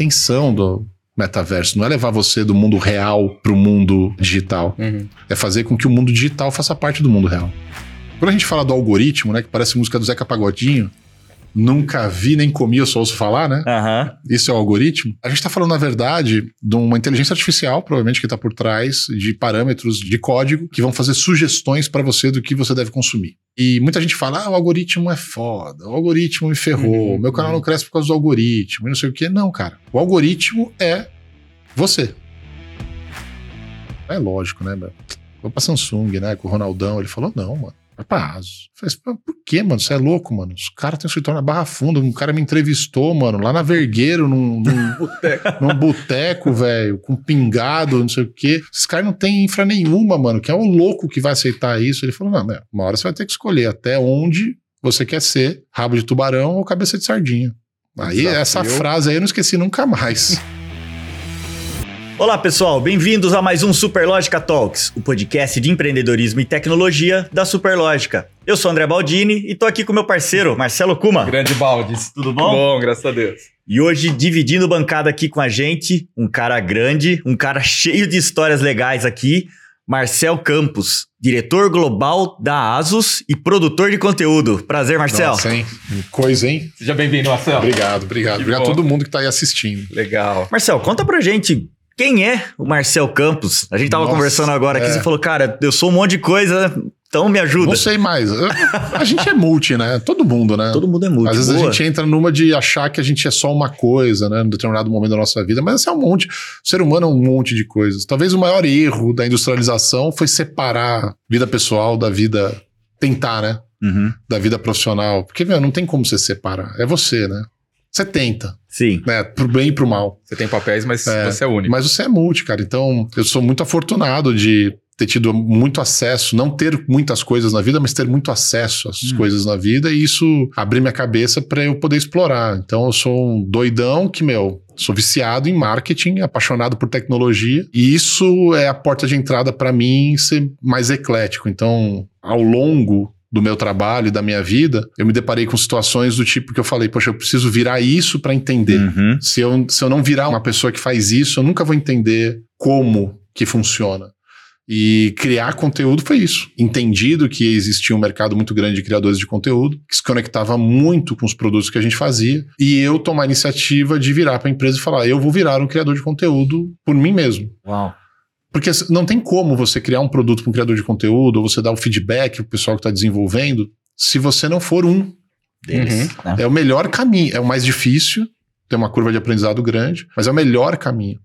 intenção do metaverso. Não é levar você do mundo real para o mundo digital. Uhum. É fazer com que o mundo digital faça parte do mundo real. Quando a gente fala do algoritmo, né, que parece música do Zeca Pagodinho, nunca vi nem comi, eu só ouço falar, né? Aham. Isso é o algoritmo. A gente está falando, na verdade, de uma inteligência artificial, provavelmente, que está por trás de parâmetros de código que vão fazer sugestões para você do que você deve consumir. E muita gente fala: ah, o algoritmo é foda, o algoritmo me ferrou, Uhum, meu canal uhum. não cresce por causa do algoritmo, e não sei o quê. Não, cara. O algoritmo é você. É lógico, né, meu? Vou pra Samsung, né, com o Ronaldão. Ele falou: não, mano. Eu falei, por quê, mano? Você é louco, mano. Os caras têm um escritório na Barra Funda. Um cara me entrevistou, mano, lá na Vergueiro, num, num, num boteco, velho, com pingado, não sei o quê. Esses caras não têm infra nenhuma, mano. Que é o louco que vai aceitar isso. Ele falou: não, meu, uma hora você vai ter que escolher até onde você quer ser, rabo de tubarão ou cabeça de sardinha. Aí, Desafio. essa frase aí eu não esqueci nunca mais. Olá, pessoal, bem-vindos a mais um Superlógica Talks, o podcast de empreendedorismo e tecnologia da Superlógica. Eu sou André Baldini e tô aqui com meu parceiro, Marcelo Kuma. Grande Baldes. Tudo bom? Bom, graças a Deus. E hoje, dividindo bancada aqui com a gente, um cara grande, um cara cheio de histórias legais aqui, Marcel Campos, diretor global da Asus e produtor de conteúdo. Prazer, Marcel. Nossa, hein? Coisa, hein? Seja bem-vindo, Marcelo. Obrigado, obrigado. Que Obrigado a bom. todo mundo que tá aí assistindo. Legal. Marcel, conta pra gente quem é o Marcel Campos. A gente tava Nossa, conversando agora aqui, é. você falou, cara, eu sou um monte de coisa, então me ajuda. Não sei mais. A gente é multi, né? Todo mundo, né? Todo mundo é multi. Às vezes boa. a gente entra numa de achar que a gente é só uma coisa, né? Em determinado momento da nossa vida, mas esse é um monte. O ser humano é um monte de coisas. Talvez o maior erro da industrialização foi separar vida pessoal da vida. Tentar, né? Uhum. Da vida profissional. Porque, meu, não tem como você separar. É você, né? Você tenta, Sim. né? Pro bem e pro mal. Você tem papéis, mas É, você é único. Mas você é multi, cara. Então, eu sou muito afortunado de ter tido muito acesso, não ter muitas coisas na vida, mas ter muito acesso às Hum. coisas na vida e isso abrir minha cabeça para eu poder explorar. Então, eu sou um doidão que, meu, sou viciado em marketing, apaixonado por tecnologia e isso é a porta de entrada para mim ser mais eclético. Então, ao longo do meu trabalho e da minha vida, eu me deparei com situações do tipo que eu falei, poxa, eu preciso virar isso para entender. Uhum. Se eu, se eu não virar uma pessoa que faz isso, eu nunca vou entender como que funciona. E criar conteúdo foi isso. Entendido que existia um mercado muito grande de criadores de conteúdo, que se conectava muito com os produtos que a gente fazia, e eu tomar a iniciativa de virar para a empresa e falar: eu vou virar um criador de conteúdo por mim mesmo. Uau. Porque não tem como você criar um produto para um criador de conteúdo, ou você dar o feedback pro pessoal que está desenvolvendo, se você não for um Deles. né? é o melhor caminho, é o mais difícil, tem uma curva de aprendizado grande, mas é o melhor caminho.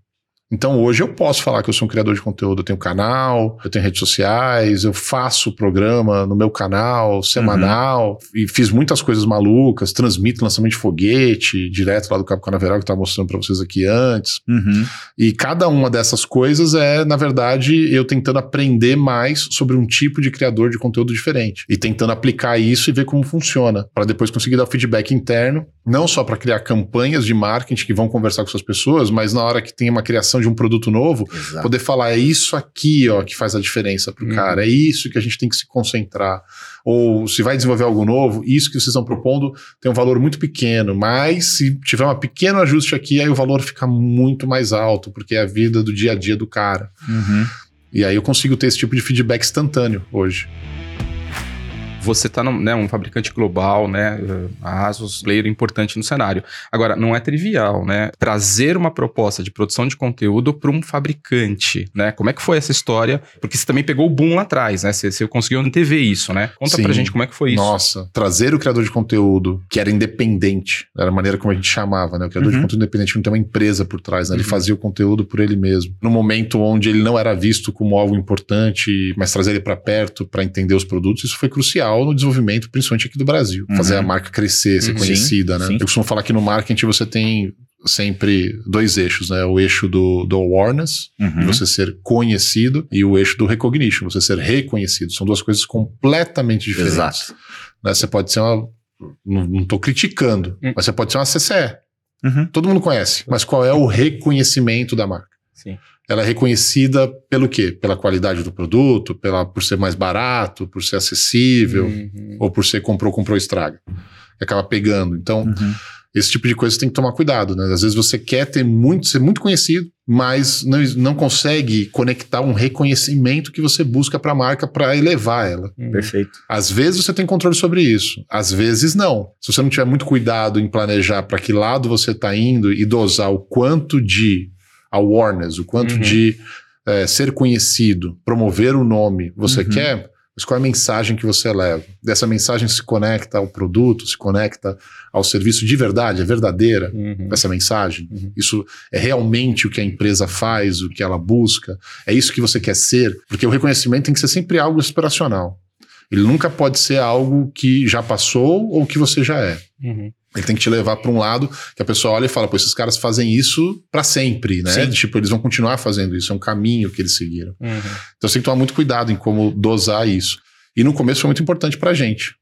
Então hoje eu posso falar que eu sou um criador de conteúdo, eu tenho canal, eu tenho redes sociais, eu faço programa no meu canal semanal e fiz muitas coisas malucas, transmito lançamento de foguete direto lá do Cabo Canaveral que eu estava mostrando para vocês aqui antes. Uhum. E cada uma dessas coisas é, na verdade, eu tentando aprender mais sobre um tipo de criador de conteúdo diferente e tentando aplicar isso e ver como funciona, para depois conseguir dar o feedback interno, não só para criar campanhas de marketing que vão conversar com essas pessoas, mas na hora que tem uma criação de um produto novo, Exato. poder falar é isso aqui, ó, que faz a diferença pro Uhum. cara, é isso que a gente tem que se concentrar. Ou se vai desenvolver algo novo, isso que vocês estão propondo tem um valor muito pequeno, mas se tiver um pequeno ajuste aqui, aí o valor fica muito mais alto, porque é a vida do dia a dia do cara. Uhum. E aí eu consigo ter esse tipo de feedback instantâneo hoje. Você está né, um fabricante global, né? A Asus, player importante no cenário. Agora, não é trivial, né? Trazer uma proposta de produção de conteúdo para um fabricante, né? Como é que foi essa história? Porque você também pegou o boom lá atrás, né? Você, você conseguiu antever isso, né? Conta Sim. pra gente como é que foi isso. Nossa, trazer o criador de conteúdo que era independente, era a maneira como a gente chamava, né? O criador Uhum. de conteúdo independente não tem uma empresa por trás, né? Ele Uhum. fazia o conteúdo por ele mesmo. No momento onde ele não era visto como algo importante, mas trazer ele para perto para entender os produtos, isso foi crucial no desenvolvimento, principalmente aqui do Brasil. Uhum. Fazer a marca crescer, ser Uhum. conhecida, né? Sim. Eu costumo falar que no marketing você tem sempre dois eixos, né? O eixo do, do awareness, Uhum. de você ser conhecido, e o eixo do recognition, você ser reconhecido. São duas coisas completamente diferentes. Exato. Né? Você pode ser uma. Não, tô criticando, Hum. mas você pode ser uma CCE. Uhum. Todo mundo conhece. Mas qual é o reconhecimento da marca? Sim. Ela é reconhecida pelo quê? Pela qualidade do produto, pela, por ser mais barato, por ser acessível, Uhum. ou por ser comprou, comprou, estraga. E acaba pegando. Então, Uhum. Esse tipo de coisa você tem que tomar cuidado, né? Às vezes você quer ter muito, ser muito conhecido, mas não, não consegue conectar um reconhecimento que você busca para a marca para elevar ela. Uhum. Perfeito. Às vezes você tem controle sobre isso, às vezes não. Se você não tiver muito cuidado em planejar para que lado você está indo e dosar o quanto de awareness, o quanto Uhum. de eh, ser conhecido, promover o nome você Uhum. quer, mas qual é a mensagem que você leva? Dessa mensagem se conecta ao produto, se conecta ao serviço de verdade, é verdadeira Uhum. essa mensagem? Uhum. Isso é realmente o que a empresa faz, o que ela busca? É isso que você quer ser? Porque o reconhecimento tem que ser sempre algo aspiracional. Ele nunca pode ser algo que já passou ou que você já é. Uhum. Ele tem que te levar para um lado que a pessoa olha e fala: pô, esses caras fazem isso para sempre, né? Sim. Tipo, eles vão continuar fazendo isso, é um caminho que eles seguiram. Uhum. Então você tem que tomar muito cuidado em como dosar isso. E no começo foi muito importante pra gente.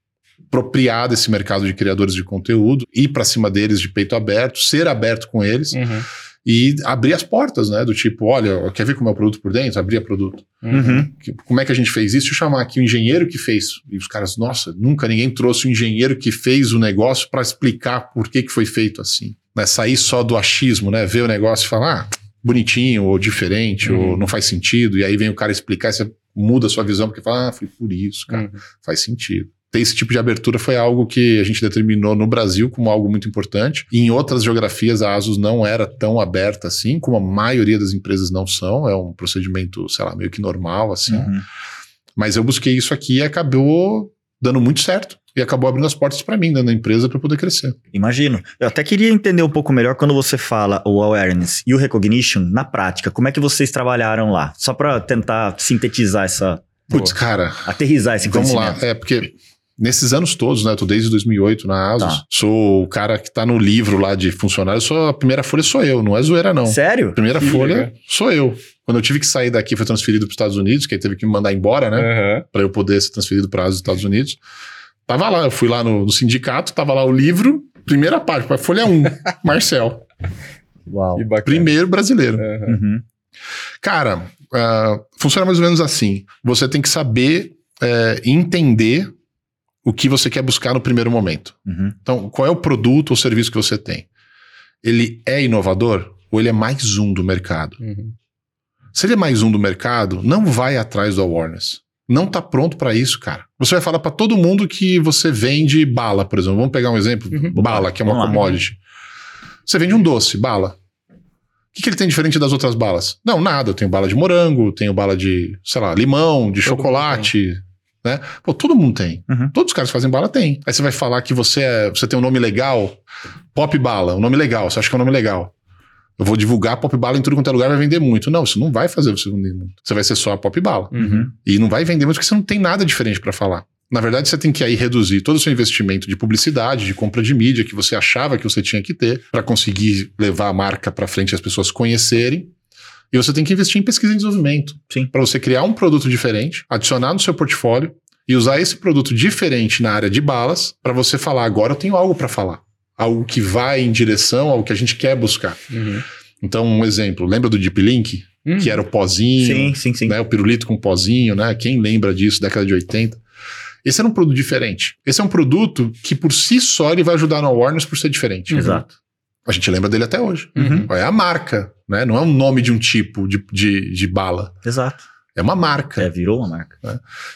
Apropriar desse mercado de criadores de conteúdo, ir pra cima deles de peito aberto, ser aberto com eles Uhum. E abrir as portas, né? Do tipo, olha, quer ver como é o produto por dentro? Abrir produto. Uhum. Como é que a gente fez isso? Deixa eu chamar aqui o engenheiro que fez. E os caras, nossa, nunca ninguém trouxe o engenheiro que fez o negócio pra explicar por que, que foi feito assim. Né? Sair só do achismo, né? Ver o negócio e falar, ah, bonitinho, ou diferente, Uhum. ou não faz sentido. E aí vem o cara explicar e você muda a sua visão, porque fala, ah, foi por isso, cara. Uhum. Faz sentido. Ter esse tipo de abertura foi algo que a gente determinou no Brasil como algo muito importante. Em outras geografias, a ASUS não era tão aberta assim, como a maioria das empresas não são. É um procedimento, sei lá, meio que normal, assim. Uhum. Mas eu busquei isso aqui e acabou dando muito certo. E acabou abrindo as portas para mim, dentro da empresa, para poder crescer. Imagino. Eu até queria entender um pouco melhor quando você fala o awareness e o recognition na prática. Como é que vocês trabalharam lá? Só para tentar sintetizar essa, Putz, cara, aterrizar esse vamos lá. É, porque nesses anos todos, né? Eu tô desde 2008 na ASUS. Tá. Sou o cara que tá no livro lá de funcionário. Sou, a primeira folha sou eu, não é zoeira, não. Sério? A primeira Que folha legal. sou eu. Quando eu tive que sair daqui, foi transferido para os Estados Unidos, que aí teve que me mandar embora, né? Uhum. Para eu poder ser transferido para os Estados Unidos. Tava lá, eu fui lá no, no sindicato, tava lá o livro, primeira página, folha 1, Marcel. Uau. Primeiro brasileiro. Uhum. Uhum. Cara, ah, funciona mais ou menos assim. Você tem que saber eh, entender o que você quer buscar no primeiro momento. Uhum. Então, qual é o produto ou serviço que você tem? Ele é inovador ou ele é mais um do mercado? Uhum. Se ele é mais um do mercado, não vai atrás do awareness. Não tá pronto para isso, cara. Você vai falar para todo mundo que você vende bala, por exemplo. Vamos pegar um exemplo, Uhum. bala, que é uma Vamos lá. commodity. Você vende um doce, bala. O que, que ele tem diferente das outras balas? Não, nada. Eu tenho bala de morango, tenho bala de, sei lá, limão, de Todo chocolate, né? Pô, todo mundo tem. Uhum. Todos os caras que fazem bala têm. Aí você vai falar que você é, você tem um nome legal, Pop Bala, um nome legal. Você acha que é um nome legal? Eu vou divulgar Pop Bala em tudo quanto é lugar, vai vender muito. Não, isso não vai fazer você vender muito. Você vai ser só a Pop Bala. Uhum. E não vai vender muito porque você não tem nada diferente para falar. Na verdade, você tem que aí reduzir todo o seu investimento de publicidade, de compra de mídia que você achava que você tinha que ter para conseguir levar a marca para frente e as pessoas conhecerem. E você tem que investir em pesquisa e desenvolvimento. Sim. Para você criar um produto diferente, adicionar no seu portfólio e usar esse produto diferente na área de balas para você falar agora eu tenho algo para falar. Algo que vai em direção ao que a gente quer buscar. Uhum. Então, um exemplo, lembra do Deep Link? Uhum. Que era o pozinho, Sim, sim, sim. né? O pirulito com pozinho, né? Quem lembra disso, década de 80? Esse era um produto diferente. Esse é um produto que por si só ele vai ajudar no awareness por ser diferente. Exato. A gente lembra dele até hoje. Uhum. É a marca, né? Não é um nome de um tipo de, de, de bala. Exato. É uma marca. É, virou uma marca.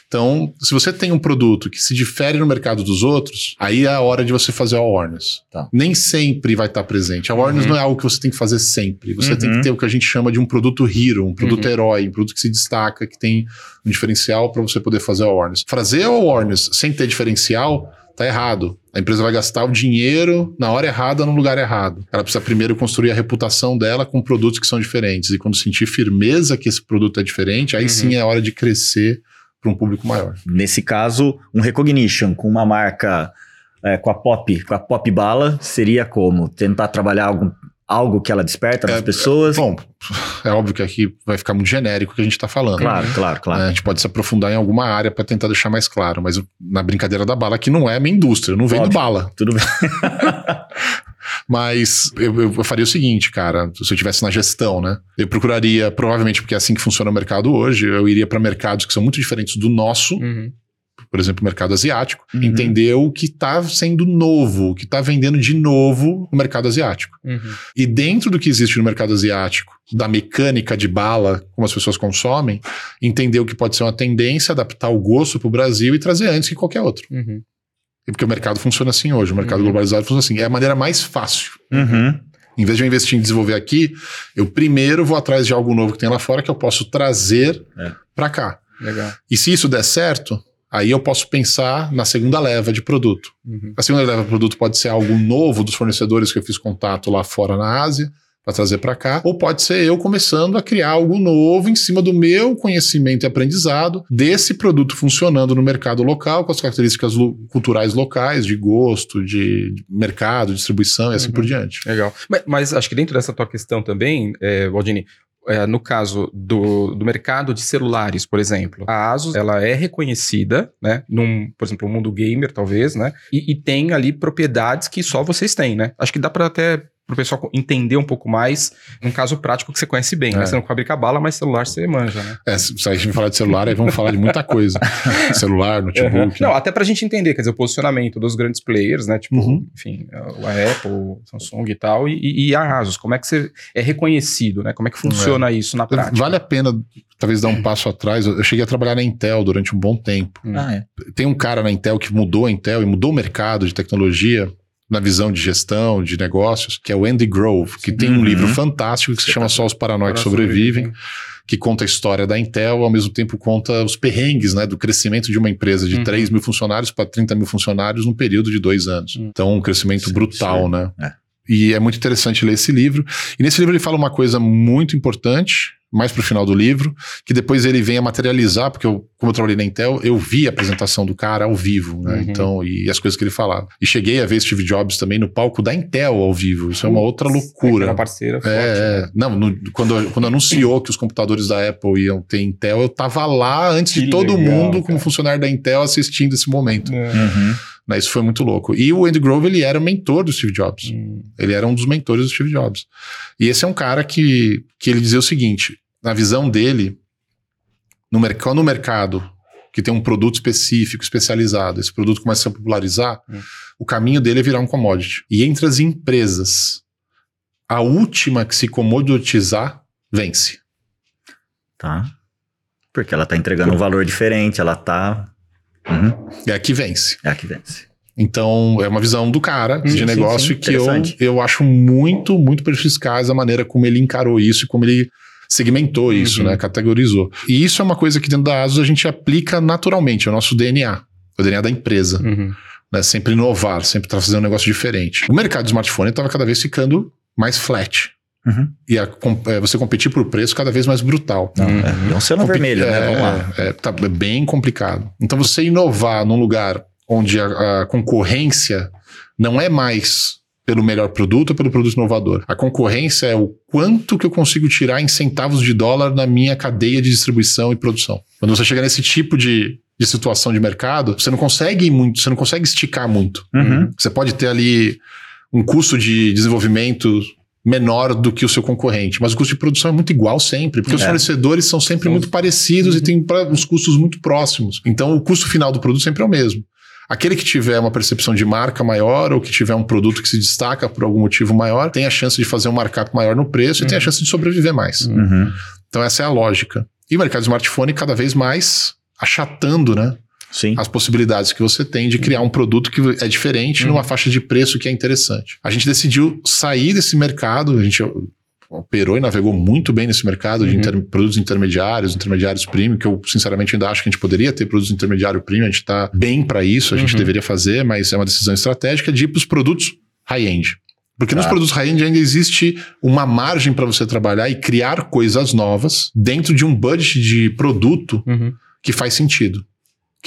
Então, se você tem um produto que se difere no mercado dos outros, aí é a hora de você fazer o awareness. Tá. Nem sempre vai estar presente. A awareness Uhum. não é algo que você tem que fazer sempre. Você Uhum. tem que ter o que a gente chama de um produto hero, um produto Uhum. herói, um produto que se destaca, que tem um diferencial para você poder fazer o awareness. Fazer o awareness sem ter diferencial tá errado. A empresa vai gastar o dinheiro na hora errada, no lugar errado. Ela precisa primeiro construir a reputação dela com produtos que são diferentes. E quando sentir firmeza que esse produto é diferente, aí Uhum. sim é hora de crescer para um público maior. Nesse caso, um recognition com uma marca é, com a pop, com a pop bala, seria como? Tentar trabalhar algo, algo que ela desperta nas É, pessoas? Bom, é óbvio que aqui vai ficar muito genérico o que a gente está falando. claro, claro, claro. É, a gente pode se aprofundar em alguma área para tentar deixar mais claro, mas na brincadeira da bala, que não é a minha indústria, eu não vendo Óbvio. bala. Tudo bem. Mas eu, eu- eu faria o seguinte, cara, se eu estivesse na gestão, né? Eu procuraria, provavelmente porque é assim que funciona o mercado hoje, eu iria para mercados que são muito diferentes do nosso, Uhum. Por exemplo, o mercado asiático, Uhum. entendeu o que está sendo novo, o que está vendendo de novo no mercado asiático. Uhum. E dentro do que existe no mercado asiático, da mecânica de bala, como as pessoas consomem, entendeu que pode ser uma tendência, adaptar o gosto para o Brasil e trazer antes que qualquer outro. Uhum. E Porque o mercado funciona assim hoje, o mercado Uhum. globalizado funciona assim. É a maneira mais fácil. Uhum. Em vez de eu investir em desenvolver aqui, eu primeiro vou atrás de algo novo que tem lá fora que eu posso trazer É. para cá. Legal. E se isso der certo, aí eu posso pensar na segunda leva de produto. Uhum. A segunda leva de produto pode ser algo novo dos fornecedores que eu fiz contato lá fora na Ásia para trazer para cá, ou pode ser eu começando a criar algo novo em cima do meu conhecimento e aprendizado desse produto funcionando no mercado local com as características lo- culturais locais, de gosto, de mercado, distribuição e assim Uhum. por diante. Legal. Mas, mas acho que dentro dessa tua questão também, é, Waldini, é, no caso do, do mercado de celulares, por exemplo, a Asus ela é reconhecida, né, num, por exemplo, no mundo gamer, talvez, né, e, e tem ali propriedades que só vocês têm, né? Acho que dá para até pro pessoal co- entender um pouco mais um caso prático que você conhece bem, né? É. Você não fabrica bala, mas celular você manja, né? É, se a gente falar de celular, aí vamos falar de muita coisa. Celular, notebook. Não, até pra gente entender, quer dizer, o posicionamento dos grandes players, né? Tipo, Uhum. enfim, a Apple, o Samsung e tal, e, e a Asus, como é que você é reconhecido, né? Como é que funciona isso na prática? Vale a pena, talvez, dar um passo atrás. Eu eu cheguei a trabalhar na Intel durante um bom tempo. Hum. Ah, é. Tem um cara na Intel que mudou a Intel e mudou o mercado de tecnologia na visão de gestão, de negócios, que é o Andy Grove, que tem um Uhum. livro fantástico que se chama Só os Paranoicos Sobrevivem, que conta a história da Intel, ao mesmo tempo conta os perrengues né, do crescimento de uma empresa de Uhum. 3 mil funcionários para 30 mil funcionários num período de dois anos. Uhum. Então, um crescimento Sim, brutal, sim. né? É. E é muito interessante ler esse livro. E nesse livro ele fala uma coisa muito importante, mais pro final do livro, que depois ele vem a materializar, porque eu, como eu trabalhei na Intel, eu vi a apresentação do cara ao vivo, né? Uhum. Então, e as coisas que ele falava. E cheguei a ver Steve Jobs também no palco da Intel ao vivo. Isso é uma outra É, loucura. era parceira forte, É, né? é. não, no- quando, quando anunciou que os computadores da Apple iam ter Intel, eu tava lá antes de Que todo legal, mundo, cara. como funcionário da Intel, assistindo esse momento. É. Uhum. Né, Isso foi muito louco. E o Andy Grove, ele era mentor do Steve Jobs. Hum, Ele era um dos mentores do Steve Jobs. E esse é um cara que, que ele dizia o seguinte: na visão dele, no mercado, no mercado que tem um produto específico, especializado, esse produto começa a se popularizar, Hum. o caminho dele é virar um commodity. E entre as empresas, a última que se comoditizar vence. Tá. Porque ela tá entregando um valor diferente, ela tá. Uhum. É a que vence. É a que vence. Então, é uma visão do cara de sim, negócio sim, que eu, eu acho muito, muito perspicaz a maneira como ele encarou isso e como ele segmentou isso, Uhum. né? Categorizou. E isso é uma coisa que dentro da ASUS a gente aplica naturalmente, é o nosso DNA, o DNA da empresa, uhum. né? Sempre inovar, sempre estar fazendo um negócio diferente. O mercado de smartphone estava cada vez ficando mais flat. Uhum. E a com- é, você competir por preço cada vez mais brutal. Não, Uhum. é, é um selo vermelho, né? Vamos lá. É, é, tá bem complicado. Então, você inovar num lugar onde a, a concorrência não é mais pelo melhor produto ou pelo produto inovador. A concorrência é o quanto que eu consigo tirar em centavos de dólar na minha cadeia de distribuição e produção. Quando você chega nesse tipo de, de situação de mercado, você não consegue muito, você não consegue esticar muito. Uhum. Você pode ter ali um custo de desenvolvimento menor do que o seu concorrente, mas o custo de produção é muito igual sempre, porque os É. fornecedores são sempre São- muito parecidos e têm uns custos muito próximos. Então o custo final do produto sempre é o mesmo. Aquele que tiver uma percepção de marca maior ou que tiver um produto que se destaca por algum motivo maior, tem a chance de fazer um markup maior no preço e tem a chance de sobreviver mais. Uhum. Então essa é a lógica. E o mercado de smartphone cada vez mais achatando, né? Sim. as possibilidades que você tem de criar um produto que é diferente Uhum. numa faixa de preço que é interessante. A gente decidiu sair desse mercado, a gente operou e navegou muito bem nesse mercado de Uhum. inter- produtos intermediários, intermediários premium, que eu sinceramente ainda acho que a gente poderia ter produtos intermediário premium, a gente está bem para isso, a gente Uhum. deveria fazer, mas é uma decisão estratégica de ir para os produtos high-end. Porque nos Tá. produtos high-end ainda existe uma margem para você trabalhar e criar coisas novas dentro de um budget de produto Uhum. que faz sentido.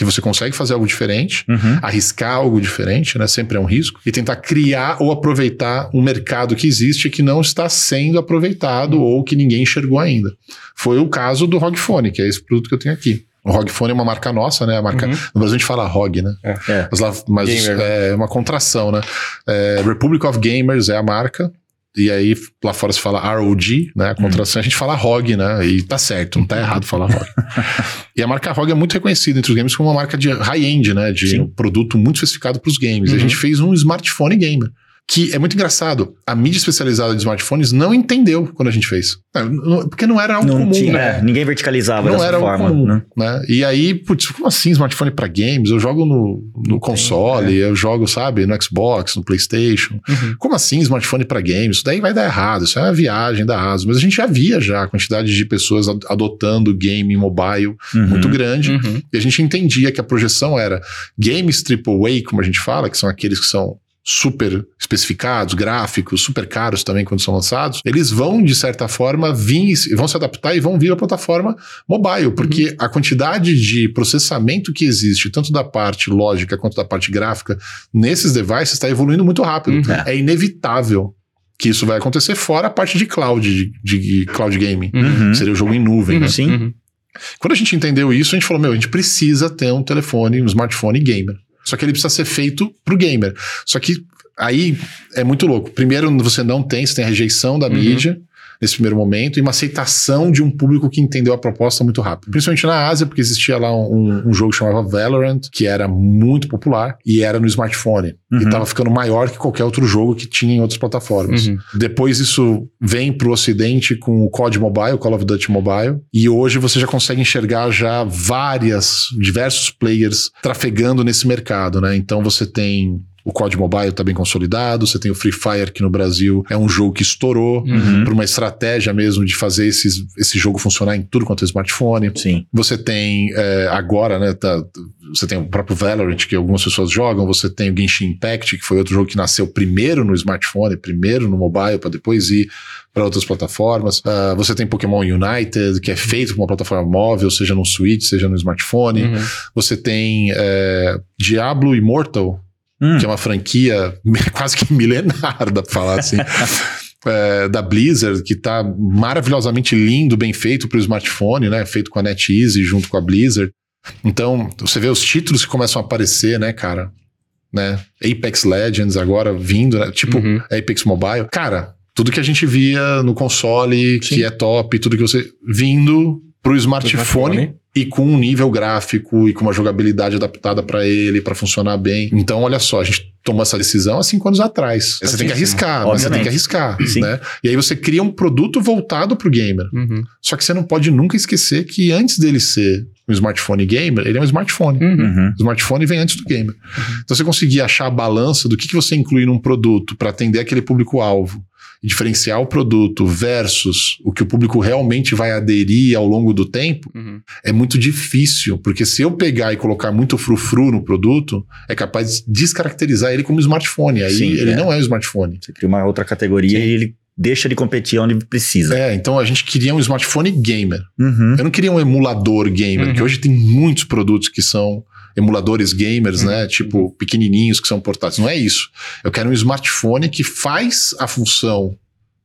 Que você consegue fazer algo diferente, Uhum. arriscar algo diferente, né? Sempre é um risco, e tentar criar ou aproveitar um mercado que existe e que não está sendo aproveitado ou que ninguém enxergou ainda. Foi o caso do ROG Phone, que é esse produto que eu tenho aqui. O ROG Phone é uma marca nossa, né? A marca, Uhum. No Brasil a gente fala ROG, né? É. Mas, lá, mas é uma contração, né? É, Republic of Gamers é a marca. E aí lá fora se fala ROG, né? A contração, a gente fala ROG, né? E tá certo, não tá errado falar ROG. e a marca ROG é muito reconhecida entre os games como uma marca de high-end, né? De Sim. um produto muito especificado para os games. E a Uhum. gente fez um smartphone gamer. Que é muito engraçado. A mídia especializada de smartphones não entendeu quando a gente fez. É, Porque não era algo Não comum, tinha, né? é, ninguém verticalizava Não dessa era algo forma. comum, né? né? E aí, putz, como assim smartphone para games? Eu jogo no, no console, eu jogo, sabe, no Xbox, no PlayStation. Uhum. Como assim smartphone para games? Isso daí vai dar errado. Isso é uma viagem da ASUS. Mas a gente já via já a quantidade de pessoas ad- adotando game mobile Uhum. muito grande. Uhum. E a gente entendia que a projeção era games AAA, como a gente fala, que são aqueles que são super especificados, gráficos, super caros também quando são lançados, eles vão, de certa forma, vir, vão se adaptar e vão vir à plataforma mobile, porque a quantidade de processamento que existe, tanto da parte lógica quanto da parte gráfica, nesses devices está evoluindo muito rápido. Uhum. É inevitável que isso vai acontecer, fora a parte de cloud, de, de cloud gaming. Uhum. Seria o jogo em nuvem, né? Sim. Uhum. Quando a gente entendeu isso, a gente falou: meu, a gente precisa ter um telefone, um smartphone gamer. Só que ele precisa ser feito pro gamer. Só que aí é muito louco. Primeiro, você não tem, você tem a rejeição da Uhum. mídia nesse primeiro momento e uma aceitação de um público que entendeu a proposta muito rápido. Principalmente na Ásia, porque existia lá um, um jogo que chamava Valorant, que era muito popular e era no smartphone. E Uhum. tava ficando maior que qualquer outro jogo que tinha em outras plataformas. Uhum. Depois isso vem pro ocidente com o COD Mobile, Call of Duty Mobile, e hoje você já consegue enxergar já várias, diversos players trafegando nesse mercado, né? Então você tem o COD Mobile tá bem consolidado, você tem o Free Fire que no Brasil é um jogo que estourou Uhum. por uma estratégia mesmo de fazer esses, esse jogo funcionar em tudo quanto é smartphone. Sim. Você tem é, agora, né? tá- você tem o próprio Valorant, que algumas pessoas jogam. Você tem o Genshin Impact, que foi outro jogo que nasceu primeiro no smartphone, primeiro no mobile, para depois ir para outras plataformas. Ah, você tem Pokémon United, que é feito para uma plataforma móvel, seja no Switch, seja no smartphone. Uhum. Você tem é, Diablo Immortal, Hum. que é uma franquia quase que milenar, dá pra falar assim. é, da Blizzard, que tá maravilhosamente lindo, bem feito pro smartphone, né? Feito com a NetEase junto com a Blizzard. Então, você vê os títulos que começam a aparecer, né, cara? Né? Apex Legends agora vindo, né? tipo Uhum. Apex Mobile. Cara, tudo que a gente via no console, que Sim. é top, tudo que você. vindo pro smartphone, smartphone. e com um nível gráfico e com uma jogabilidade adaptada para ele, para funcionar bem. Então, olha só, a gente tomou essa decisão há cinco anos atrás. Você tem que arriscar, mas você tem que arriscar, né? E aí você cria um produto voltado pro gamer. Uhum. Só que você não pode nunca esquecer que antes dele ser um smartphone gamer, ele é um smartphone. Uhum. Uhum. O smartphone vem antes do gamer. Então, você conseguir achar a balança do que, que você inclui num produto para atender aquele público-alvo diferenciar o produto versus o que o público realmente vai aderir ao longo do tempo, Uhum. é muito difícil, porque se eu pegar e colocar muito frufru no produto, é capaz de descaracterizar ele como smartphone. Aí Sim, ele é. não é um smartphone. Você cria uma outra categoria e ele deixa de competir onde precisa. É, então a gente queria um smartphone gamer. Uhum. Eu não queria um emulador gamer, Uhum. que hoje tem muitos produtos que são emuladores gamers, Uhum. né? Tipo, pequenininhos que são portáteis. Não é isso. Eu quero um smartphone que faz a função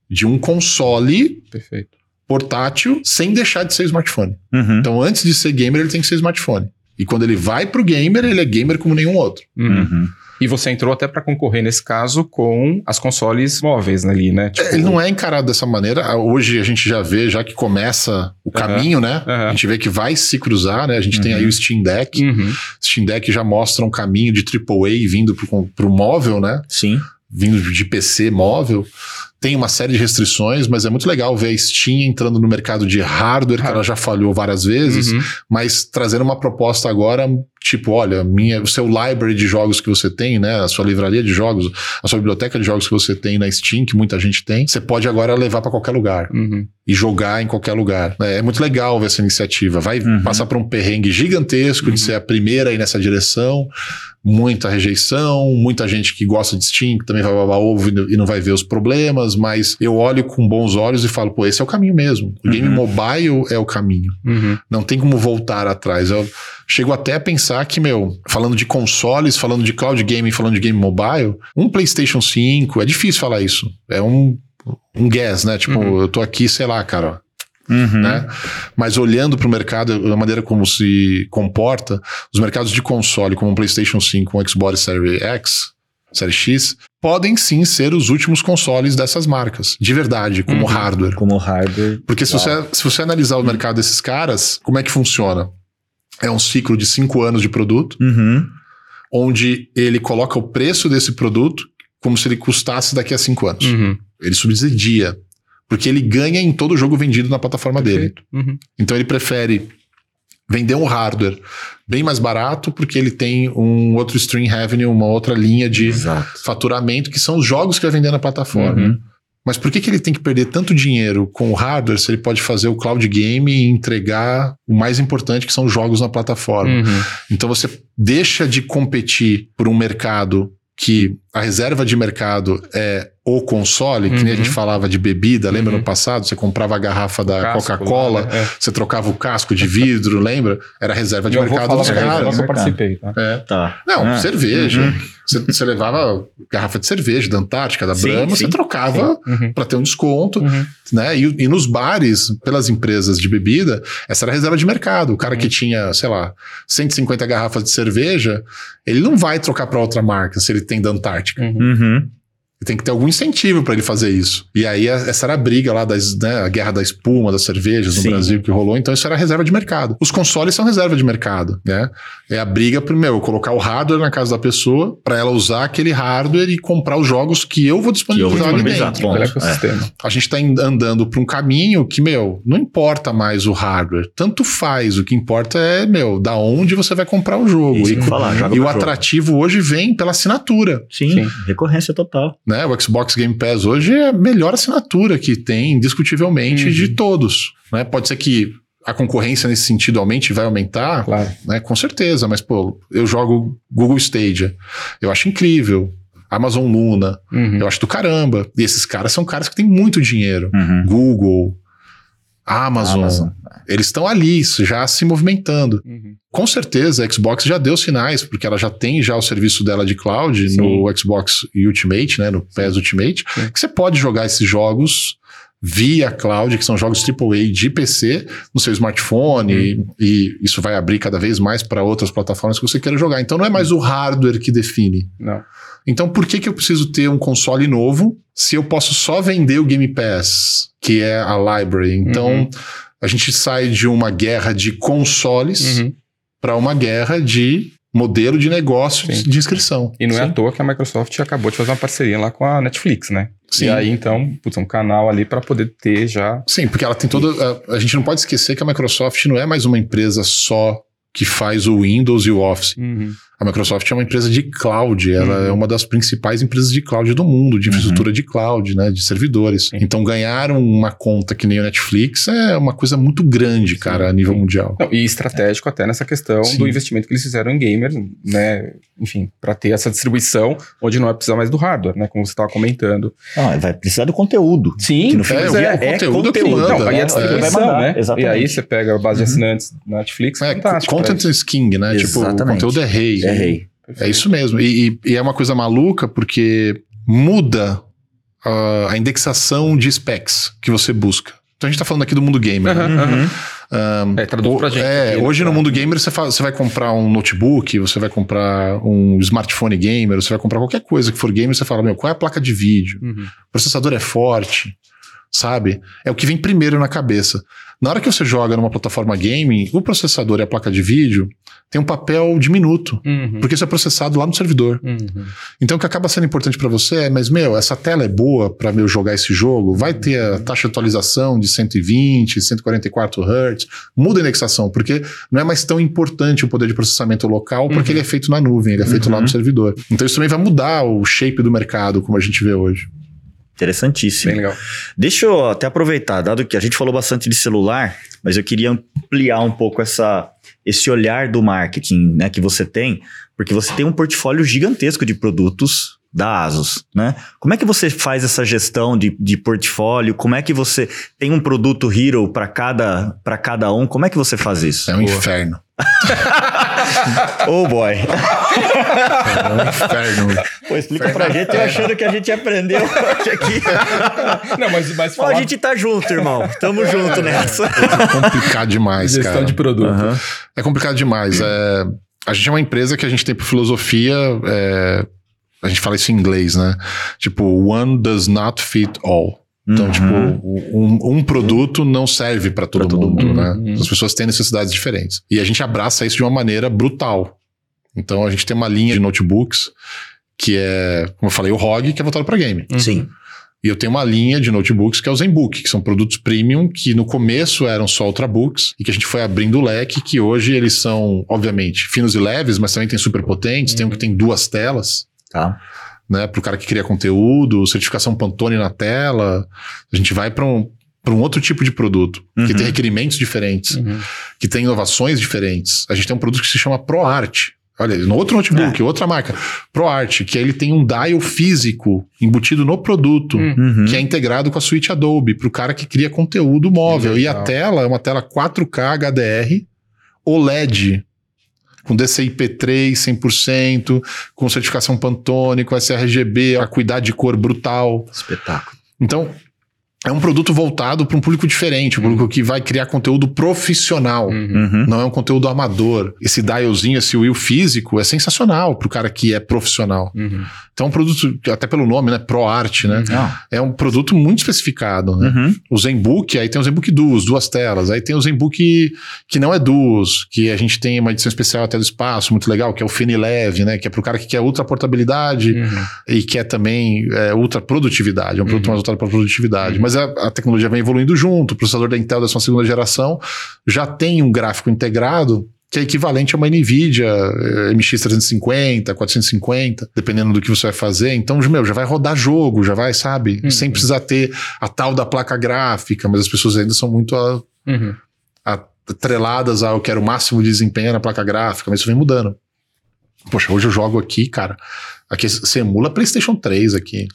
de um console Perfeito. portátil sem deixar de ser smartphone. Uhum. Então, antes de ser gamer, ele tem que ser smartphone. E quando ele vai pro gamer, ele é gamer como nenhum outro. Uhum. Uhum. E você entrou até para concorrer nesse caso com as consoles móveis ali, né? Tipo, Ele não é encarado dessa maneira. Ah, Hoje a gente já vê, já que começa o caminho, né? Aham. A gente vê que vai se cruzar, né? A gente tem Uhum. aí o Steam Deck. Uhum. Steam Deck já mostra um caminho de AAA vindo pro, pro móvel, né? Sim. Vindo de PC móvel. Tem uma série de restrições, mas é muito legal ver a Steam entrando no mercado de hardware, que ela já falhou várias vezes, Uhum. mas trazendo uma proposta agora, tipo, olha, minha, o seu library de jogos que você tem, né? A sua livraria de jogos, a sua biblioteca de jogos que você tem na Steam, que muita gente tem, você pode agora levar para qualquer lugar Uhum. e jogar em qualquer lugar. É, é muito legal ver essa iniciativa. Vai Uhum. passar por um perrengue gigantesco de ser a primeira aí nessa direção, muita rejeição, muita gente que gosta de Steam, que também vai babar ovo e não- vai ver os problemas, mas eu olho com bons olhos e falo, pô, esse é o caminho mesmo. O game Uhum. mobile é o caminho. Uhum. Não tem como voltar atrás. Eu chego até a pensar que, meu, falando de consoles, falando de cloud gaming, falando de game mobile, um PlayStation 5, é difícil falar isso. É um, um guess, né? Tipo, Uhum. eu tô aqui, sei lá, cara, Uhum. né? Mas olhando para o mercado, da maneira como se comporta, os mercados de console, como um PlayStation 5, um Xbox Series X, Série X, podem sim ser os últimos consoles dessas marcas, de verdade, como Uhum. hardware. Como hardware. Porque se você, se você analisar o mercado desses caras, como é que funciona? É um ciclo de cinco anos de produto, Uhum. onde ele coloca o preço desse produto como se ele custasse daqui a cinco anos. Uhum. Ele subsidia. Porque ele ganha em todo jogo vendido na plataforma dele. Perfeito. Uhum. Então ele prefere vender um hardware bem mais barato, porque ele tem um outro stream revenue, uma outra linha de Exato. faturamento, que são os jogos que vai vender na plataforma. Mas por que, que ele tem que perder tanto dinheiro com o hardware se ele pode fazer o cloud game e entregar o mais importante, que são os jogos na plataforma? Uhum. Então você deixa de competir por um mercado que a reserva de mercado é o console, que nem a Uhum. gente falava de bebida, lembra Uhum. no passado? Você comprava a garrafa da Coca-Cola, né? É. você trocava o casco de vidro, lembra? Era a reserva de avô mercado dos caras. eu participei, tá? É. Tá. Não, Ah, cerveja. uhum. Você, você levava garrafa de cerveja da Antártica, da Sim, Brahma, sim, você trocava Uhum. para ter um desconto, Uhum. né? E, e nos bares, pelas empresas de bebida, essa era a reserva de mercado. O cara Uhum. que tinha, sei lá, 150 garrafas de cerveja, ele não vai trocar para outra marca se ele tem da Antártica. Uhum. Uhum. Tem que ter algum incentivo para ele fazer isso. E aí a- essa era a briga lá das, né, a guerra da espuma, das cervejas no Sim. Brasil que rolou. Então isso era reserva de mercado. Os consoles são reserva de mercado, né? É a briga primeiro, colocar o hardware na casa da pessoa para ela usar aquele hardware e comprar os jogos que eu vou Que eu vou disponibilizar ali disponibilizar. dentro. Ecossistema. A gente está andando para um caminho que, meu, não importa mais o hardware. Tanto faz. O que importa é, meu, da onde você vai comprar o jogo. Isso E, falar, e o jogo. atrativo hoje vem pela assinatura. Sim, Sim. recorrência total. Né? O Xbox Game Pass hoje é a melhor assinatura que tem, indiscutivelmente, Uhum. de todos. Né? Pode ser que a concorrência nesse sentido aumente e vai aumentar, Claro. né? Com certeza, mas, pô, eu jogo Google Stadia. Eu acho incrível. Amazon Luna, Uhum. eu acho do caramba. E esses caras são caras que têm muito dinheiro. Uhum. Google, Amazon, Amazon. eles estão ali, já se movimentando. Uhum. Com certeza, a Xbox já deu sinais, porque ela já tem já o serviço dela de cloud Sim. no Xbox Ultimate, né, no PES Ultimate, Sim. que você pode jogar esses jogos via cloud, que são jogos AAA de PC, no seu smartphone, Uhum. e, e isso vai abrir cada vez mais para outras plataformas que você queira jogar. Então não é mais o hardware que define. Não. Então por que, que eu preciso ter um console novo se eu posso só vender o Game Pass, que é a library? Então Uhum. a gente sai de uma guerra de consoles Uhum. para uma guerra de modelo de negócio Sim. de inscrição. E não é Sim. à toa que a Microsoft acabou de fazer uma parceria lá com a Netflix, né? Sim. E aí, então, putz, um canal ali para poder ter já. Sim, porque ela tem toda. A, a gente não pode esquecer que a Microsoft não é mais uma empresa só que faz o Windows e o Office. Uhum. A Microsoft é uma empresa de cloud, ela Uhum. é uma das principais empresas de cloud do mundo, de infraestrutura de cloud, né, de servidores. Sim. Então ganhar uma conta que nem o Netflix é uma coisa muito grande, cara, a nível sim. mundial. Não, e estratégico até nessa questão Sim. do investimento que eles fizeram em gamer, né? Enfim, para ter essa distribuição onde não vai precisar mais do hardware, né? Como você estava comentando. Não, vai precisar do conteúdo. Sim, Que no fim é, do o dia é conteúdo que conteúdo. manda, Não, aí né? a distribuição, Vai mandar, né? exatamente. E aí você pega a base de assinantes da Netflix, É, fantástico. content pra- is king, né? Tipo, o Exatamente. conteúdo é rei. É rei. É isso mesmo. E, e- e é uma coisa maluca porque muda ah, a indexação de specs que você busca. Então a gente tá falando aqui do mundo gamer. né? Aham, aham. Uhum. Um, É, traduz pra gente é, aqui, né, hoje no mundo gamer você, fa- você vai comprar um notebook, você vai comprar um smartphone gamer, você vai comprar qualquer coisa que for gamer, você fala, meu, qual é a placa de vídeo? Uhum. O processador é forte, sabe? É o que vem primeiro na cabeça. Na hora que você joga numa plataforma gaming, o processador e a placa de vídeo tem um papel diminuto, Uhum. porque isso é processado lá no servidor. Uhum. Então o que acaba sendo importante para você é, mas meu, essa tela é boa para eu jogar esse jogo, vai ter a taxa de atualização de 120, 144 Hz, muda a indexação, porque não é mais tão importante o poder de processamento local, porque Uhum. ele é feito na nuvem, ele é feito lá Uhum. no servidor. Então isso também vai mudar o shape do mercado, como a gente vê hoje. Interessantíssimo. Bem legal. Deixa eu até aproveitar, dado que a gente falou bastante de celular, mas eu queria ampliar um pouco essa, esse olhar do marketing né, que você tem, porque você tem um portfólio gigantesco de produtos da Asus, né? Como é que você faz essa gestão de, de portfólio? Como é que você tem um produto hero para cada, pra cada um? Como é que você faz isso? É um inferno. Oh boy! É um inferno. Pô, explica pra gente, eu achando que a gente aprendeu hoje aqui. Não, mas, mas Ó, a falar gente tá junto, irmão. Tamo junto nessa. É complicado demais, gestão cara. de produto. Aham. É complicado demais. É, a gente é uma empresa que a gente tem por filosofia é, A gente fala isso em inglês, né? Tipo, one does not fit all. Então, Uhum. tipo, um, um produto não serve para todo, Pra todo mundo, mundo. né? Uhum. As pessoas têm necessidades diferentes. E a gente abraça isso de uma maneira brutal. Então, a gente tem uma linha de notebooks que é, como eu falei, o ROG, que é voltado para game. Uhum. Sim. E eu tenho uma linha de notebooks que é o ZenBook, que são produtos premium que no começo eram só ultrabooks e que a gente foi abrindo o leque, que hoje eles são, obviamente, finos e leves, mas também tem super potentes, tem um que tem duas telas, Tá. né, para o cara que cria conteúdo, certificação Pantone na tela. A gente vai para um, pra um outro tipo de produto, que Uhum. tem requerimentos diferentes, Uhum. que tem inovações diferentes. A gente tem um produto que se chama ProArt. Olha, no outro notebook, outra marca, ProArt, que aí ele tem um dial físico embutido no produto Hum. Uhum. que é integrado com a suíte Adobe, para o cara que cria conteúdo móvel. E a Legal. tela é uma tela 4K HDR OLED, com DCI-P3 100%, com certificação Pantone, com sRGB, a cuidado de cor brutal. Espetáculo. Então, é um produto voltado para um público diferente, um público que vai criar conteúdo profissional. Uhum. Uhum. Não é um conteúdo amador. Esse dialzinho, esse wheel físico, é sensacional para o cara que é profissional. Uhum. Então, é um produto, até pelo nome, né? ProArt, né? Não. É um produto muito especificado, né? Uhum. O ZenBook, aí tem o ZenBook Duos, duas telas. Aí tem o ZenBook que não é Duos, que a gente tem uma edição especial até do espaço, muito legal, que é o Finileve, né? Que é pro cara que quer ultra portabilidade Uhum. e quer também é, ultra produtividade. É um produto Uhum. mais voltado para produtividade. Uhum. Mas a, a tecnologia vem evoluindo junto. O processador da Intel dessa segunda geração já tem um gráfico integrado que é equivalente a uma NVIDIA eh, MX 350, 450, dependendo do que você vai fazer. Então, meu, já vai rodar jogo, já vai, sabe? Uhum. Sem precisar ter a tal da placa gráfica, mas as pessoas ainda são muito a- Uhum. atreladas ao que era o máximo de desempenho na placa gráfica, mas isso vem mudando. Poxa, hoje eu jogo aqui, cara. Aqui você emula PlayStation 3 aqui.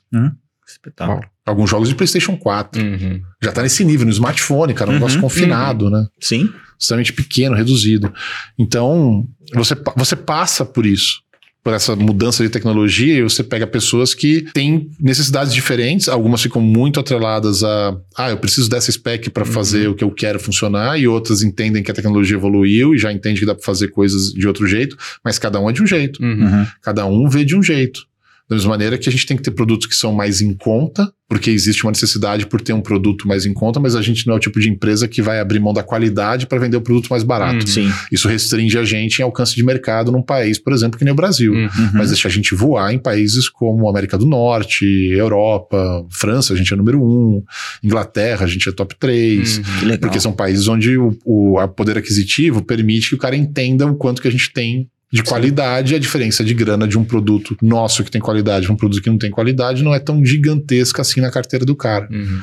Espetáculo. Alguns jogos de PlayStation 4. Uhum. Já tá nesse nível, no smartphone, cara. Um Uhum, negócio confinado, né? Sim. extremamente pequeno, reduzido. Então, você, você passa por isso. Por essa mudança de tecnologia, e você pega pessoas que têm necessidades diferentes, algumas ficam muito atreladas a, ah, eu preciso dessa spec para fazer o que eu quero funcionar, e outras entendem que a tecnologia evoluiu e já entende que dá para fazer coisas de outro jeito, mas cada um é de um jeito. Uhum. Uhum. Cada um vê de um jeito. Da mesma maneira que a gente tem que ter produtos que são mais em conta, porque existe uma necessidade por ter um produto mais em conta, mas a gente não é o tipo de empresa que vai abrir mão da qualidade para vender o produto mais barato. Uhum. Sim. Isso restringe a gente em alcance de mercado num país, por exemplo, que nem o Brasil. Uhum. Uhum. Mas deixa a gente voar em países como América do Norte, Europa, França, a gente é número um, Inglaterra, a gente é top 3. Uhum. Que legal. Porque são países onde o, o a poder aquisitivo permite que o cara entenda o quanto que a gente tem de qualidade a diferença de grana de um produto nosso que tem qualidade para um produto que não tem qualidade não é tão gigantesca assim na carteira do cara. Uhum.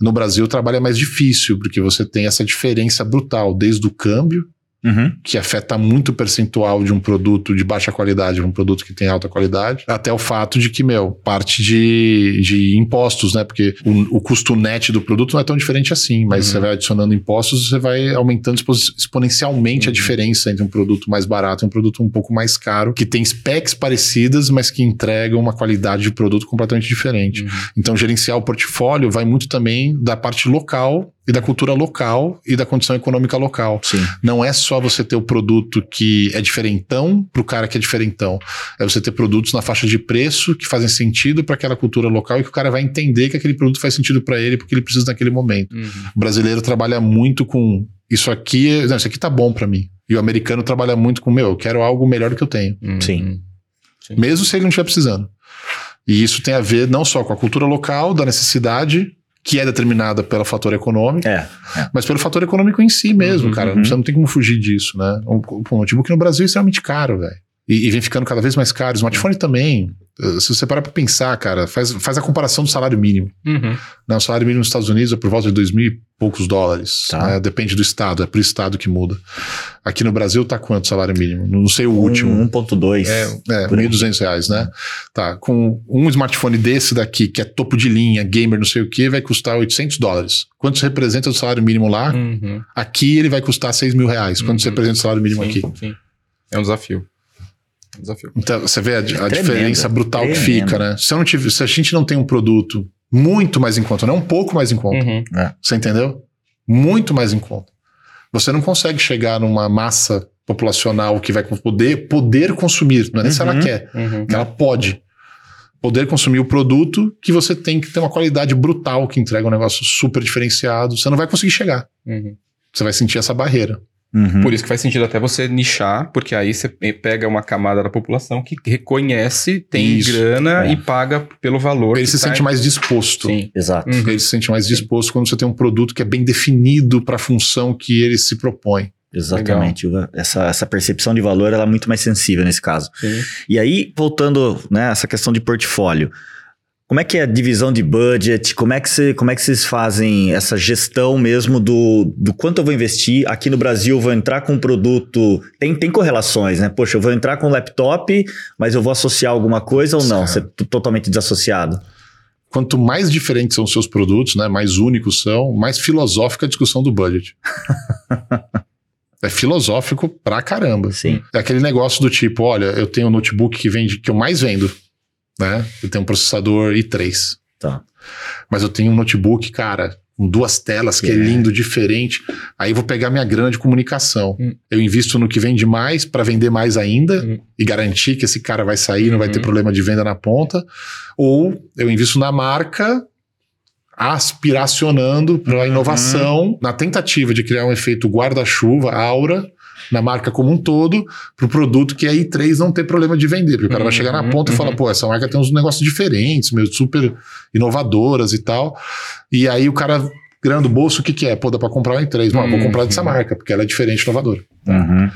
No Brasil o trabalho é mais difícil, porque você tem essa diferença brutal, desde o câmbio, Uhum. que afeta muito o percentual de um produto de baixa qualidade para um produto que tem alta qualidade, até o fato de que, meu, parte de, de impostos, né? Porque o, o custo net do produto não é tão diferente assim, mas Uhum. você vai adicionando impostos, você vai aumentando expo- exponencialmente a Uhum. diferença entre um produto mais barato e um produto um pouco mais caro, que tem specs parecidas, mas que entregam uma qualidade de produto completamente diferente. Uhum. Então, gerenciar o portfólio vai muito também da parte local e da cultura local e da condição econômica local. Sim. Não é só você ter o produto que é diferentão para o cara que é diferentão. É você ter produtos na faixa de preço que fazem sentido para aquela cultura local e que o cara vai entender que aquele produto faz sentido para ele porque ele precisa naquele momento. Uhum. O brasileiro trabalha muito com isso aqui, não, isso aqui tá bom para mim. E o americano trabalha muito com, meu, eu quero algo melhor do que eu tenho. Uhum. Sim. Mesmo se ele não estiver precisando. E isso tem a ver não só com a cultura local, da necessidade, que é determinada pelo fator econômico, É. mas pelo fator econômico em si mesmo, Uhum, cara. uhum. Você não tem como fugir disso, né? Um, um notebook no Brasil é extremamente caro, velho. E, e vem ficando cada vez mais caro. O smartphone também. Uh, Se você parar pra pensar, cara, faz, faz a comparação do salário mínimo. Uhum. Né? O salário mínimo nos Estados Unidos é por volta de dois mil e poucos dólares. Tá. né? Depende do estado, é pro estado que muda. Aqui no Brasil tá quanto o salário mínimo? Não sei o último. Um- 1.2. É, aí. 1.200 reais, né? Tá, com um smartphone desse daqui, que é topo de linha, gamer, não sei o que, vai custar 800 dólares. Quanto isso representa do salário mínimo lá? Uhum. Aqui ele vai custar 6 mil reais. Quanto isso Uhum. representa o salário mínimo Sim, aqui? sim. É um desafio. É desafio. Então, você vê a, a diferença brutal que fica, né? Se, eu não tive, se a gente não tem um produto muito mais em conta, não um pouco mais em conta, Uhum. você entendeu? Muito mais em conta. Você não consegue chegar numa massa populacional que vai poder, poder consumir, não é nem se ela Uhum. quer, Uhum. que ela pode. poder consumir o produto que você tem que ter uma qualidade brutal que entrega um negócio super diferenciado. Você não vai conseguir chegar. Uhum. Você vai sentir essa barreira. Uhum. Por isso que faz sentido até você nichar, porque aí você pega uma camada da população que reconhece, tem Isso, grana é. e paga pelo valor. Ele se tá- sente mais disposto. Sim. Exato. Uhum. Ele se sente mais disposto quando você tem um produto que é bem definido para a função que ele se propõe. Exatamente. Essa, essa percepção de valor ela é muito mais sensível nesse caso. Sim. E aí, voltando, né, essa questão de portfólio. Como é que é a divisão de budget? Como é que, você, como é que vocês fazem essa gestão mesmo do, do quanto eu vou investir? Aqui no Brasil, eu vou entrar com um produto. Tem, tem correlações, né? Poxa, eu vou entrar com um laptop, mas eu vou associar alguma coisa ou não? Você é totalmente desassociado? Quanto mais diferentes são os seus produtos, né, mais únicos são, mais filosófica a discussão do budget. é filosófico pra caramba. Sim. É aquele negócio do tipo, olha, eu tenho um notebook que vende que eu mais vendo, né? Eu tenho um processador i3. Tá. Mas eu tenho um notebook, cara, com duas telas, que é, É. lindo, diferente. Aí eu vou pegar minha grana de comunicação. Hum. Eu invisto no que vende mais para vender mais ainda Hum. e garantir que esse cara vai sair, não vai ter Uhum. problema de venda na ponta. Ou eu invisto na marca aspiracionando para a Uhum. inovação, na tentativa de criar um efeito guarda-chuva, aura, na marca como um todo, para o produto que a i3 não ter problema de vender. Porque o cara vai chegar na Uhum, ponta e uhum. fala, pô, essa marca tem uns negócios diferentes, meio super inovadoras e tal. E aí o cara, grana do bolso, o que, que é? Pô, dá para comprar uma i3. Não, eu vou comprar dessa Uhum. marca, porque ela é diferente e inovadora. Uhum.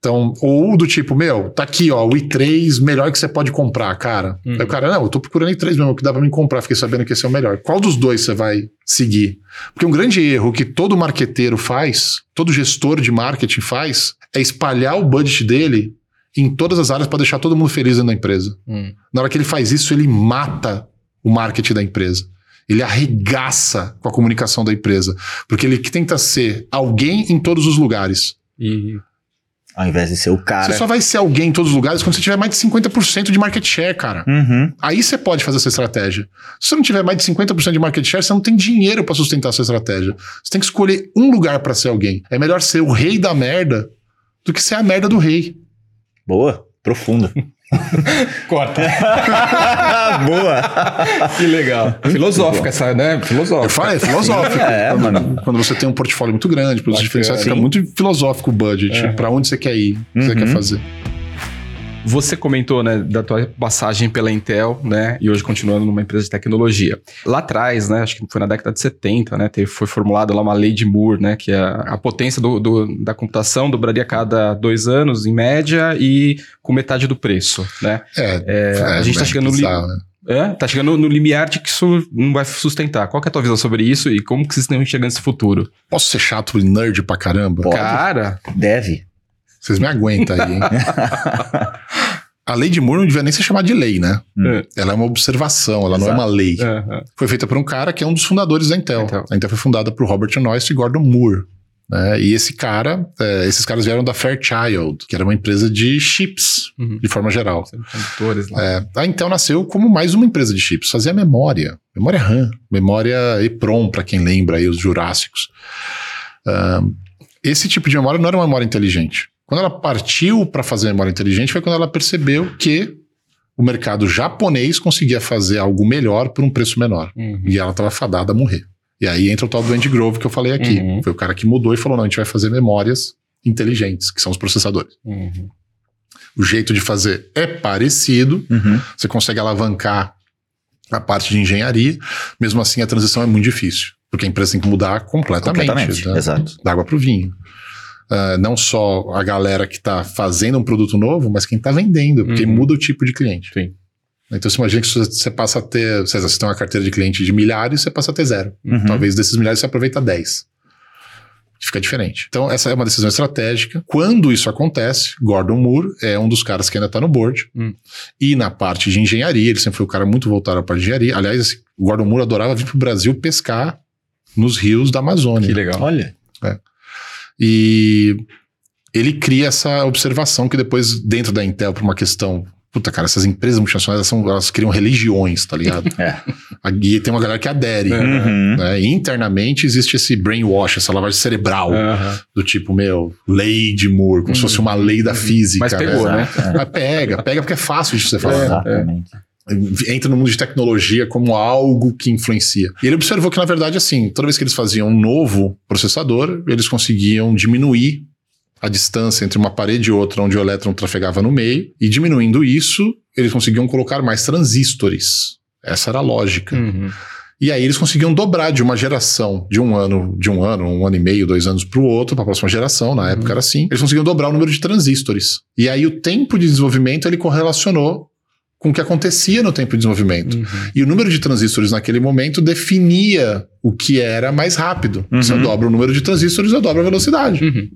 Então, ou do tipo, meu, tá aqui, ó, o i3 melhor que você pode comprar, cara. Uhum. Aí o cara, não, eu tô procurando i3 mesmo, que dá pra me comprar, fiquei sabendo que esse é o melhor. Qual dos dois você vai seguir? Porque um grande erro que todo marqueteiro faz, todo gestor de marketing faz, é espalhar o budget dele em todas as áreas pra deixar todo mundo feliz dentro da empresa. Hum. Na hora que ele faz isso, ele mata o marketing da empresa. Ele arregaça com a comunicação da empresa. Porque ele tenta ser alguém em todos os lugares. E Ao invés de ser o cara. Você só vai ser alguém em todos os lugares quando você tiver mais de 50% de market share, cara. Uhum. Aí você pode fazer essa estratégia. Se você não tiver mais de 50% de market share, você não tem dinheiro pra sustentar essa estratégia. Você tem que escolher um lugar pra ser alguém. É melhor ser o rei da merda do que ser a merda do rei. Boa. Profunda. corta. Boa. que legal. Filosófica essa, né? Eu Filosófica. falei, é filosófico. É, mano. Quando você tem um portfólio muito grande, produtos Bacana. diferenciados, fica muito filosófico o budget. Pra onde você quer ir, o que você Uhum. quer fazer. Você comentou, né, da tua passagem pela Intel, né, e hoje continuando numa empresa de tecnologia. Lá atrás, né, acho que foi na década de 70, né, teve, foi formulada lá uma lei de Moore, né, que é a, a potência do, do- da computação dobraria a cada dois anos, em média, e com metade do preço, né. É, É, a gente tá chegando no li- bizarro, né? É, tá chegando no limiar de que isso não vai sustentar. Qual que é a tua visão sobre isso e como que vocês estão chegando nesse futuro? Posso ser chato e nerd pra caramba? Pode. Cara, Deve. Vocês me aguentam aí, hein? A lei de Moore não devia nem ser chamada de lei, né? É. Ela é uma observação, ela não é Exato. uma lei. Aham. Foi feita por um cara que é um dos fundadores da Intel. Intel. A Intel foi fundada por Robert Noyce e Gordon Moore. né? E esse cara, é, esses caras vieram da Fairchild, que era uma empresa de chips, Uhum. de forma geral. Lá. É, a Intel nasceu como mais uma empresa de chips, fazia memória, memória RAM, memória EPROM, para quem lembra aí, os Jurássicos. Ah, esse tipo de memória não era uma memória inteligente. Quando ela partiu para fazer memória inteligente, foi quando ela percebeu que o mercado japonês conseguia fazer algo melhor por um preço menor. Uhum. E ela estava fadada a morrer. E aí entra o tal do Andy Grove que eu falei aqui. Uhum. Foi o cara que mudou e falou: não, a gente vai fazer memórias inteligentes, que são os processadores. Uhum. O jeito de fazer é parecido, Uhum. você consegue alavancar a parte de engenharia, mesmo assim a transição é muito difícil, porque a empresa tem que mudar completamente, Completamente. né? Exato. da água para o vinho. Ah, não só a galera que está fazendo um produto novo, mas quem está vendendo, porque Uhum. muda o tipo de cliente. Sim. Então você imagina que você você passa a ter, lá, você tem uma carteira de cliente de milhares, você passa a ter zero. Uhum. Talvez desses milhares você aproveita 10. Fica diferente. Então, essa é uma decisão estratégica. Quando isso acontece, Gordon Moore é um dos caras que ainda está no board. Hum. E na parte de engenharia, ele sempre foi o cara muito voltado à parte de engenharia. Aliás, Gordon Moore adorava vir para o Brasil pescar nos rios da Amazônia. Que legal. Olha. E ele cria essa observação que depois, dentro da Intel, por uma questão. Puta, cara, essas empresas multinacionais, elas, são, elas criam religiões, tá ligado? É. e tem uma galera que adere. É. Uhum. né? E internamente existe esse brainwash, essa lavagem cerebral, Aham. do tipo, meu, lei de Moore, como se Uhum. fosse uma lei da física. Mas pegou, né? Mas pega, pega porque é fácil de você falar. Exatamente. Entra no mundo de tecnologia como algo que influencia. E ele observou que, na verdade, assim, toda vez que eles faziam um novo processador, eles conseguiam diminuir a distância entre uma parede e outra, onde o elétron trafegava no meio, e diminuindo isso, eles conseguiam colocar mais transistores. Essa era a lógica. Uhum. E aí eles conseguiam dobrar de uma geração, de um ano, de um ano, um ano e meio, dois anos para o outro, para a próxima geração, na época era assim. Eles conseguiam dobrar o número de transistores. E aí o tempo de desenvolvimento ele correlacionou com o que acontecia no tempo de desenvolvimento. Uhum. E o número de transistores naquele momento definia o que era mais rápido. Uhum. Se eu dobro o número de transistores, eu dobro a velocidade. Uhum.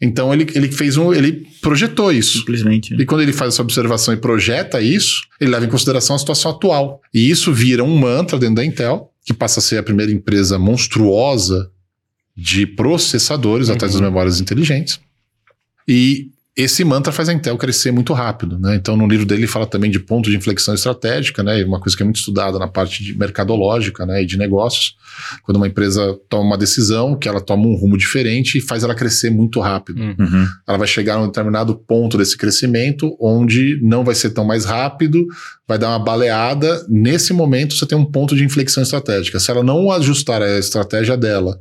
Então ele, ele fez um. ele projetou isso. Simplesmente. né? E quando ele faz essa observação e projeta isso, ele leva em consideração a situação atual. E isso vira um mantra dentro da Intel, que passa a ser a primeira empresa monstruosa de processadores atrás das memórias inteligentes. E esse mantra faz a Intel crescer muito rápido, né? Então, no livro dele ele fala também de ponto de inflexão estratégica, né? Uma coisa que é muito estudada na parte de mercadológica, né? E de negócios. Quando uma empresa toma uma decisão, que ela toma um rumo diferente e faz ela crescer muito rápido. Uhum. Uhum. Ela vai chegar a um determinado ponto desse crescimento, onde não vai ser tão mais rápido, vai dar uma baleada. Nesse momento, você tem um ponto de inflexão estratégica. Se ela não ajustar a estratégia dela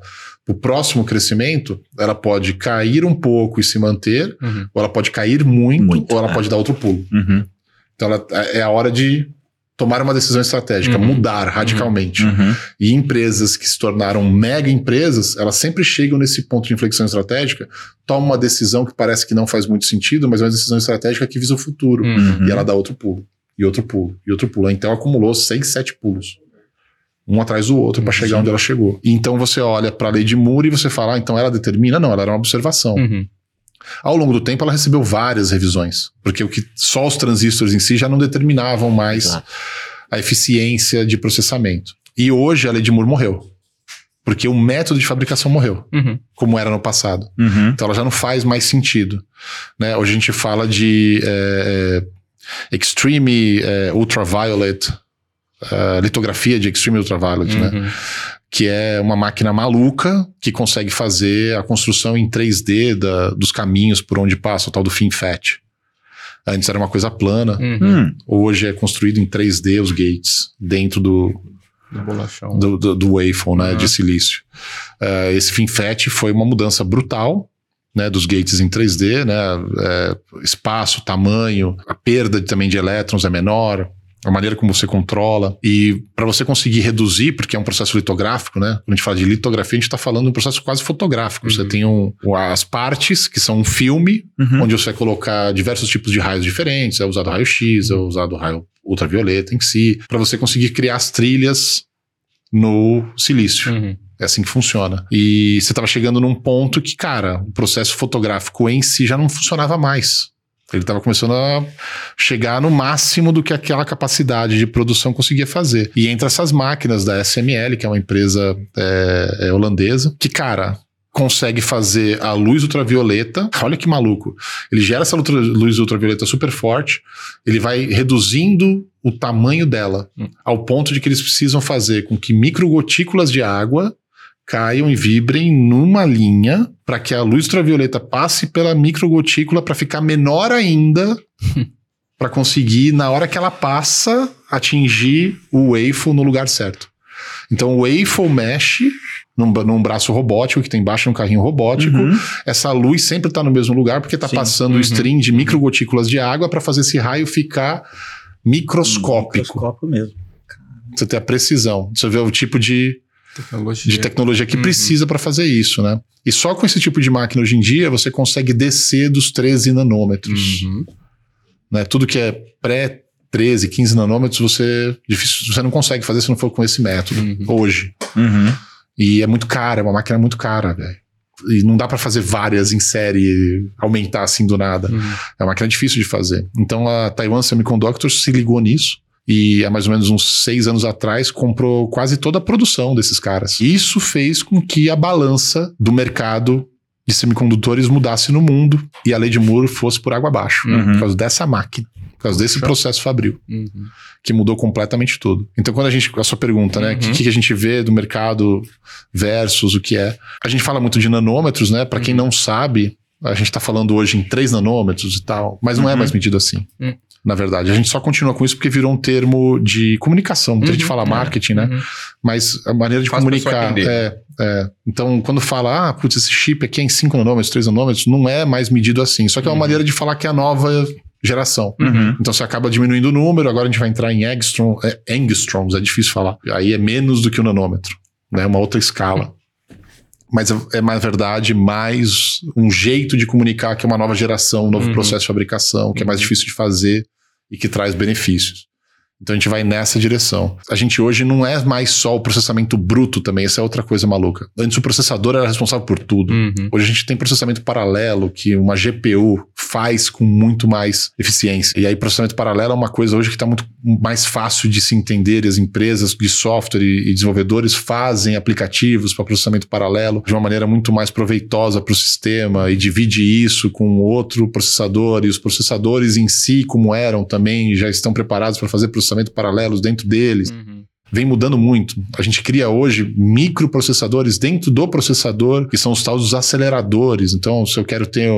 o próximo crescimento, ela pode cair um pouco e se manter, Uhum. ou ela pode cair muito, Muito, ou ela é. pode dar outro pulo. Uhum. Então ela, é a hora de tomar uma decisão estratégica, Uhum. mudar radicalmente. Uhum. E empresas que se tornaram mega empresas, elas sempre chegam nesse ponto de inflexão estratégica, tomam uma decisão que parece que não faz muito sentido, mas é uma decisão estratégica que visa o futuro. Uhum. E ela dá outro pulo, e outro pulo, e outro pulo. Então acumulou seis, sete pulos. Um atrás do outro para chegar onde ela chegou. Então você olha para a lei de Moore e você fala, ah, então ela determina? Não, ela era uma observação. Uhum. Ao longo do tempo, ela recebeu várias revisões, porque o que só os transistores em si já não determinavam mais a eficiência de processamento. E hoje a lei de Moore morreu, porque o método de fabricação morreu, Uhum. como era no passado. Uhum. Então ela já não faz mais sentido. Né? Hoje a gente fala de é, extreme é, ultraviolet, é, litografia de extreme ultraviolet, né? Uhum. que é uma máquina maluca que consegue fazer a construção em 3D da- dos caminhos por onde passa, o tal do FinFET. Antes era uma coisa plana, Uhum. Hum. hoje é construído em 3D os gates, dentro do, Do do, do, waffle, né, Uhum. de silício. Eh, esse FinFET foi uma mudança brutal, né, dos gates em 3D, né, eh, espaço, tamanho, a perda também de elétrons é menor, a maneira como você controla. E para você conseguir reduzir, porque é um processo litográfico, né? Quando a gente fala de litografia, a gente está falando de um processo quase fotográfico. Você Uhum. tem um, as partes, que são um filme, Uhum. onde você vai colocar diversos tipos de raios diferentes. É usado raio-x, é usado raio ultravioleta em si, para você conseguir criar as trilhas no silício. Uhum. É assim que funciona. E você estava chegando num ponto que, cara, o processo fotográfico em si já não funcionava mais. Ele estava começando a chegar no máximo do que aquela capacidade de produção conseguia fazer. E entre essas máquinas da SML, que é uma empresa é, é, holandesa, que, cara, consegue fazer a luz ultravioleta. Olha que maluco. Ele gera essa luz ultravioleta super forte, ele vai reduzindo o tamanho dela, Hum. ao ponto de que eles precisam fazer com que microgotículas de água caiam e vibrem numa linha para que a luz ultravioleta passe pela microgotícula para ficar menor ainda, para conseguir, na hora que ela passa, atingir o waffle no lugar certo. Então o waffle mexe num, num braço robótico que tem embaixo um carrinho robótico. Uhum. Essa luz sempre está no mesmo lugar porque está passando o Uhum. string de microgotículas de água para fazer esse raio ficar microscópico. Microscópio mesmo. Você ter a precisão. Você vê o tipo de, Tecnologia. de tecnologia que Uhum. precisa para fazer isso, né? E só com esse tipo de máquina hoje em dia você consegue descer dos 13 nanômetros. Uhum. Né? Tudo que é pré 13, 15 nanômetros, você, difícil, você não consegue fazer se não for com esse método Uhum. hoje. Uhum. E é muito cara, é uma máquina muito cara, velho. E não dá para fazer várias em série aumentar assim do nada. Uhum. É uma máquina difícil de fazer. Então a Taiwan Semiconductor se ligou nisso. E há mais ou menos uns seis anos atrás comprou quase toda a produção desses caras. Isso fez com que a balança do mercado de semicondutores mudasse no mundo e a lei de Moore fosse por água abaixo. Uhum. Por causa dessa máquina. Por causa desse processo fabril Uhum. que mudou completamente tudo. Então, quando a gente. A sua pergunta, né? O Uhum. que, que a gente vê do mercado versus o que é? A gente fala muito de nanômetros, né? Para quem Uhum. não sabe, A gente está falando hoje em 3 nanômetros e tal, mas não é Uhum. mais medido assim. Hum. Na verdade, a gente só continua com isso porque virou um termo de comunicação. Muita gente Uhum. fala marketing, né? Uhum. Mas a maneira de pessoa comunicar. É, é. Então, quando fala, ah, putz, esse chip aqui é em 5 nanômetros, 3 nanômetros, não é mais medido assim. Só que é uma Uhum. maneira de falar que é a nova geração. Uhum. Então você acaba diminuindo o número, agora a gente vai entrar em angstrom, é, angstroms, é difícil falar. Aí é menos do que o nanômetro, né? Uma outra escala. Mas é, é, na verdade, mais um jeito de comunicar que é uma nova geração, um novo Uhum. processo de fabricação, que é mais Uhum. difícil de fazer e que traz benefícios. Então a gente vai nessa direção. A gente hoje não é mais só o processamento bruto também, essa é outra coisa maluca. Antes o processador era responsável por tudo. Uhum. Hoje a gente tem processamento paralelo que uma GPU faz com muito mais eficiência. E aí, processamento paralelo é uma coisa hoje que está muito mais fácil de se entender. As empresas de software e, e desenvolvedores fazem aplicativos para processamento paralelo de uma maneira muito mais proveitosa para o sistema e divide isso com outro processador. E os processadores em si, como eram também, já estão preparados para fazer processamento paralelos dentro deles Uhum. Vem mudando muito. A gente cria hoje microprocessadores dentro do processador, que são os tais dos aceleradores. Então, se eu quero ter.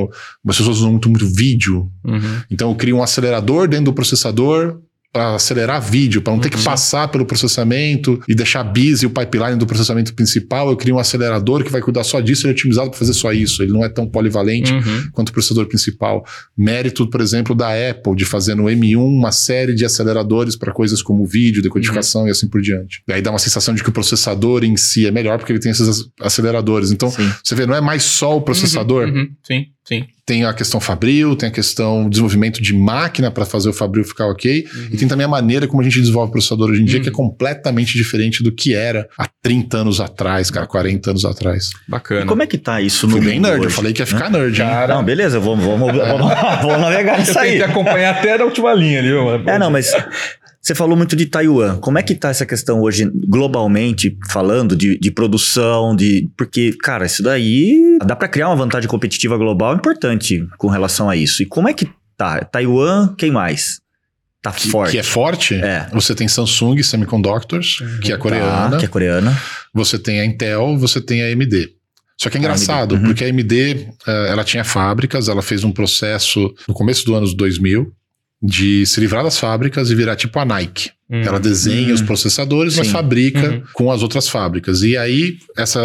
As pessoas usam muito, muito vídeo. Uhum. Então, eu crio um acelerador dentro do processador para acelerar vídeo, para não ter que Uhum. passar pelo processamento e deixar bis e o pipeline do processamento principal. Eu crio um acelerador que vai cuidar só disso, ele é otimizado para fazer só isso. Ele não é tão polivalente Uhum. quanto o processador principal. Mérito, por exemplo, da Apple de fazer no M1 uma série de aceleradores para coisas como vídeo, decodificação Uhum. e assim por diante. E aí dá uma sensação de que o processador em si é melhor porque ele tem esses ac- aceleradores. Então, Sim. você vê, não é mais só o processador, Uhum. Uhum. Sim, sim. tem a questão fabril, tem a questão desenvolvimento de máquina para fazer o fabril ficar ok, Uhum. e tem também a maneira como a gente desenvolve processador hoje em dia, Uhum. que é completamente diferente do que era há 30 anos atrás, cara, 40 anos atrás. Bacana. E como é que tá isso no Fui bem nerd, eu hoje? falei que ia ficar nerd, hein? Cara, Não, beleza, vamos, vamos, vamos, vamos navegar eu nisso aí. tentei acompanhar até a última linha ali. viu? É, não, mas você falou muito de Taiwan. Como é que tá essa questão hoje, globalmente falando, de, de produção, de. Porque, cara, isso daí dá pra criar uma vantagem competitiva global importante com relação a isso. E como é que tá? Taiwan, quem mais? Tá Que, forte. que é forte. É. Você tem Samsung Semiconductors, que é Tá, coreana. que é coreana. Você tem a Intel, você tem a AMD. Só que é A engraçado, AMD, uhum. porque a AMD, eh, ela tinha fábricas, ela fez um processo no começo do ano 2000 de se livrar das fábricas e virar tipo a Nike. Uhum. Ela desenha Hum. os processadores, mas Sim. fabrica Uhum. com as outras fábricas. E aí, essa,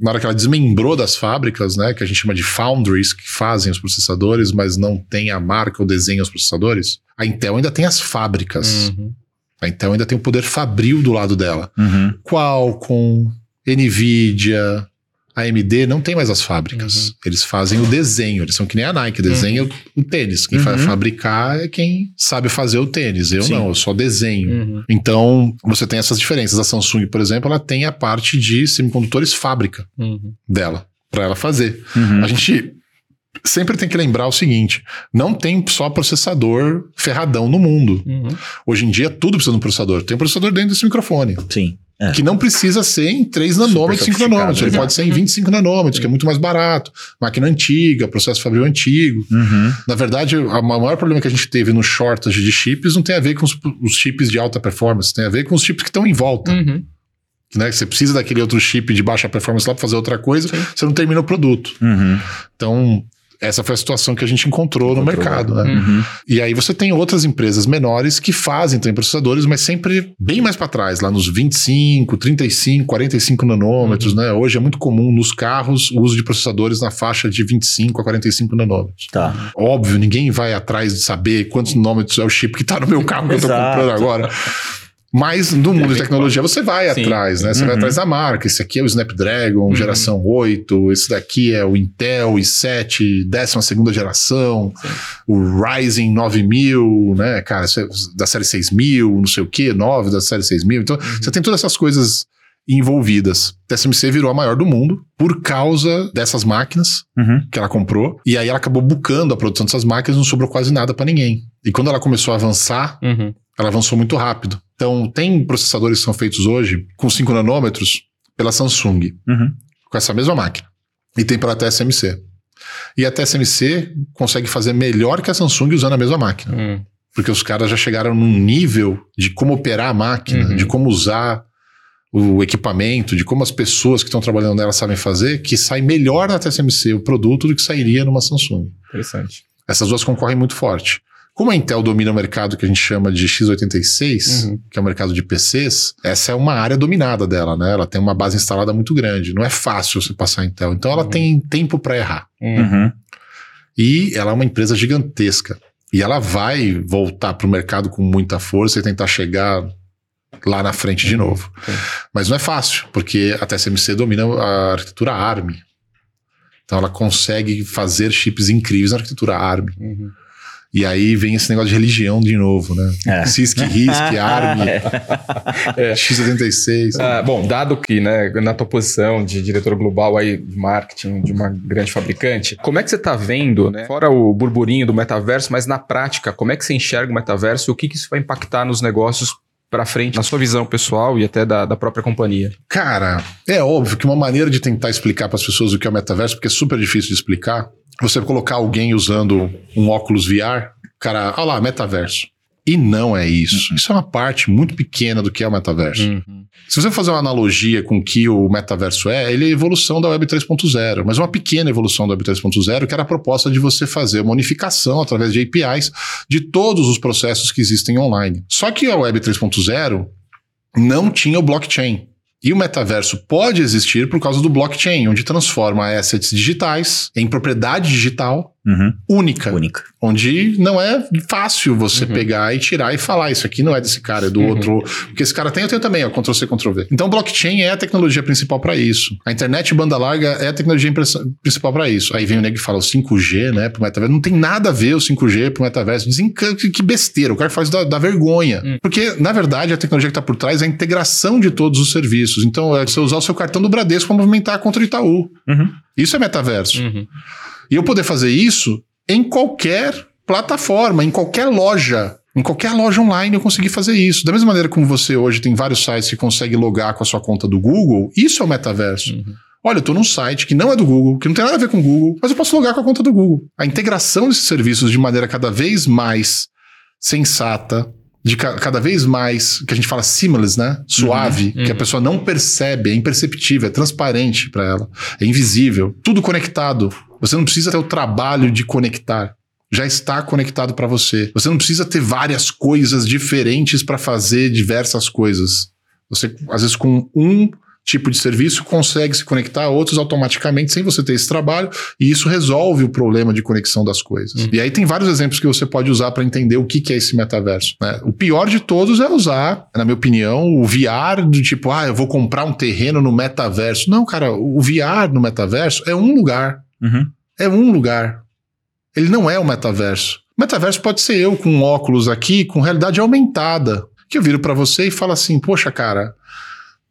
na hora que ela desmembrou das fábricas, né, que a gente chama de foundries, que fazem os processadores, mas não tem a marca ou desenha os processadores, a Intel ainda tem as fábricas. Uhum. A Intel ainda tem o poder fabril do lado dela. Uhum. Qualcomm, Nvidia, AMD não tem mais as fábricas. Uhum. Eles fazem o desenho, eles são que nem a Nike, desenha o tênis. Quem vai Uhum. fabricar é quem sabe fazer o tênis. Eu Sim. não, eu só desenho. Uhum. Então, você tem essas diferenças. A Samsung, por exemplo, ela tem a parte de semicondutores fábrica Uhum. dela, para ela fazer. Uhum. A gente sempre tem que lembrar o seguinte: não tem só processador ferradão no mundo. Uhum. Hoje em dia, tudo precisa de um processador. Tem um processador dentro desse microfone. Sim. É. Que não precisa ser em 3 nanômetros, 5 sofisticado, nanômetros. Ele exato. pode ser em 25 nanômetros, que é muito mais barato. Máquina antiga, processo fabril antigo. Uhum. Na verdade, o maior problema que a gente teve no shortage de chips não tem a ver com os, os chips de alta performance, tem a ver com os chips que estão em volta. Uhum. Né? Você precisa daquele outro chip de baixa performance lá para fazer outra coisa, Sim. você não termina o produto. Uhum. Então, essa foi a situação que a gente encontrou, no Encontrou, mercado. Né? Uhum. E aí você tem outras empresas menores que fazem também processadores, mas sempre bem mais para trás, lá nos 25, 35, 45 nanômetros, né? Hoje é muito comum nos carros o uso de processadores na faixa de 25 a 45 nanômetros. Tá. Óbvio, ninguém vai atrás de saber quantos nanômetros é o chip que tá no meu carro que eu tô Exato. comprando agora. Mas no mundo de tecnologia você vai Sim. atrás, né? Você vai Uhum. atrás da marca. Esse aqui é o Snapdragon, Uhum. geração 8. Esse daqui é o Intel i7, 12 segunda geração. O Ryzen 9000, né? Cara, da série 6000, não sei o que, 9 da série 6000. Então, você tem todas essas coisas envolvidas. TSMC virou a maior do mundo por causa dessas máquinas Uhum. que ela comprou. E aí ela acabou bucando a produção dessas máquinas, não sobrou quase nada para ninguém. E quando ela começou a avançar, Uhum. ela avançou muito rápido. Então, tem processadores que são feitos hoje com 5 nanômetros pela Samsung, Uhum. com essa mesma máquina. E tem pela TSMC. E a TSMC consegue fazer melhor que a Samsung usando a mesma máquina. Uhum. Porque os caras já chegaram num nível de como operar a máquina, Uhum. de como usar o equipamento, de como as pessoas que estão trabalhando nela sabem fazer, que sai melhor na TSMC o produto do que sairia numa Samsung. Interessante. Essas duas concorrem muito forte. Como a Intel domina o mercado que a gente chama de x86, Uhum. que é o mercado de PCs, essa é uma área dominada dela, né? Ela tem uma base instalada muito grande. Não é fácil você passar a Intel. Então ela Uhum. tem tempo para errar. Uhum. E ela é uma empresa gigantesca. E ela vai voltar para o mercado com muita força e tentar chegar lá na frente de novo. Sim. Mas não é fácil, porque a TSMC domina a arquitetura ARM. Então ela consegue fazer chips incríveis na arquitetura ARM. E aí vem esse negócio de religião de novo, né? É. CISC, RISC, ARM, É. x86. Ah, bom, dado que, né, na tua posição de diretor global aí de marketing de uma grande fabricante, como é que você tá vendo, né, fora o burburinho do metaverso, mas na prática, como é que você enxerga o metaverso e o que, que isso vai impactar nos negócios para frente, na sua visão pessoal e até da, da própria companhia? Cara, é óbvio que uma maneira de tentar explicar para as pessoas o que é o metaverso, porque é super difícil de explicar, você colocar alguém usando um óculos VR, cara, olha lá, metaverso. E não é isso. Isso é uma parte muito pequena do que é o metaverso. Uhum. Se você fazer uma analogia com o que o metaverso é, ele é a evolução da Web 3.0, mas uma pequena evolução da Web 3.0, que era a proposta de você fazer uma unificação através de APIs de todos os processos que existem online. Só que a Web 3.0 não tinha o blockchain. E o metaverso pode existir por causa do blockchain, onde transforma assets digitais em propriedade digital Uhum. única Única. onde não é fácil você Uhum. pegar e tirar e falar isso aqui não é desse cara, é do Uhum. outro. Porque esse cara tem, eu tenho também, ó, Ctrl C, Ctrl V. Então, blockchain é a tecnologia principal para isso. A internet banda larga é a tecnologia principal para isso. Aí vem o nego e fala o 5G, né, pro metaverso. Não tem nada a ver o 5G pro metaverso. Dizem que, que besteira, o cara faz da, da vergonha. Hum. Porque, na verdade, a tecnologia que tá por trás é a integração de todos os serviços. Então, é você usar o seu cartão do Bradesco para movimentar a conta do Itaú. Uhum. Isso é metaverso. Uhum. E eu poder fazer isso em qualquer plataforma, em qualquer loja. Em qualquer loja online eu consegui fazer isso. Da mesma maneira como você hoje tem vários sites que consegue logar com a sua conta do Google, isso é o metaverso. Uhum. Olha, eu tô num site que não é do Google, que não tem nada a ver com o Google, mas eu posso logar com a conta do Google. A integração desses serviços de maneira cada vez mais sensata, de ca- cada vez mais, que a gente fala seamless, né? Suave, Uhum, que a uhum. pessoa não percebe, é imperceptível, é transparente para ela, é invisível, tudo conectado. Você não precisa ter o trabalho de conectar. Já está conectado para você. Você não precisa ter várias coisas diferentes para fazer diversas coisas. Você, às vezes, com um tipo de serviço, consegue se conectar a outros automaticamente sem você ter esse trabalho, e isso resolve o problema de conexão das coisas. Uhum. E aí tem vários exemplos que você pode usar para entender o que, que é esse metaverso. né? O pior de todos é usar, na minha opinião, o VR do tipo, ah, eu vou comprar um terreno no metaverso. Não, cara, o VR no metaverso é um lugar. Uhum. É um lugar. Ele não é o metaverso. O metaverso pode ser eu com óculos aqui, com realidade aumentada. Que eu viro pra você e falo assim: Poxa, cara,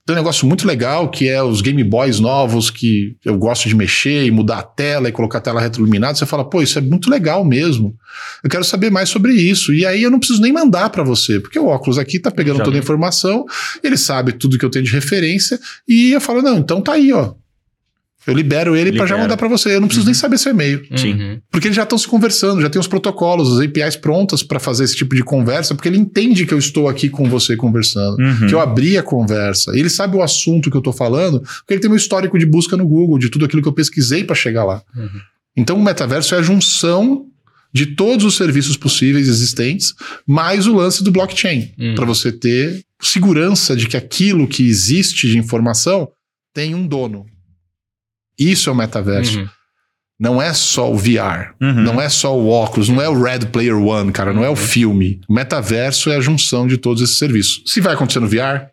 tem um negócio muito legal que é os Game Boys novos que eu gosto de mexer e mudar a tela e colocar a tela retroiluminada. Você fala, pô, isso é muito legal mesmo. Eu quero saber mais sobre isso. E aí eu não preciso nem mandar pra você, porque o óculos aqui tá pegando Já toda a informação, ele sabe tudo que eu tenho de referência, e eu falo, não, então tá aí, ó. Eu libero ele pra já mandar pra você. Eu não preciso nem saber seu e-mail. Sim. Uhum. Porque eles já estão se conversando, já tem os protocolos, as APIs prontas para fazer esse tipo de conversa, porque ele entende que eu estou aqui com você conversando, Uhum. que eu abri a conversa. Ele sabe o assunto que eu estou falando, porque ele tem meu histórico de busca no Google, de tudo aquilo que eu pesquisei para chegar lá. Uhum. Então o metaverso é a junção de todos os serviços possíveis existentes, mais o lance do blockchain, Uhum. para você ter segurança de que aquilo que existe de informação tem um dono. Isso é o metaverso. Uhum. Não é só o VR. Uhum. Não é só o óculos, não é o Red Player One, cara, não é o filme. O metaverso é a junção de todos esses serviços. Se vai acontecer no VR,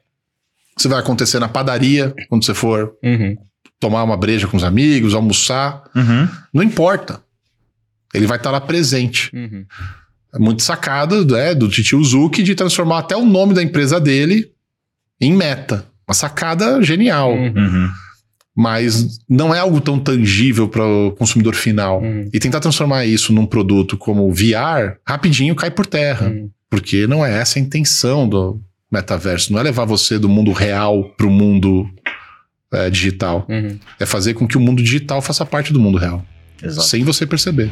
se vai acontecer na padaria, quando você for Uhum. tomar uma breja com os amigos, almoçar, Uhum. não importa. Ele vai estar lá presente. Uhum. É muito sacada né, do Titio Zuki de transformar até o nome da empresa dele em meta. Uma sacada genial. Uhum. Mas não é algo tão tangível para o consumidor final. Uhum. E tentar transformar isso num produto como VR, rapidinho cai por terra. Uhum. Porque não é essa a intenção do metaverso. Não é levar você do mundo real para o mundo é, digital. Uhum. É fazer com que o mundo digital faça parte do mundo real. Exato. Sem você perceber.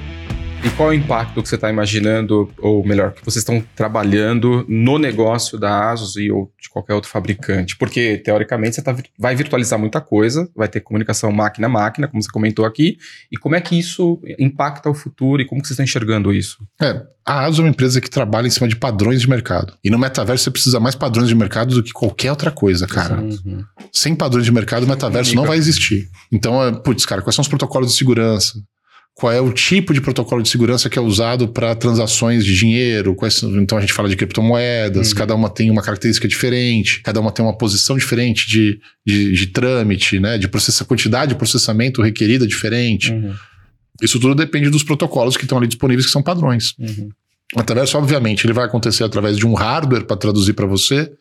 E qual é o impacto que você está imaginando, ou melhor, que vocês estão trabalhando no negócio da Asus e ou de qualquer outro fabricante? Porque, teoricamente, você tá, vai virtualizar muita coisa, vai ter comunicação máquina a máquina, como você comentou aqui, e como é que isso impacta o futuro e como que vocês estão enxergando isso? É, a Asus é uma empresa que trabalha em cima de padrões de mercado. E no metaverso você precisa mais padrões de mercado do que qualquer outra coisa, cara. Uhum. Sem padrões de mercado, o metaverso não vai existir. Então, é, putz, cara, quais são os protocolos de segurança? Qual é o tipo de protocolo de segurança que é usado para transações de dinheiro? Quais, então a gente fala de criptomoedas, Uhum. cada uma tem uma característica diferente, cada uma tem uma posição diferente de, de, de trâmite, né? De processa, quantidade de processamento requerida diferente. Uhum. Isso tudo depende dos protocolos que estão ali disponíveis, que são padrões. Uhum. O metaverso, obviamente, ele vai acontecer através de um hardware para traduzir para você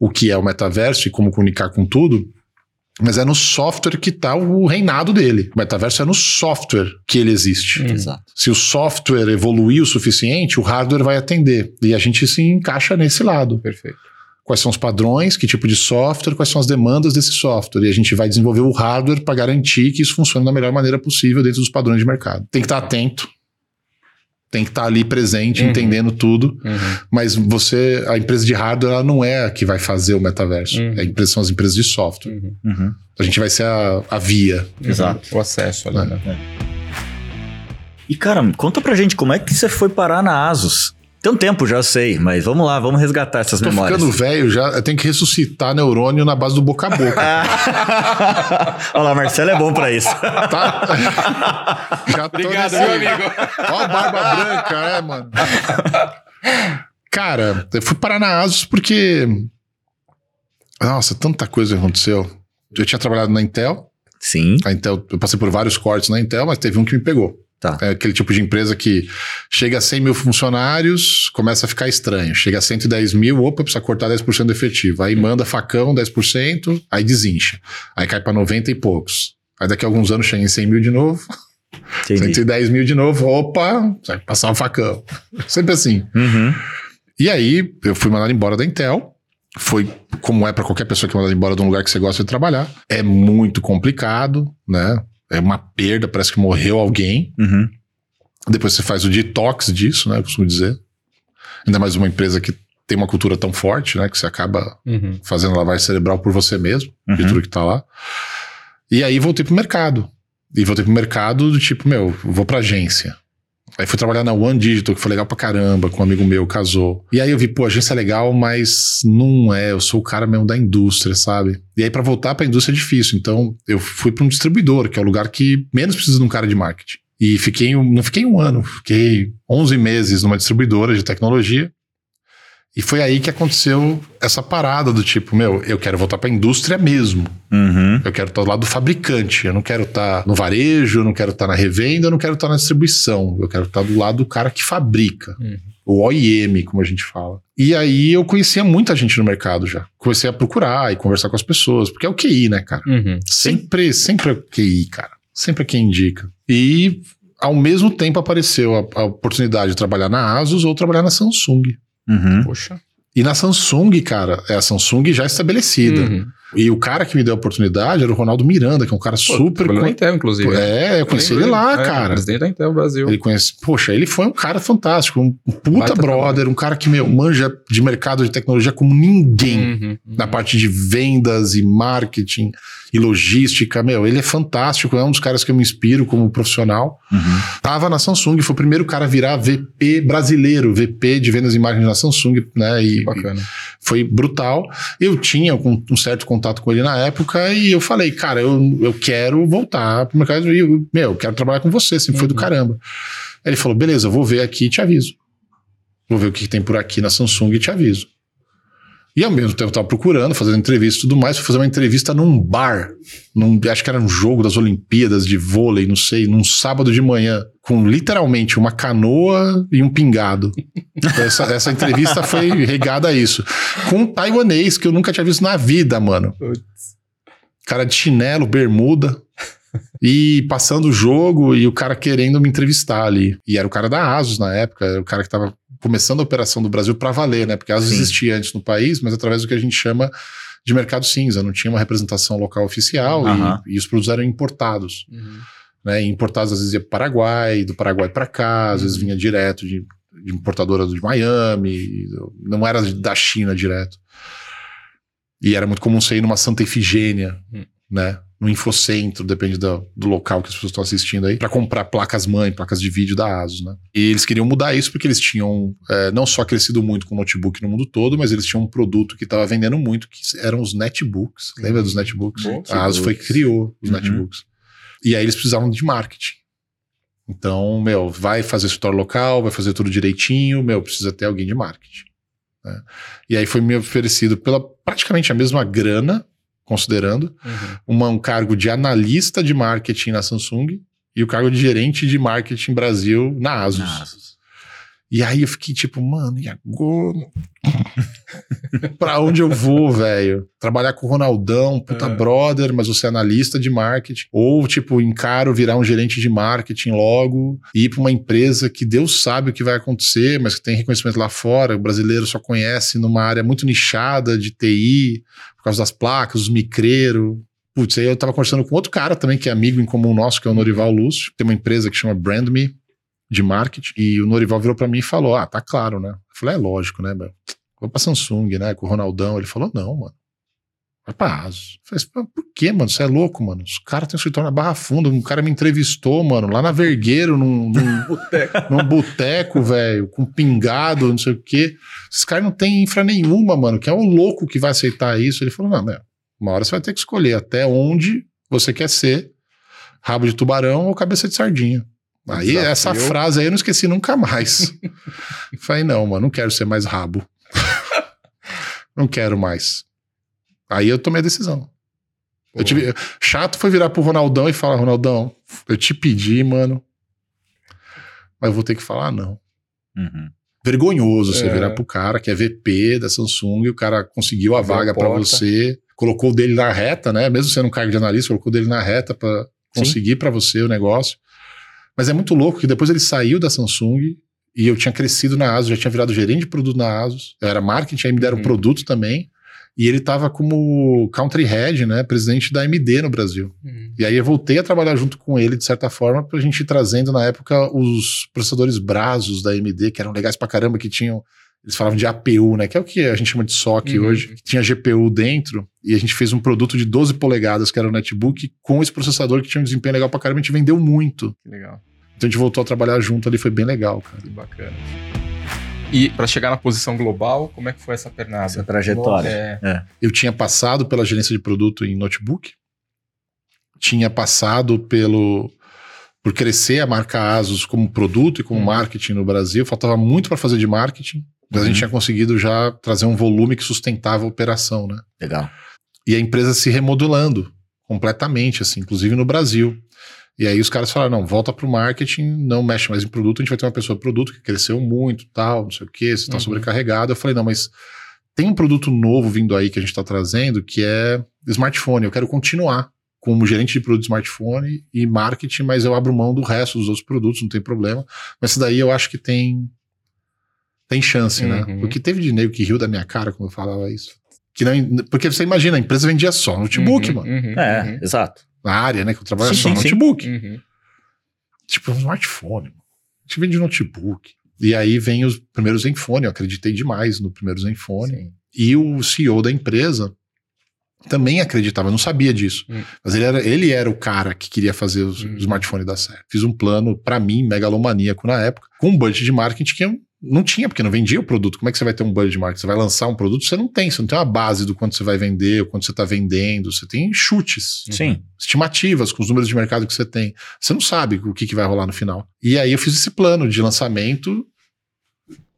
o que é o metaverso e como comunicar com tudo. Mas é no software que está o reinado dele. O metaverso é no software que ele existe. Uhum. Exato. Se o software evoluir o suficiente, o hardware vai atender. E a gente se encaixa nesse lado. Perfeito. Quais são os padrões, que tipo de software, quais são as demandas desse software. E a gente vai desenvolver o hardware para garantir que isso funcione da melhor maneira possível dentro dos padrões de mercado. Tem que estar atento. Tem que estar ali presente, Uhum. entendendo tudo. Uhum. Mas você, a empresa de hardware, ela não é a que vai fazer o metaverso. Uhum. A empresa, são as empresas de software. Uhum. Uhum. A gente vai ser a, a via. Exato. O acesso ali, né? E, cara, conta pra gente como é que você foi parar na Asus. Tem um tempo, já sei, mas vamos lá, vamos resgatar essas Tô memórias. ficando velho já, eu tenho que ressuscitar neurônio na base do boca a boca. Olha lá, Marcelo é bom pra isso. tá? Já tô Obrigado, nesse- meu amigo. Ó a barba branca, é, mano. Cara, eu fui parar na Asus porque. Nossa, tanta coisa aconteceu. Eu tinha trabalhado na Intel. Sim, A Intel, eu passei por vários cortes na Intel, mas teve um que me pegou. Tá. É aquele tipo de empresa que chega a 100 mil funcionários, começa a ficar estranho. Chega a 110 mil, opa, precisa cortar 10% do efetivo. Aí manda facão 10%, aí desincha. Aí cai para 90 e poucos. Aí daqui a alguns anos chega em 100 mil de novo, Entendi. 110 mil de novo, opa, vai passar o facão. Sempre assim. Uhum. E aí eu fui mandado embora da Intel. Foi como é para qualquer pessoa que é mandada embora de um lugar que você gosta de trabalhar. É muito complicado, né? É uma perda, parece que morreu alguém. Uhum. Depois você faz o detox disso, né? Eu costumo dizer. Ainda mais uma empresa que tem uma cultura tão forte, né? Que você acaba Uhum. fazendo lavagem cerebral por você mesmo, de Uhum. tudo que tá lá. E aí voltei pro mercado. E voltei pro mercado do tipo, meu, vou pra agência. Aí fui trabalhar na One Digital, que foi legal pra caramba, com um amigo meu, casou. E aí eu vi, pô, agência é legal, mas não é, eu sou o cara mesmo da indústria, sabe? E aí pra voltar pra indústria é difícil. Então eu fui pra um distribuidor, que é o lugar que menos precisa de um cara de marketing. E fiquei, não fiquei um ano, fiquei 11 meses numa distribuidora de tecnologia. E foi aí que aconteceu essa parada do tipo, meu, eu quero voltar pra indústria mesmo. Uhum. Eu quero estar do lado do fabricante. Eu não quero estar no varejo, eu não quero estar na revenda, eu não quero estar na distribuição. Eu quero estar do lado do cara que fabrica. Uhum. O OIM, como a gente fala. E aí eu conhecia muita gente no mercado já. Comecei a procurar e conversar com as pessoas, porque é o QI, né, cara? Uhum. Sempre, sempre é o QI, cara. Sempre é quem indica. E ao mesmo tempo apareceu a, a oportunidade de trabalhar na Asus ou trabalhar na Samsung. Uhum. Poxa. E na Samsung, cara, é a Samsung já estabelecida. Uhum. E o cara que me deu a oportunidade era o Ronaldo Miranda, que é um cara Pô, super. na con- Intel, inclusive. É, eu conheci ele lá. É, cara. Presidente da Intel Brasil. Ele conhece. Poxa, ele foi um cara fantástico, um puta Baita brother, um cara que, meu, manja de mercado de tecnologia como ninguém. Uhum. Uhum. Na parte de vendas e marketing e logística, meu, ele é fantástico, é um dos caras que eu me inspiro como profissional. Uhum. Tava na Samsung, foi o primeiro cara a virar VP brasileiro, VP de vendas e marketing na Samsung, né? E, Bacana. foi brutal. Eu tinha um, um certo contato com ele na época e eu falei, cara, eu, eu quero voltar pro mercado e eu, meu, eu quero trabalhar com você, sempre foi do Uhum. caramba. Aí ele falou, beleza, eu vou ver aqui e te aviso. Vou ver o que tem por aqui na Samsung e te aviso. E ao mesmo tempo eu tava procurando, fazendo entrevista e tudo mais, fui fazer uma entrevista num bar, num, acho que era um jogo das Olimpíadas de vôlei, não sei, num sábado de manhã, com literalmente uma canoa e um pingado. Essa, essa entrevista foi regada a isso. Com um taiwanês que eu nunca tinha visto na vida, mano. Cara de chinelo, bermuda. E passando o jogo e o cara querendo me entrevistar ali. E era o cara da Asus na época, era o cara que tava começando a operação do Brasil para valer, né? Porque a Asus Sim. existia antes no país, mas através do que a gente chama de mercado cinza. Não tinha uma representação local oficial e- Aham. e, os produtos eram importados. Uhum. né? Importados às vezes ia para o Paraguai, do Paraguai para cá, às vezes vinha direto de, de importadora de Miami, não era da China direto. E era muito comum você ir numa Santa Efigênia, Hum. né? No Infocentro, depende do, do local que as pessoas estão assistindo aí, para comprar placas mãe, placas de vídeo da ASUS, né? E eles queriam mudar isso porque eles tinham é, não só crescido muito com notebook no mundo todo, mas eles tinham um produto que estava vendendo muito, que eram os netbooks. Lembra dos netbooks? Bom. A ASUS foi criou os Uhum. netbooks. E aí eles precisavam de marketing. Então, meu, vai fazer escritório local, vai fazer tudo direitinho, meu, precisa ter alguém de marketing. né? E aí foi me oferecido pela praticamente a mesma grana, considerando, Uhum. uma- um cargo de analista de marketing na Samsung e o cargo de gerente de marketing Brasil na Asus. Na Asus. E aí eu fiquei tipo, mano, e agora? pra onde eu vou, velho? Trabalhar com o Ronaldão, puta É. brother, mas você é analista de marketing. Ou, tipo, encaro virar um gerente de marketing logo e ir pra uma empresa que Deus sabe o que vai acontecer, mas que tem reconhecimento lá fora. O brasileiro só conhece numa área muito nichada de TI, por causa das placas, os micreiros. Putz, aí eu tava conversando com outro cara também, que é amigo em comum nosso, que é o Norival Lúcio. Tem uma empresa que chama Brandme, de marketing. E o Norival virou pra mim e falou: Ah, tá claro, né? Eu falei: É lógico, né, meu? Vou pra Samsung, né? Com o Ronaldão. Ele falou: Não, mano. Vai pra Asus. Eu falei: Por quê, mano? Você é louco, mano? Os caras têm um escritório na Barra Funda. Um cara me entrevistou, mano, lá na Vergueiro, num, num, num boteco, velho, com pingado, não sei o quê. Esses caras não têm infra nenhuma, mano. Que é o louco que vai aceitar isso. Ele falou: Não, meu, uma hora você vai ter que escolher até onde você quer ser rabo de tubarão ou cabeça de sardinha. Aí Desafio. essa frase aí eu não esqueci nunca mais. Falei, não, mano, não quero ser mais rabo. não quero mais. Aí eu tomei a decisão. Eu tive, chato foi virar pro Ronaldão e falar, Ronaldão, eu te pedi, mano, mas eu vou ter que falar não. Uhum. Vergonhoso você É. virar pro cara que é VP da Samsung e o cara conseguiu a Abriu vaga pra porta. você, colocou dele na reta, né? Mesmo sendo um cargo de analista, colocou dele na reta pra conseguir pra você o negócio. Mas é muito louco que depois ele saiu da Samsung e eu tinha crescido na Asus, já tinha virado gerente de produto na Asus. Eu era marketing, aí me deram Uhum. produto também. E ele tava como country head, né? Presidente da AMD no Brasil. Uhum. E aí eu voltei a trabalhar junto com ele, de certa forma, pra gente ir trazendo na época os processadores Brazos da AMD, que eram legais pra caramba, que tinham. Eles falavam de APU, né? Que é o que a gente chama de SOC Uhum. hoje. que Tinha GPU dentro. E a gente fez um produto de 12 polegadas, que era o netbook, com esse processador que tinha um desempenho legal pra caramba. A gente vendeu muito. Que legal. Então a gente voltou a trabalhar junto ali, foi bem legal, cara. Que bacana. E pra chegar na posição global, como é que foi essa pernada? Essa trajetória. É, Eu tinha passado pela gerência de produto em notebook, tinha passado pelo por crescer a marca Asus como produto e como Hum. marketing no Brasil, faltava muito para fazer de marketing, mas a Uhum. gente tinha conseguido já trazer um volume que sustentava a operação, né? Legal. E a empresa se remodelando completamente, assim, inclusive no Brasil. E aí os caras falaram, não, volta pro marketing, não mexe mais em produto, a gente vai ter uma pessoa produto que cresceu muito, tal, não sei o quê, você está Uhum. sobrecarregado. Eu falei, não, mas tem um produto novo vindo aí que a gente está trazendo, que é smartphone. Eu quero continuar como gerente de produto de smartphone e marketing, mas eu abro mão do resto dos outros produtos, não tem problema. Mas isso daí eu acho que tem tem chance, né? Uhum. Porque teve de nego que riu da minha cara quando eu falava isso. Que não, porque você imagina, a empresa vendia só notebook, Uhum, mano. uhum, É, uhum, exato. Na área, né? Que eu trabalho é Sim, só sim, sim. notebook. uhum. Tipo, um smartphone. mano. A gente vende notebook. E aí vem os primeiros Zenfone. Eu acreditei demais no primeiro Zenfone. Sim. E o CEO da empresa também acreditava, não sabia disso. Hum. Mas ele era, ele era o cara que queria fazer os- Hum. o smartphone dar certo. Fiz um plano, pra mim, megalomaníaco na época, com um budget de marketing que eu não tinha, porque não vendia o produto. Como é que você vai ter um budget de marketing? Você vai lançar um produto, você não tem. Você não tem uma base do quanto você vai vender, o quanto você está vendendo. Você tem chutes Sim. estimativas com os números de mercado que você tem. Você não sabe o que, que vai rolar no final. E aí eu fiz esse plano de lançamento.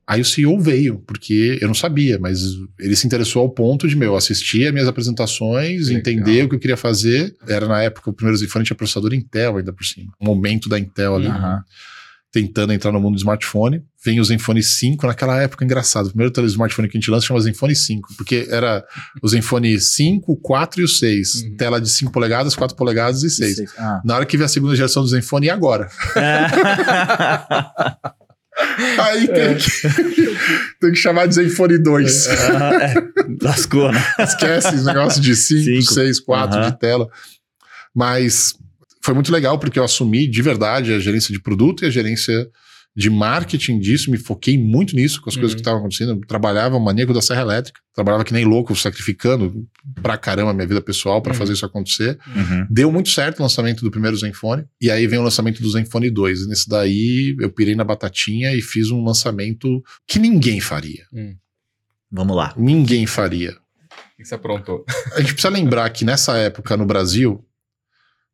Aí o CEO veio, porque eu não sabia, mas ele se interessou ao ponto de, meu, assistir as minhas apresentações, Legal. entender o que eu queria fazer. Era na época o primeiro Zenfone tinha processador Intel ainda por cima. Um momento da Intel ali, Aham. Tentando entrar no mundo do smartphone. Vem o Zenfone 5, naquela época, engraçado. O primeiro smartphone que a gente lança chama Zenfone 5, porque era o Zenfone 5, o 4 e o 6. Uhum. Tela de 5 polegadas, 4 polegadas e 6. Ah. Na hora que vê a segunda geração do Zenfone, e agora? Aí tem, que, tem que chamar de Zenfone 2. É, Lascou, né? Esquece esse negócio de 5, Cinco. 6, 4 Aham. de tela. Mas foi muito legal porque eu assumi de verdade a gerência de produto e a gerência de marketing disso, me foquei muito nisso, com as coisas Uhum. que estavam acontecendo. Eu trabalhava maníaco da Serra Elétrica, trabalhava que nem louco, sacrificando pra caramba a minha vida pessoal pra Uhum. fazer isso acontecer. Uhum. Deu muito certo o lançamento do primeiro Zenfone, e aí vem o lançamento do Zenfone 2. E nesse daí eu pirei na batatinha e fiz um lançamento que ninguém faria. Vamos lá. Ninguém faria. O que você aprontou? A gente precisa lembrar que nessa época no Brasil,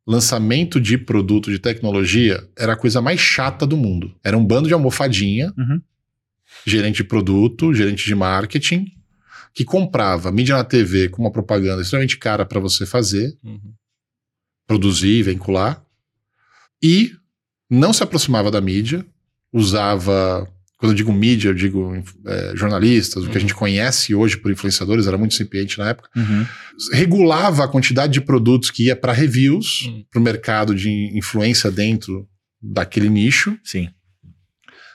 lançamento de produto de tecnologia era a coisa mais chata do mundo. Era um bando de almofadinha, Uhum. gerente de produto, gerente de marketing, que comprava mídia na TV com uma propaganda extremamente cara para você fazer, Uhum. produzir, vincular, e não se aproximava da mídia, usava. Quando eu digo mídia, eu digo eh, jornalistas, o que a Uhum. gente conhece hoje por influenciadores, era muito incipiente na época Uhum. regulava a quantidade de produtos que ia para reviews, Hum. para o mercado de influência dentro daquele nicho, Sim,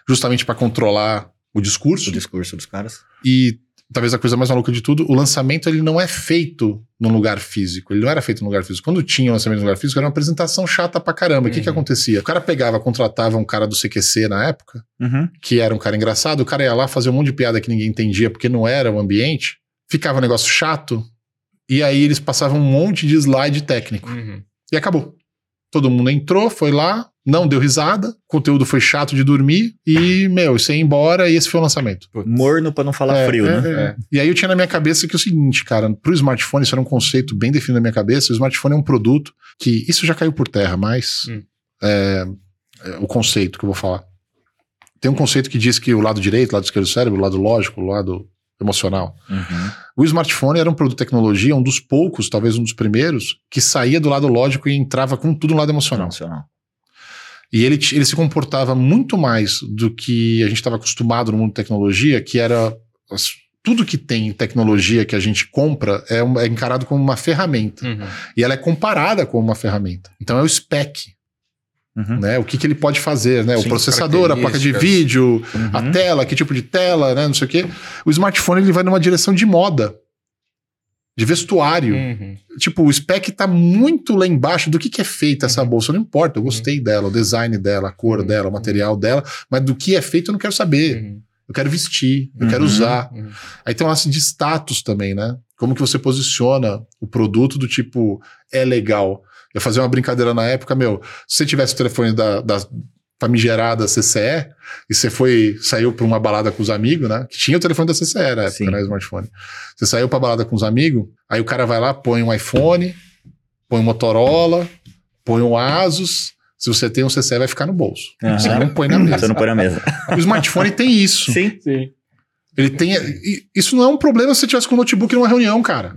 justamente para controlar o discurso. o discurso dos caras. E talvez a coisa mais maluca de tudo, o lançamento ele não é feito num lugar físico. Ele não era feito num lugar físico. Quando tinha o lançamento no lugar físico, era uma apresentação chata pra caramba. O que que Uhum. acontecia? O cara pegava, contratava um cara do CQC na época, Uhum. que era um cara engraçado, o cara ia lá fazer um monte de piada que ninguém entendia porque não era o ambiente, ficava um negócio chato, e aí eles passavam um monte de slide técnico. Uhum. E acabou. Todo mundo entrou, foi lá, não deu risada, o conteúdo foi chato de dormir e, meu, você ia embora e esse foi o lançamento. Putz. Morno pra não falar É, frio, é, né? é. E aí eu tinha na minha cabeça que é o seguinte, cara, pro smartphone, isso era um conceito bem definido na minha cabeça, o smartphone é um produto que, isso já caiu por terra, mas Hum. é, é o conceito que eu vou falar. Tem um conceito que diz que o lado direito, o lado esquerdo do cérebro, o lado lógico, o lado emocional. Uhum. O smartphone era um produto de tecnologia, um dos poucos, talvez um dos primeiros, que saía do lado lógico e entrava com tudo no lado emocional. Nacional. E ele, ele se comportava muito mais do que a gente estava acostumado no mundo de tecnologia, que era as- tudo que tem em tecnologia que a gente compra é, um- é encarado como uma ferramenta. Uhum. E ela é comparada com uma ferramenta. Então é o spec, Uhum. né? O que, que ele pode fazer, né? O Sim, processador, a placa de vídeo, Uhum. a tela, que tipo de tela, né? Não sei o quê. O smartphone ele vai numa direção de moda, de vestuário. Uhum. Tipo, o spec tá muito lá embaixo do que, que é feita essa Uhum. bolsa. Não importa, eu gostei dela, o design dela, a cor Uhum. dela, o material dela, mas do que é feito eu não quero saber. Uhum. Eu quero vestir, eu quero Uhum. usar. Uhum. Aí tem um lance de status também, né? Como que você posiciona o produto do tipo, é legal. Eu fazia uma brincadeira na época, meu, se você tivesse o telefone da, da famigerada CCE, e você foi, saiu pra uma balada com os amigos, né? Que tinha o telefone da CCE na época, Sim. né? Smartphone. Você saiu pra balada com os amigos, aí o cara vai lá, põe um iPhone, põe um Motorola, põe um Asus. Se você tem um CCE, vai ficar no bolso. Aham. Você não põe na Você mesa. não põe na mesa. O smartphone tem isso. Sim. Sim. Ele tem. Isso não é um problema se você tivesse com o notebook numa reunião, cara.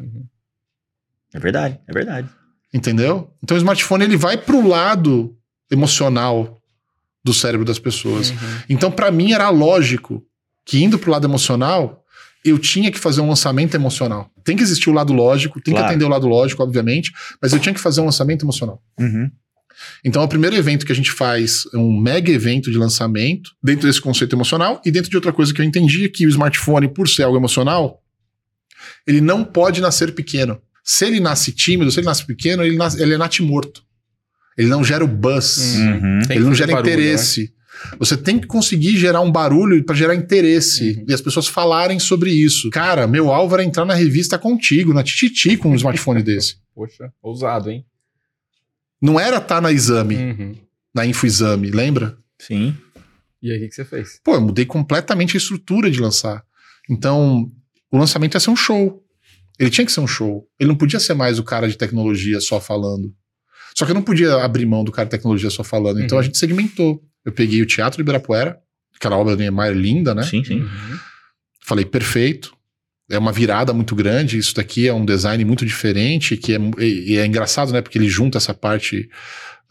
É verdade, é verdade. Entendeu? Então o smartphone ele vai pro lado emocional do cérebro das pessoas. Uhum. Então, pra mim, era lógico que indo pro lado emocional, eu tinha que fazer um lançamento emocional. Tem que existir o lado lógico, tem Claro. que atender o lado lógico, obviamente, mas eu tinha que fazer um lançamento emocional. Uhum. Então, é o primeiro evento que a gente faz é um mega evento de lançamento dentro desse conceito emocional e dentro de outra coisa que eu entendi é que o smartphone, por ser algo emocional, ele não pode nascer pequeno. Se ele nasce tímido, se ele nasce pequeno, ele, nasce, ele é natimorto. Ele não gera o buzz. Hum. Uhum. Ele não gera barulho, interesse. Você tem que conseguir gerar um barulho para gerar interesse Uhum. e as pessoas falarem sobre isso. Cara, meu alvo era entrar na revista contigo, na Tititi com um smartphone desse. Poxa, ousado, hein? Não era estar na exame, Uhum. na infoexame, lembra? Sim. E aí, o que que você fez? Pô, eu mudei completamente a estrutura de lançar. Então, o lançamento ia ser um show. Ele tinha que ser um show. Ele não podia ser mais o cara de tecnologia só falando. Só que eu não podia abrir mão do cara de tecnologia só falando. Então Uhum. a gente segmentou. Eu peguei o Teatro de Ibirapuera, aquela obra do Niemeyer linda, né? Sim, sim. Uhum. Falei, perfeito. É uma virada muito grande. Isso daqui é um design muito diferente, que é, e, é engraçado, né? Porque ele junta essa parte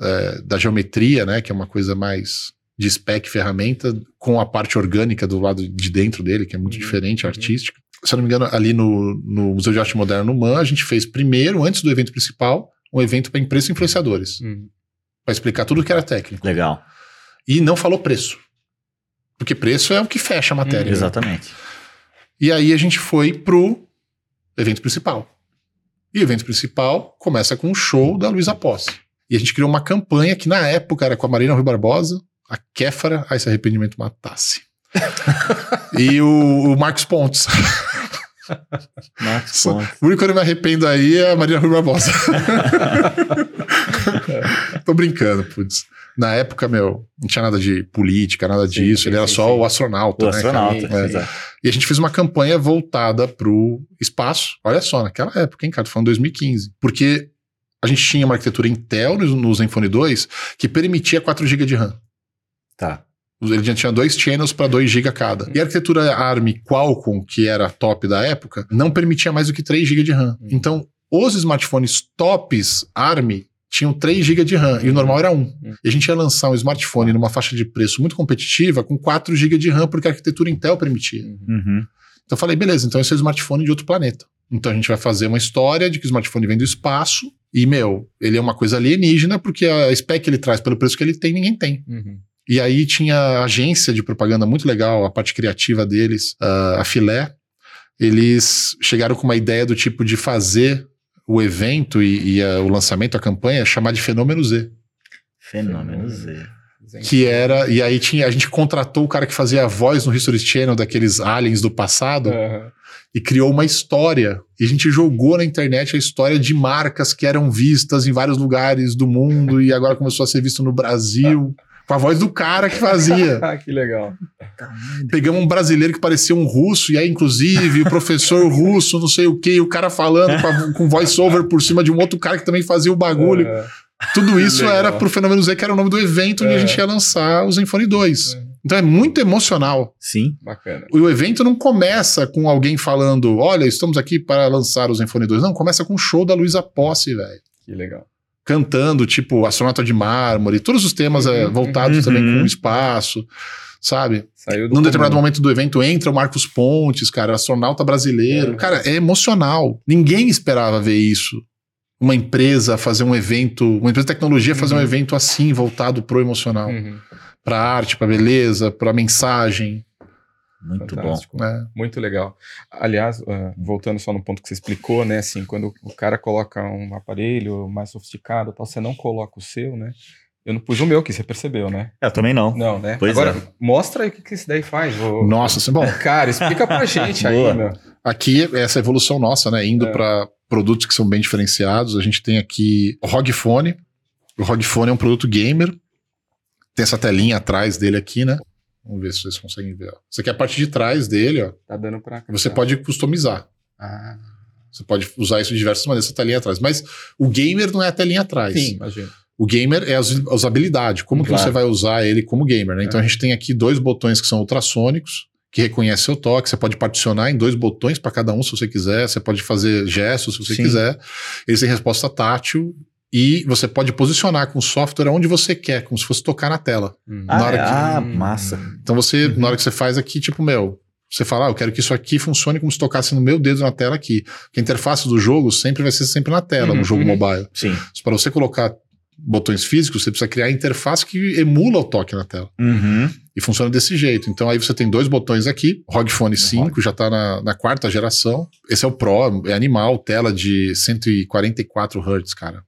é, da geometria, né? Que é uma coisa mais de spec ferramenta, com a parte orgânica do lado de dentro dele, que é muito Uhum, diferente, uhum. artística. Se eu não me engano, ali no, no Museu de Arte Moderna no MAN, a gente fez primeiro, antes do evento principal, um evento para imprensa e influenciadores, Uhum. para explicar tudo que era técnico. Legal. E não falou preço. Porque preço é o que fecha a matéria. Uhum. Exatamente. E aí a gente foi pro evento principal. E o evento principal começa com um show da Luísa Posse. E a gente criou uma campanha que na época era com a Marina Rui Barbosa, a Kéfara, aí se arrependimento matasse. e o, o Marcos Pontes. Marcos Pontes. O único que eu não me arrependo aí é a Marina Rui Barbosa. Tô brincando, putz. Na época, meu, não tinha nada de política, nada Sim, disso. sim, Ele era sim, só o astronauta. O né, astronauta, É. E a gente fez uma campanha voltada pro espaço. Olha só, naquela época, hein, cara? Tô falando 2015. Porque a gente tinha uma arquitetura Intel no, no Zenfone 2 que permitia 4 GB de RAM. Tá. Ele já tinha dois channels para 2 GB cada. E a arquitetura ARM Qualcomm, que era a top da época, não permitia mais do que 3 GB de RAM. Então, os smartphones tops ARM tinham 3 GB de RAM e o normal era 1. Hum. E a gente ia lançar um smartphone numa faixa de preço muito competitiva com 4 GB de RAM, porque a arquitetura Intel permitia. Uhum. Então eu falei, beleza, então esse é o smartphone de outro planeta. Então a gente vai fazer uma história de que o smartphone vem do espaço e, meu, ele é uma coisa alienígena porque a spec que ele traz pelo preço que ele tem, ninguém tem. Uhum. E aí tinha a agência de propaganda muito legal, a parte criativa deles, a Filé. Eles chegaram com uma ideia do tipo de fazer o evento e, e, ah, o lançamento, a campanha, chamar de Fenômeno Z. Fenômeno Z. Que era. E aí tinha, a gente contratou o cara que fazia a voz no History Channel daqueles aliens do passado Aham. e criou uma história. E a gente jogou na internet a história de marcas que eram vistas em vários lugares do mundo e agora começou a ser visto no Brasil. Com a voz do cara que fazia. Ah, que legal. Pegamos um brasileiro que parecia um russo, e aí, inclusive, o professor russo, não sei o que, o cara falando com, a- com voice-over por cima de um outro cara que também fazia o bagulho. Aham. Tudo isso Legal. era pro Fenômeno Z, que era o nome do evento onde É. a gente ia lançar o Zenfone 2. É. Então é muito emocional. Sim. Bacana. O evento não começa com alguém falando, olha, estamos aqui para lançar o Zenfone 2. Não, começa com um show da Luísa Posse, velho. Que legal. Cantando, tipo, Astronauta de Mármore, todos os temas é, Uhum, voltados uhum. também com o espaço, sabe? Saiu Num determinado momento do evento entra o Marcos Pontes, cara, astronauta brasileiro. É. Cara, é emocional. Ninguém esperava ver isso. Uma empresa fazer um evento, uma empresa de tecnologia fazer um Uhum. evento assim, voltado pro emocional. Uhum. Pra arte, pra beleza, pra mensagem. Muito Fantástico. né? Muito legal. Aliás, ah, voltando só no ponto que você explicou, né? Assim, quando o cara coloca um aparelho mais sofisticado, tal, você não coloca o seu, né? Eu não pus o meu aqui, você percebeu, né? bom. Eu também não. Não, né? Pois Agora, é. mostra aí o que, que esse daí faz. ô- Nossa, assim, bom, Cara, explica pra gente aí, meu. aqui essa evolução nossa, né? Indo É. pra produtos que são bem diferenciados. A gente tem aqui o ROG Phone. O ROG Phone é um produto gamer. Tem essa telinha atrás dele aqui, né? Vamos ver se vocês conseguem ver. ó. Isso aqui é a parte de trás dele, ó. Tá dando pra. Você pode customizar. Ah, Você pode usar isso de diversas maneiras, essa telinha atrás. Mas o gamer não é a telinha atrás. sim, imagina. O gamer é a us- a usabilidade. Como Claro. que você vai usar ele como gamer, né? Então É. a gente tem aqui dois botões que são ultrassônicos, que reconhecem seu toque. Você pode particionar em dois botões para cada um, se você quiser. Você pode fazer gestos, se você Sim. quiser. Eles têm resposta tátil. E você pode posicionar com o software onde você quer, como se fosse tocar na tela. Hum. Ah, Na hora é? que- ah, massa. Então você, Uhum. na hora que você faz aqui, tipo, meu, você fala, ah, eu quero que isso aqui funcione como se tocasse no meu dedo na tela aqui. Porque a interface do jogo sempre vai ser sempre na tela, Uhum, no jogo uhum. mobile. Sim. Para você colocar botões físicos, você precisa criar a interface que emula o toque na tela. Uhum. E funciona desse jeito. Então aí você tem dois botões aqui, ROG Phone 5, já está na, na quarta geração. Esse é o Pro, é animal, tela de 144 Hz, cara,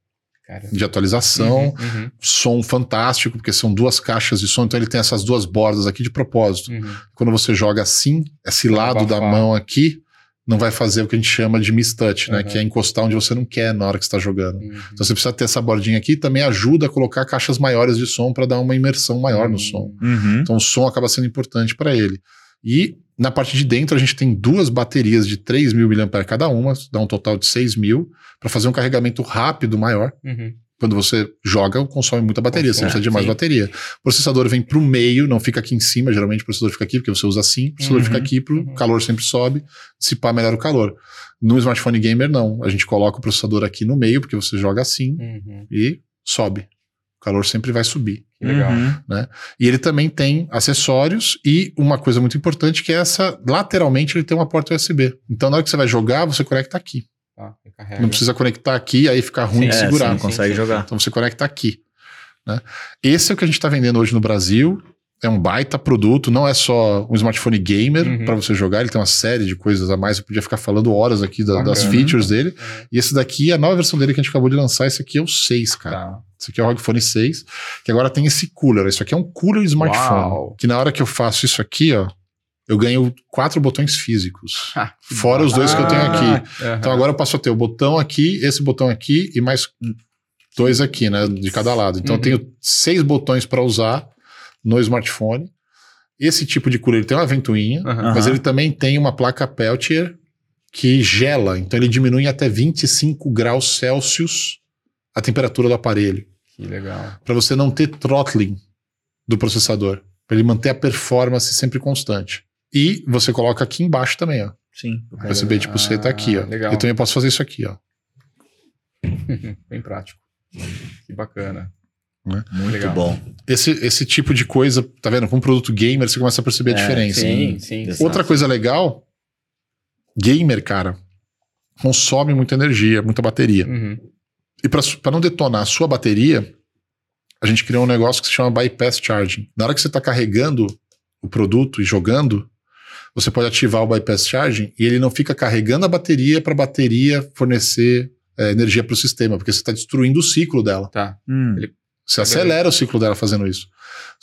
Cara. de atualização. Uhum, uhum, Som fantástico, porque são duas caixas de som, então ele tem essas duas bordas aqui de propósito. uhum. Quando você joga assim, esse lado da mão aqui não vai fazer o que a gente chama de mistouch, né? Uhum. Que é encostar onde você não quer na hora que está jogando. Uhum. Então você precisa ter essa bordinha aqui, também ajuda a colocar caixas maiores de som para dar uma imersão maior no Hum. som. Uhum. Então o som acaba sendo importante para ele. E na parte de dentro a gente tem duas baterias de 3 mil mAh cada uma, dá um total de 6 mil, para fazer um carregamento rápido maior. Uhum. Quando você joga, consome muita bateria, você precisa de mais sim. bateria. O processador vem para o meio, não fica aqui em cima, geralmente o processador fica aqui, porque você usa assim, o processador Uhum, fica aqui, pro uhum. calor sempre sobe, dissipar melhor o calor. No smartphone gamer, não. A gente coloca o processador aqui no meio, porque você joga assim Uhum. e sobe. O calor sempre vai subir. Que legal. Uhum. E ele também tem acessórios e uma coisa muito importante que é essa, lateralmente ele tem uma porta USB. Então na hora que você vai jogar, você conecta aqui. Tá. Não precisa conectar aqui, aí fica ruim Sim, de É, segurar. você não consegue sim, sim. jogar. Então você conecta aqui. Né? Esse é o que a gente está vendendo hoje no Brasil. É um baita produto, não é só um smartphone gamer Uhum. para você jogar, ele tem uma série de coisas a mais. Eu podia ficar falando horas aqui da- das features dele. É. E esse daqui, a nova versão dele que a gente acabou de lançar, esse aqui é o 6, cara. Tá. Esse aqui é o ROG Phone 6, que agora tem esse cooler. Isso aqui é um cooler de smartphone. Uau. Que na hora que eu faço isso aqui, ó, eu ganho quatro botões físicos. Ah, Fora os dois que eu tenho aqui. Aham. Então agora eu passo a ter o botão aqui, esse botão aqui e mais dois aqui, né? De cada lado. Então Uhum. eu tenho seis botões para usar no smartphone. Esse tipo de cooler ele tem uma ventoinha, Aham. mas ele também tem uma placa Peltier que gela. Então ele diminui até 25 graus Celsius a temperatura do aparelho. Que legal. Para você não ter throttling do processador. Para ele manter a performance sempre constante. E você coloca aqui embaixo também, ó. Sim. O USB tipo C tá aqui, ó. Ah, legal. Eu também posso fazer isso aqui, ó. Bem prático. Que bacana. Muito Legal. bom. Esse, esse tipo de coisa, tá vendo? Com um produto gamer, você começa a perceber a É, diferença. Sim, sim. Exato. Outra coisa legal, gamer, cara, consome muita energia, muita bateria. Uhum. E para não detonar a sua bateria, a gente criou um negócio que se chama bypass charging. Na hora que você está carregando o produto e jogando, você pode ativar o bypass charging e ele não fica carregando a bateria para a bateria fornecer é, energia para o sistema, porque você está destruindo o ciclo dela. Tá. Hum. Você acelera o ciclo dela fazendo isso.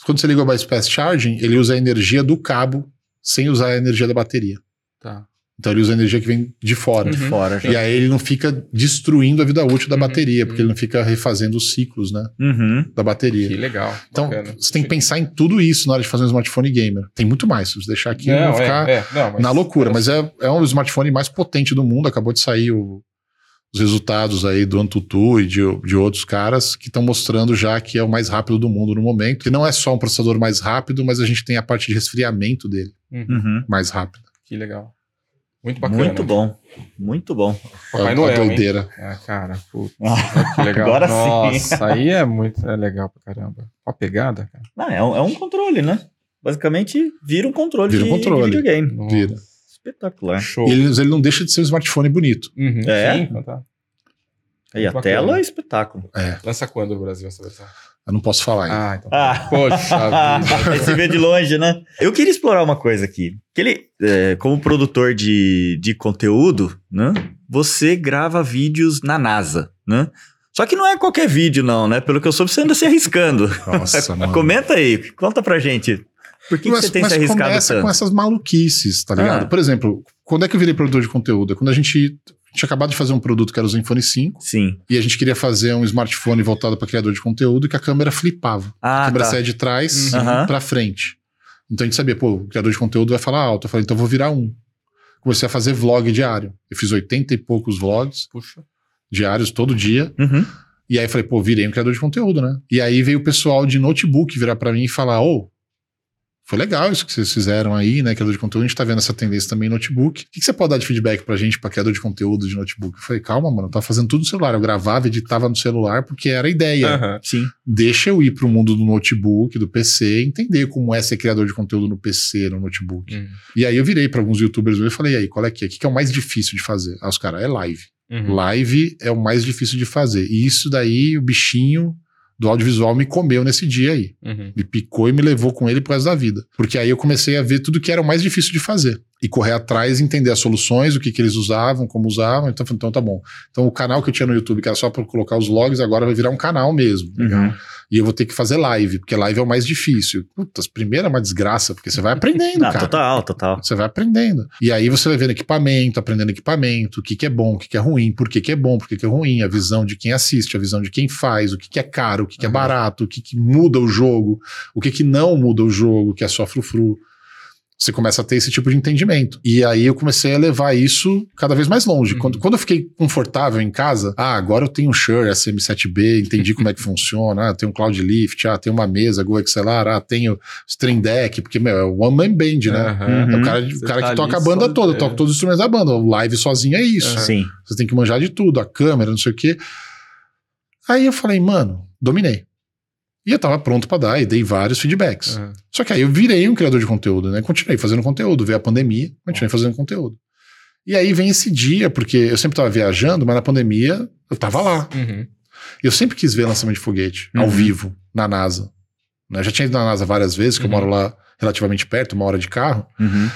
Quando você liga o bypass charging, ele usa a energia do cabo sem usar a energia da bateria. Tá. Então ele usa a energia que vem de fora. Uhum. Fora já. E aí ele não fica destruindo a vida útil da Uhum, bateria, porque uhum. ele não fica refazendo os ciclos, né, Uhum. da bateria. Que legal. Então, bacana. você tem que pensar em tudo isso na hora de fazer um smartphone gamer. Tem muito mais. Se você deixar aqui, Não, vai ficar é, é, não, mas- na loucura. Mas é, é um smartphone mais potente do mundo. Acabou de sair o- os resultados aí do Antutu e de, de outros caras que estão mostrando já que é o mais rápido do mundo no momento. Que não é só um processador mais rápido, mas a gente tem a parte de resfriamento dele Uhum. Uhum. mais rápida. Que legal. Muito bacana. Muito bom. Muito bom. Papai a, a Noel, hein? doideira. Ah, cara, puta, que legal. Agora sim. Nossa, aí é muito é legal pra caramba. Ó a pegada, cara. Não, é, um, é um controle, né? Basicamente, vira um controle, Vira um controle. de videogame. Nossa, Vira. Espetacular. Show. E ele, ele não deixa de ser um smartphone bonito. Uhum, É? Sim, então tá. Aí a Bacana. tela é espetáculo. É, Lança quando no Brasil essa versão? eu não posso falar ainda. Ah, então. Ah. Poxa vida. Se vê de longe, né? Eu queria explorar uma coisa aqui. Que ele, é, como produtor de, de conteúdo, né? Você grava vídeos na NASA, né? Só que não é qualquer vídeo, não, né? Pelo que eu soube, você anda se arriscando. Nossa, mano. Comenta aí, conta pra gente. Por que, que mas, você tem mas se arriscado começa tanto? com essas maluquices, tá ligado? Ah. Por exemplo, quando é que eu virei produtor de conteúdo? É quando a gente tinha acabado de fazer um produto que era o Zenfone 5 Sim. e a gente queria fazer um smartphone voltado para criador de conteúdo que a câmera flipava. a Ah, câmera tá. saía de trás Uhum. Pra frente. Então a gente sabia, pô, o criador de conteúdo vai falar alto. Eu falei, então eu vou virar um. Comecei a fazer vlog diário. Eu fiz 80 e poucos vlogs Puxa. diários todo dia. Uhum. E aí eu falei, pô, virei um criador de conteúdo, né? E aí veio o pessoal de notebook virar pra mim e falar, ô, foi legal isso que vocês fizeram aí, né? Criador de conteúdo, a gente tá vendo essa tendência também em notebook. O que, que você pode dar de feedback pra gente, pra criador de conteúdo de notebook? Eu falei, calma, mano, eu tava fazendo tudo no celular. Eu gravava, editava no celular, porque era a ideia. Aham. Sim. Deixa eu ir pro mundo do notebook, do PC, entender como é ser criador de conteúdo no PC, no notebook. Uhum. E aí eu virei pra alguns youtubers e falei, e aí, qual é que é? O que, que é o mais difícil de fazer? Ah, os caras, é live. Uhum. Live é o mais difícil de fazer. E isso daí, o bichinho do audiovisual me comeu nesse dia aí. Uhum. Me picou e me levou com ele pro resto da vida. Porque aí eu comecei a ver tudo que era o mais difícil de fazer. E correr atrás, entender as soluções, o que, que eles usavam, como usavam. Então, então tá bom. Então o canal que eu tinha no YouTube, que era só para colocar os logs, agora vai virar um canal mesmo. Uhum. E eu vou ter que fazer live, porque live é o mais difícil. Putas, primeiro é uma desgraça, porque você vai aprendendo, Ah, cara. total, total. Você vai aprendendo. E aí você vai vendo equipamento, aprendendo equipamento, o que, que é bom, o que, que é ruim, por que, que é bom, por que, que é ruim, a visão de quem assiste, a visão de quem faz, o que, que é caro, o que, que é barato, o que, que muda o jogo, o que, que não muda o jogo, que é só frufru. Você começa a ter esse tipo de entendimento. E aí eu comecei a levar isso cada vez mais longe. Uhum. Quando, quando eu fiquei confortável em casa, ah, agora eu tenho um Shure SM7B, entendi como é que funciona, ah, tenho um Cloud Lift, ah, tenho uma mesa GoXLR, ah, tenho Stream Deck, porque, meu, é o One Man Band, né? Aham. É o Uhum. cara, o cara tá que toca a banda só- toda, toca todos os instrumentos da banda. O live sozinho é isso. Sim. Você tem que manjar de tudo, a câmera, não sei o quê. Aí eu falei, mano, dominei. E eu tava pronto pra dar e dei vários feedbacks. Aham. Só que aí eu virei um criador de conteúdo, né? Continuei fazendo conteúdo, veio a pandemia, continuei fazendo conteúdo. E aí vem esse dia, porque eu sempre tava viajando, mas na pandemia eu tava lá. Uhum. Eu sempre quis ver lançamento de foguete ao Uhum. vivo, na NASA. né? Eu já tinha ido na NASA várias vezes, que eu Uhum. moro lá relativamente perto, uma hora de carro. Uhum.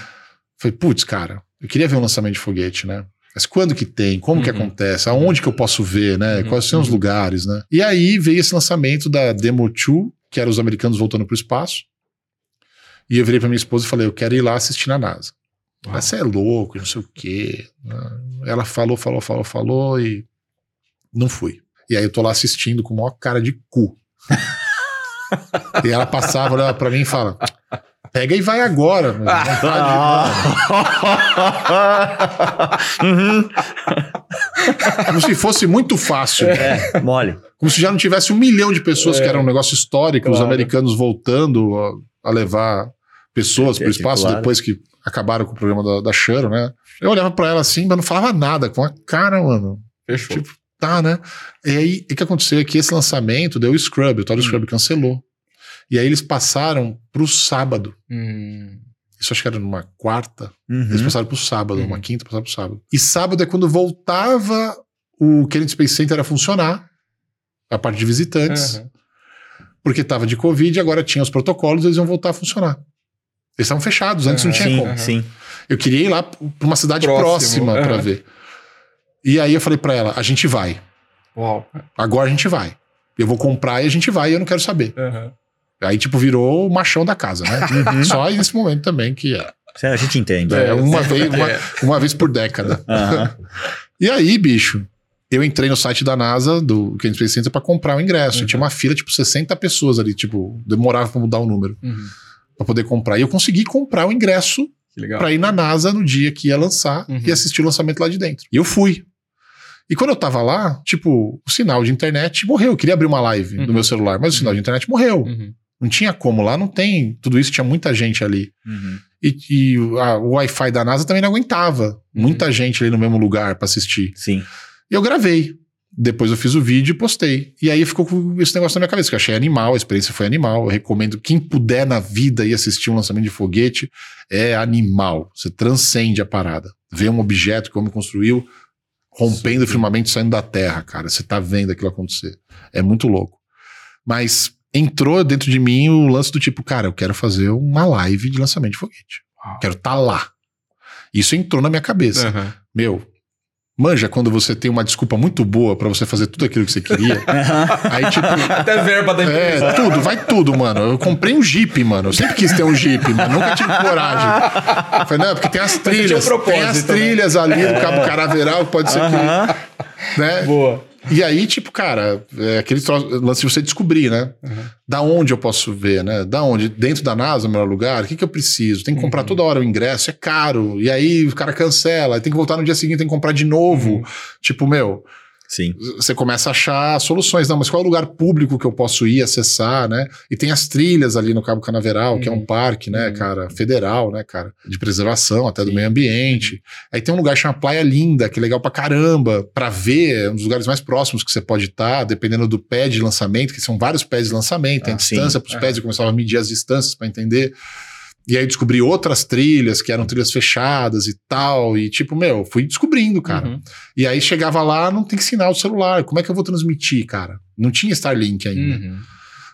Falei, putz, cara, eu queria ver um lançamento de foguete, né? Mas quando que tem? Como que Uhum. acontece? Aonde que eu posso ver, né? Uhum. Quais são os Uhum. lugares, né? E aí veio esse lançamento da Demo 2, que era os americanos voltando para o espaço. E eu virei para minha esposa e falei, eu quero ir lá assistir na NASA. Uau. Você é louco, não sei o quê. Ela falou, falou, falou, falou e não fui. E aí eu tô lá assistindo com o maior cara de cu. e ela passava, olhava pra mim e fala: pega e vai agora. meu. uhum. Como se fosse muito fácil. É, mole. Como se já não tivesse um milhão de pessoas, É. que era um negócio histórico, os Claro. americanos voltando a, a levar pessoas para o espaço Claro. depois que acabaram com o programa da, da Sharon, né? Eu olhava pra ela assim, mas não falava nada, com a cara, mano. Fechou. Tipo, tá, né? E aí, o que aconteceu é que esse lançamento deu o Scrub, o tal do Hum. Scrub cancelou. E aí eles passaram pro sábado. Hum. Isso acho que era numa quarta. Eles Uhum. passaram pro sábado, Uhum. uma quinta, passaram pro sábado. E sábado é quando voltava o Kennedy Space Center a funcionar, a parte de visitantes, Aham. porque tava de Covid, agora tinha os protocolos, eles iam voltar a funcionar. Eles estavam fechados, antes não Aham. tinha Sim, como. Sim. Eu queria ir lá pra uma cidade Próximo, próxima pra aham. ver. E aí eu falei pra ela: a gente vai. Uau. Agora a gente vai. Eu vou comprar e a gente vai e eu não quero saber. Aham. Aí, tipo, virou o machão da casa, né? Uhum. Só nesse momento também, que é, A gente entende. é uma, sim. vez, uma, É. uma vez por década. Aham. E aí, bicho, eu entrei no site da NASA, do Kennedy Space Center, pra comprar o ingresso. Uhum. Tinha uma fila, tipo, 60 pessoas ali, tipo, demorava pra mudar o número, Uhum. pra poder comprar. E eu consegui comprar o ingresso pra ir na NASA no dia que ia lançar Uhum. e assistir o lançamento lá de dentro. E eu fui. E quando eu tava lá, tipo, o sinal de internet morreu. Eu queria abrir uma live Uhum. do meu celular, mas o sinal de internet morreu. Uhum. Não tinha como, lá não tem tudo isso, tinha muita gente ali. Uhum. E, e a- o Wi-Fi da NASA também não aguentava. Uhum. Muita gente ali no mesmo lugar pra assistir. Sim. E eu gravei. Depois eu fiz o vídeo e postei. E aí ficou com esse negócio na minha cabeça, que eu achei animal, a experiência foi animal. Eu recomendo quem puder na vida ir assistir um lançamento de foguete, é animal. Você transcende a parada. Vê um objeto que o homem construiu, rompendo o Sim. firmamento e saindo da terra, cara. Você tá vendo aquilo acontecer. É muito louco. Mas entrou dentro de mim o lance do tipo, cara, eu quero fazer uma live de lançamento de foguete. Uau. Quero estar lá. Isso entrou na minha cabeça. Aham. Meu, manja quando você tem uma desculpa muito boa pra você fazer tudo aquilo que você queria. aí, tipo, Até verba da empresa. é, tudo, vai tudo, mano. Eu comprei um Jeep, mano. Eu sempre quis ter um Jeep, mano. Nunca tive coragem. Eu Falei, não, porque tem as trilhas. um tem as né? trilhas ali do Cabo Caraveral, que pode ser que. Né? Boa. E aí, tipo, cara, é aquele troço- lance de você descobrir, né? Uhum. Da onde eu posso ver, né? Da onde? Dentro da NASA, o melhor lugar? O que, que eu preciso? Tem que comprar Uhum. toda hora o ingresso, é caro. E aí o cara cancela, tem que voltar no dia seguinte, tem que comprar de novo. Uhum. Tipo, meu, Sim. você começa a achar soluções. Não, mas qual é o lugar público que eu posso ir acessar, né? E tem as trilhas ali no Cabo Canaveral, que é um Uhum. parque, né, Uhum. cara, federal, né, cara, de preservação até do meio ambiente. Aí tem um lugar chamado Praia Linda, que é legal pra caramba, pra ver, é um dos lugares mais próximos que você pode estar, dependendo do pé de lançamento, que são vários pés de lançamento, tem Ah, distância sim. pros Aham. pés, eu começava a medir as distâncias pra entender. E aí descobri outras trilhas, que eram trilhas fechadas e tal, e tipo, meu, fui descobrindo, cara. Uhum. E aí chegava lá, não tem sinal de celular. Como é que eu vou transmitir, cara? Não tinha Starlink ainda. Uhum.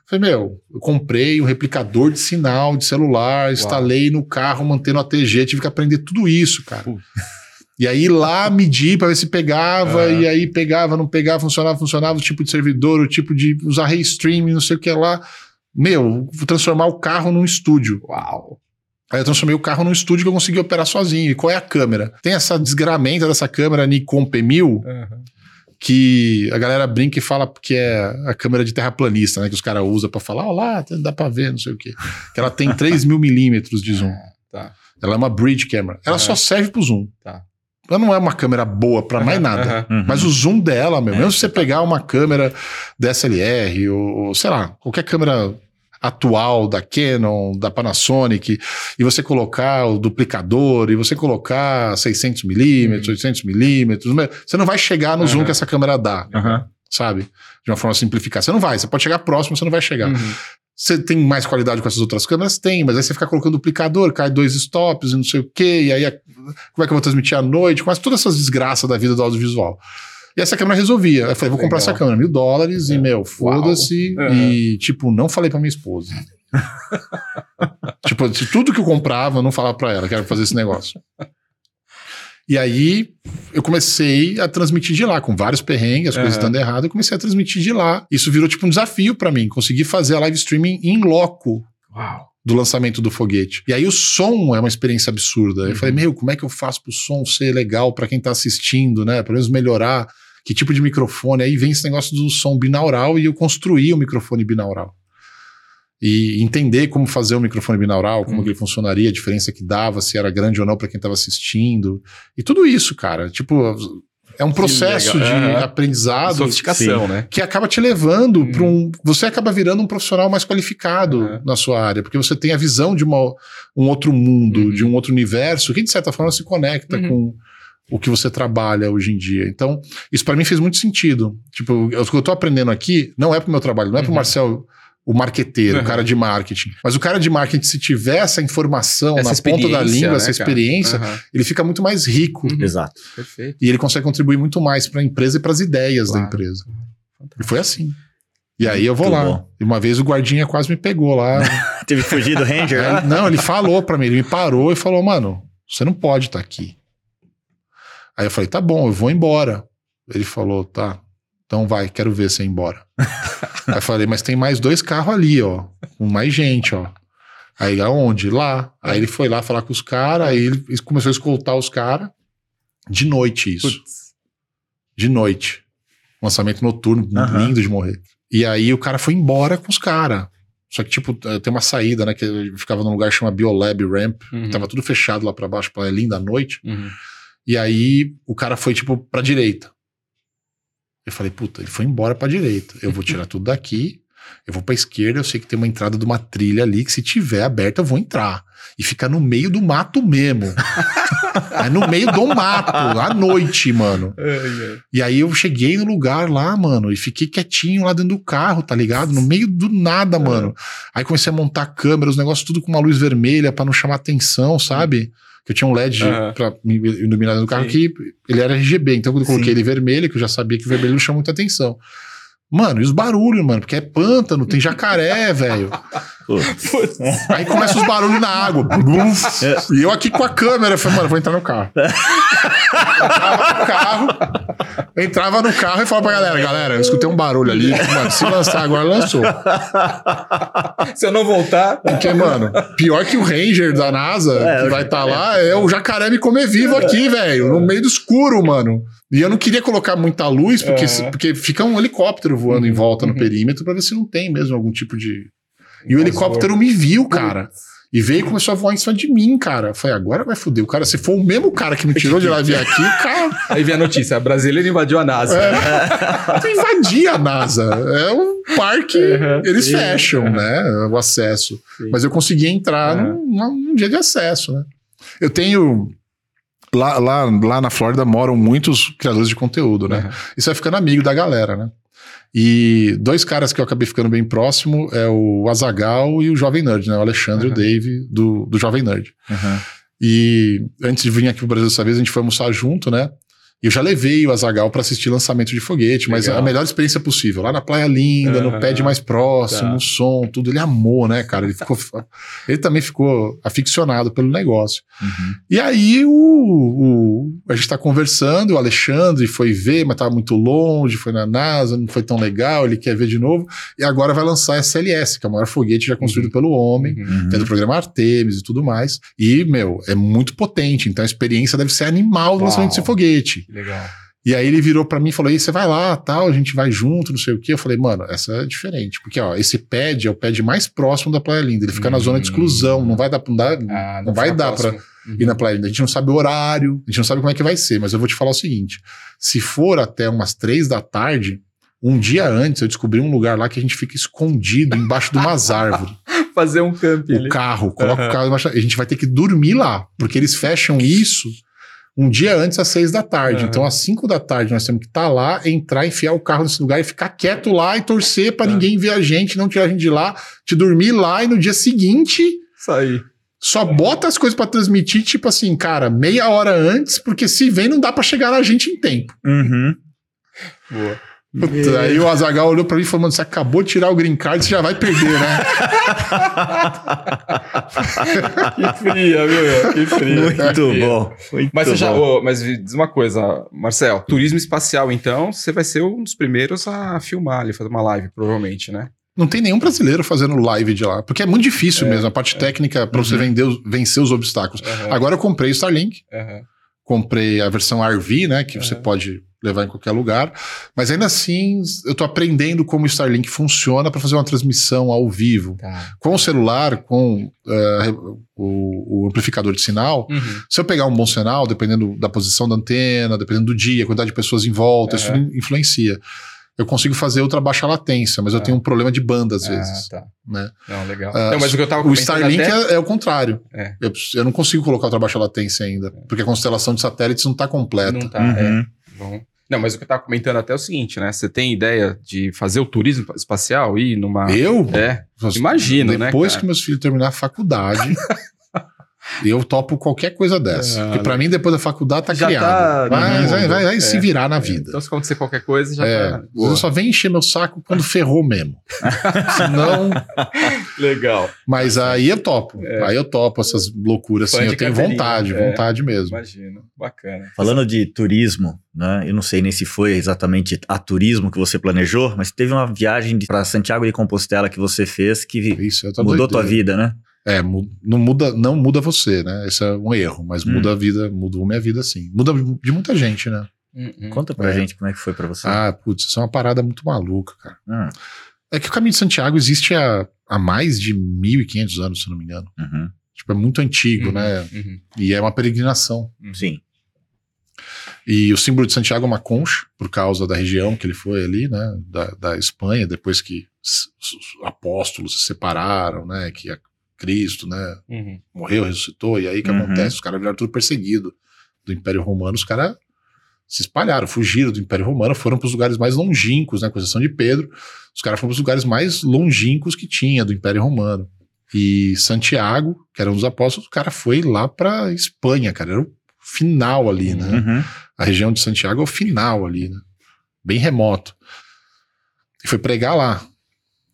Falei, meu, eu comprei um replicador de sinal de celular, instalei no carro, mantendo a TG, tive que aprender tudo isso, cara. E aí lá medir pra ver se pegava, Ah. e aí pegava, não pegava, funcionava, funcionava, o tipo de servidor, o tipo de usar Restream, não sei o que lá. Meu, vou transformar o carro num estúdio. Uau. Aí eu transformei o carro num estúdio que eu consegui operar sozinho. E qual é a câmera? Tem essa desgramenta dessa câmera Nikon P1000, Uhum. que a galera brinca e fala que é a câmera de terraplanista, né? Que os caras usam pra falar, ó lá, dá pra ver, não sei o quê. Que ela tem 3 mil milímetros de zoom. Tá. Ela é uma bridge camera. Ela só serve pro zoom. Tá. Ela não é uma câmera boa pra mais nada. Uhum. Mas o zoom dela, meu, É, mesmo se você pegar uma câmera DSLR ou, ou, sei lá, qualquer câmera atual da Canon, da Panasonic, e você colocar o duplicador, e você colocar 600 milímetros, 800 milímetros, meu, você não vai chegar no zoom Aham. que essa câmera dá, Aham. sabe? De uma forma simplificada. Você não vai, você pode chegar próximo, você não vai chegar. Uhum. Você tem mais qualidade com essas outras câmeras? Tem, mas aí você fica colocando duplicador, cai dois stops e não sei o quê, e aí a- como é que eu vou transmitir à noite? Quase todas essas desgraças da vida do audiovisual. E essa câmera resolvia. Eu falei, vou comprar Legal. essa câmera, mil dólares, e, É. meu, foda-se. Uau. E, tipo, não falei pra minha esposa. tipo, de tudo que eu comprava, eu não falava pra ela, quero fazer esse negócio. E aí eu comecei a transmitir de lá, com vários perrengues, as coisas Aham. dando errado, eu comecei a transmitir de lá. Isso virou tipo um desafio pra mim, conseguir fazer a live streaming em loco Uau. do lançamento do foguete. E aí o som é uma experiência absurda. Eu Uhum. falei, meu, como é que eu faço pro som ser legal pra quem tá assistindo, né? Pelo menos melhorar. Que tipo de microfone? Aí vem esse negócio do som binaural e eu construí o microfone binaural. E entender como fazer o microfone binaural, como que ele funcionaria, a diferença que dava, se era grande ou não pra quem tava assistindo. E tudo isso, cara. Tipo, é um processo de Aham. aprendizado Sofisticação, né? que acaba te levando Uhum. para um. Você acaba virando um profissional mais qualificado Uhum. na sua área, porque você tem a visão de uma, um outro mundo, Uhum. de um outro universo, que de certa forma se conecta Uhum. com o que você trabalha hoje em dia. Então, isso para mim fez muito sentido. Tipo, eu- o que eu tô aprendendo aqui não é pro meu trabalho, não é pro Uhum. Marcel. O marqueteiro, Uhum. o cara de marketing. Mas o cara de marketing, se tiver essa informação Essa na ponta da língua, né, essa experiência, Aham. ele fica muito mais rico. Uhum. Exato. Perfeito. E ele consegue contribuir muito mais para a empresa e para as ideias da Claro. empresa. E foi assim. E aí eu vou Muito lá. bom. E uma vez o guardinha quase me pegou lá. Teve que fugir do Ranger, Aí, né? não, ele falou pra mim, ele me parou e falou: "Mano, você não pode estar aqui". Aí eu falei: "Tá bom, eu vou embora". Ele falou: "Tá. Então vai, quero ver você ir embora". Aí eu falei: "Mas tem mais dois carros ali, ó, com mais gente, ó". Aí aonde? Lá. Aí ele foi lá falar com os caras, aí ele começou a escoltar os caras. De noite isso. Putz. De noite. Lançamento noturno, lindo de morrer. E aí o cara foi embora com os caras. Só que, tipo, eh, tem uma saída, né? Que ficava num lugar que chama Biolab Ramp. Uhum. Tava tudo fechado lá pra baixo, pra linda à noite. Uhum. E aí o cara foi, tipo, pra direita. Eu falei, puta, ele foi embora pra direita. Eu vou tirar tudo daqui, eu vou pra esquerda, eu sei que tem uma entrada de uma trilha ali, que se tiver aberta eu vou entrar. E ficar no meio do mato mesmo. é no meio do mato, à noite, mano. E aí eu cheguei no lugar lá, mano, e fiquei quietinho lá dentro do carro, tá ligado? No meio do nada, mano. Aí comecei a montar câmera, os negócios tudo com uma luz vermelha pra não chamar atenção, sabe? Que eu tinha um LED pra me iluminar do carro Sim. que ele era RGB. Então quando eu coloquei Sim. ele vermelho, que eu já sabia que o vermelho não chama muita atenção. Mano, e os barulhos, mano? Porque é pântano, tem jacaré, velho. Putz. Aí começa os barulhos na água. Buf. e eu aqui com a câmera, eu falei, mano, vou entrar no carro. entrava no carro, entrava no carro e falava pra galera, galera, eu escutei um barulho ali. Mano, se lançar agora, lançou. Se eu não voltar. Porque, mano, pior que o Ranger da NASA, É, que vai estar lá, é o jacaré me comer vivo aqui, velho, no meio do escuro, mano. E eu não queria colocar muita luz, porque, porque fica um helicóptero voando em volta no uhum. perímetro pra ver se não tem mesmo algum tipo de. E o helicóptero me viu, cara. E veio e começou a voar em cima de mim, cara. Eu falei, agora vai foder. O cara, se for o mesmo cara que me tirou de lá e veio aqui, cara, Aí vem a notícia: a brasileira invadiu a NASA. tu invadia a NASA. É um parque, Uhum. eles Sim, fecham, uhum. né? O acesso. Sim. Mas eu consegui entrar Uhum. num, num dia de acesso, né? Eu tenho. Lá, lá, lá na Flórida moram muitos criadores de conteúdo, né? Uhum. E você vai ficando amigo da galera, né? E dois caras que eu acabei ficando bem próximo é o Azagal e o Jovem Nerd, né? O Alexandre e Uhum. o Dave do, do Jovem Nerd. Uhum. E antes de vir aqui pro Brasil dessa vez, a gente foi almoçar junto, né? E eu já levei o Azagal para assistir lançamento de foguete, mas Legal. a melhor experiência possível. Lá na Praia Linda, no Aham. pad mais próximo, Tá. o som, tudo. Ele amou, né, cara? Ele, ficou, ele também ficou aficionado pelo negócio. Uhum. E aí o, o- a gente tá conversando, o Alexandre foi ver, mas tava muito longe, foi na NASA, não foi tão legal, ele quer ver de novo. E agora vai lançar a SLS, que é o maior foguete já construído pelo homem. Uhum. É do programa Artemis e tudo mais. E, meu, é muito potente. Então a experiência deve ser animal do Uau. lançamento desse foguete. Legal. E aí ele virou pra mim e falou: "E você vai lá, tal, a gente vai junto, não sei o quê". Eu falei: "Mano, essa é diferente, porque ó, esse pad é o pad mais próximo da Praia Linda, ele fica na Hum. zona de exclusão, não vai dar, não dá, Ah, não vai fica dar próximo. Uhum. ir na Praia Linda. A gente não sabe o horário, a gente não sabe como é que vai ser, mas eu vou te falar o seguinte: se for até umas três da tarde, um dia antes eu descobri um lugar lá que a gente fica escondido embaixo de umas árvores Fazer um camp o ali. carro, coloca Aham. o carro embaixo. A gente vai ter que dormir lá, porque eles fecham isso um dia antes, às seis da tarde. Aham. Então, às cinco da tarde, nós temos que estar lá, entrar, enfiar o carro nesse lugar e ficar quieto lá e torcer para Tá. ninguém ver a gente, não tirar a gente de lá, te dormir lá e no dia seguinte. Aí. Só bota as coisas para transmitir, tipo assim, cara, meia hora antes, porque se vem não dá para chegar na gente em tempo. Uhum. Boa. Puta, aí o Azagal olhou pra mim e falou: Mano, você acabou de tirar o green card, você já vai perder, né? Que fria, viu? Que fria. Muito bom. Muito Mas você já, bom. ô, mas diz uma coisa, Marcel. Turismo espacial, então, você vai ser um dos primeiros a filmar ali, fazer uma live, provavelmente, né? Não tem nenhum brasileiro fazendo live de lá, porque é muito difícil É, mesmo, a parte técnica pra você Uhum. vender os- vencer os obstáculos. Aham, Agora eu comprei o Starlink, aham. comprei a versão RV, né, que você Uhum. pode levar em qualquer lugar, mas ainda assim eu tô aprendendo como o Starlink funciona pra fazer uma transmissão ao vivo. Tá. Com o celular, com eh, o, o amplificador de sinal, Uhum. se eu pegar um bom sinal, dependendo da posição da antena, dependendo do dia, quantidade de pessoas em volta, isso Uhum. influencia. Eu consigo fazer outra baixa latência, mas eu Ah. tenho um problema de banda às Ah, vezes. tá. Né? Não, legal. Ah, não, mas o que eu tava O comentando Starlink até- é, é o contrário. É. Eu, eu não consigo colocar outra baixa latência ainda, porque a constelação de satélites não está completa. Não tá, é. Uhum. Bom. Não, mas o que eu comentando até é o seguinte, né? Você tem ideia de fazer o turismo espacial e ir numa. Eu? É, imagino, né, Depois que meus filhos terminar a faculdade, eu topo qualquer coisa dessa. Ah, porque pra mim, depois da faculdade, tá Já criado. tá vai, mundo. vai, vai, vai se É. virar na É, vida. Então, se acontecer qualquer coisa, já É, tá. Eu só vem encher meu saco quando ferrou mesmo. Senão, Legal. mas aí eu topo. É. Aí eu topo essas loucuras, assim. Eu tenho vontade, É. vontade mesmo. Imagino. Bacana. Falando de turismo, né? Eu não sei nem se foi exatamente a turismo que você planejou, mas teve uma viagem para Santiago de Compostela que você fez que Isso, mudou tua doideira. vida, né? É, não muda, não muda você, né? Esse é um erro, mas Hum. muda a vida, mudou minha vida sim. Muda de muita gente, né? Uhum. Conta pra É. gente como é que foi pra você. Ah, putz, isso é uma parada muito maluca, cara. Hum, É que o Caminho de Santiago existe há, há mais de 1.500 anos, se eu não me engano. uhum, Tipo, é muito antigo, Uhum, né? uhum, E é uma peregrinação. uhum. Sim. E o símbolo de Santiago é uma concha, por causa da região que ele foi ali, né? Da, da Espanha, depois que os apóstolos se separaram, né? Que a Cristo, né? Uhum. morreu, ressuscitou, e aí o que Uhum. acontece? Os caras viraram tudo perseguido do Império Romano, os caras se espalharam, fugiram do Império Romano, foram para os lugares mais longínquos, né, com exceção de Pedro, os caras foram para os lugares mais longínquos que tinha do Império Romano. E Santiago, que era um dos apóstolos, o cara foi lá para Espanha, cara, era o final ali, né? Uhum. A região de Santiago é o final ali, né? Bem remoto. E foi pregar lá.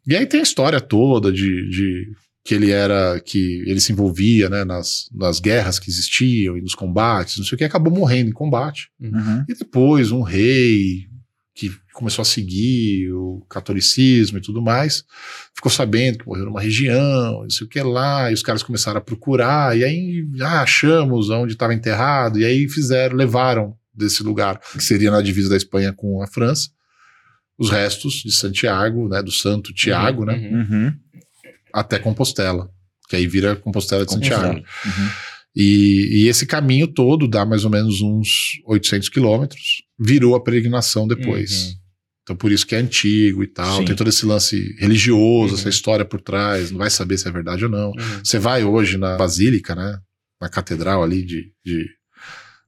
E aí tem a história toda de, de que ele era, que ele se envolvia, né, nas, nas guerras que existiam e nos combates, não sei o que, acabou morrendo em combate. Uhum. E depois um rei que começou a seguir o catolicismo e tudo mais, ficou sabendo que morreu numa região, não sei o que lá, e os caras começaram a procurar, e aí ah, achamos onde estava enterrado, e aí fizeram, levaram desse lugar, que seria na divisa da Espanha com a França, os restos de Santiago, né, do Santo Tiago, né, Uhum. Até Compostela, que aí vira Compostela de Santiago. Uhum. E, e esse caminho todo dá mais ou menos uns 800 quilômetros, virou a peregrinação depois. Uhum. Então por isso que é antigo e tal, Sim. tem todo esse lance religioso, Uhum. essa história por trás, não vai saber se é verdade ou não. Uhum. Você vai hoje na Basílica, né, na catedral ali de, de,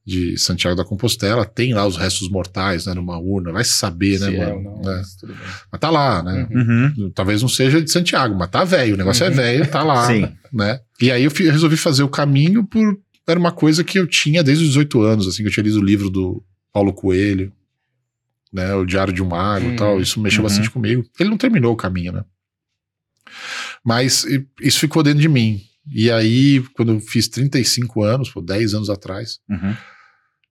de Santiago da Compostela, tem lá os restos mortais, né, numa urna, vai saber, né, Se é mano? ou não, É. mas. Mas tá lá, né? Uhum. Uhum. Talvez não seja de Santiago, mas tá velho, o negócio é Uhum. velho, tá lá, Sim. né? E aí eu resolvi fazer o caminho por era uma coisa que eu tinha desde os 18 anos, assim, que eu tinha lido o livro do Paulo Coelho, né, o Diário de um Mago Uhum. e tal, isso mexeu Uhum. bastante comigo. Ele não terminou o caminho, né? Mas isso ficou dentro de mim. E aí, quando eu fiz 35 anos, pô, 10 anos atrás, Uhum.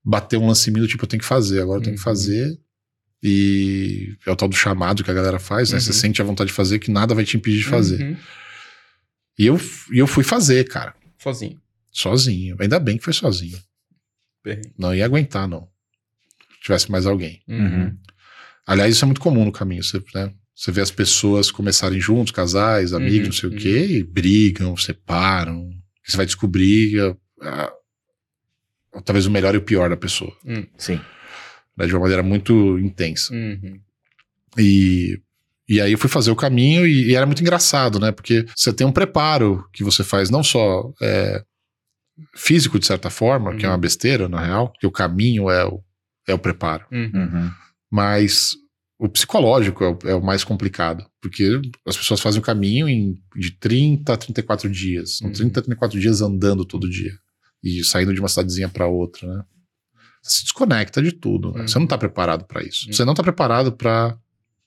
bateu um lance em mim do tipo, eu tenho que fazer, agora eu tenho que Uhum. fazer. E é o tal do chamado que a galera faz, né? Uhum. Você sente a vontade de fazer que nada vai te impedir de fazer. Uhum. E eu, e eu fui fazer, cara, Sozinho. sozinho. Ainda bem que foi sozinho. Não ia aguentar, não. Se tivesse mais alguém. Uhum. Aliás, isso é muito comum no caminho. Você, né? Você vê as pessoas começarem juntos, casais, amigos, Uhum, não sei uhum. o quê, e brigam, separam. Você vai descobrir ah, ah, talvez o melhor e o pior da pessoa, Sim. né? de uma maneira muito intensa. Uhum. E, e aí eu fui fazer o caminho e, e era muito engraçado, né? Porque você tem um preparo que você faz não só é, físico, de certa forma, que é uma Uhum. besteira, na real, que o caminho é o, é o preparo, Uhum. Uhum. mas o psicológico é o, é o mais complicado, porque as pessoas fazem o caminho em, de 30 a 34 dias, são Uhum. 30 a 34 dias andando todo dia e saindo de uma cidadezinha para outra, né? Você se desconecta de tudo. né? Uhum. Você não tá preparado para isso. Uhum. Você não tá preparado para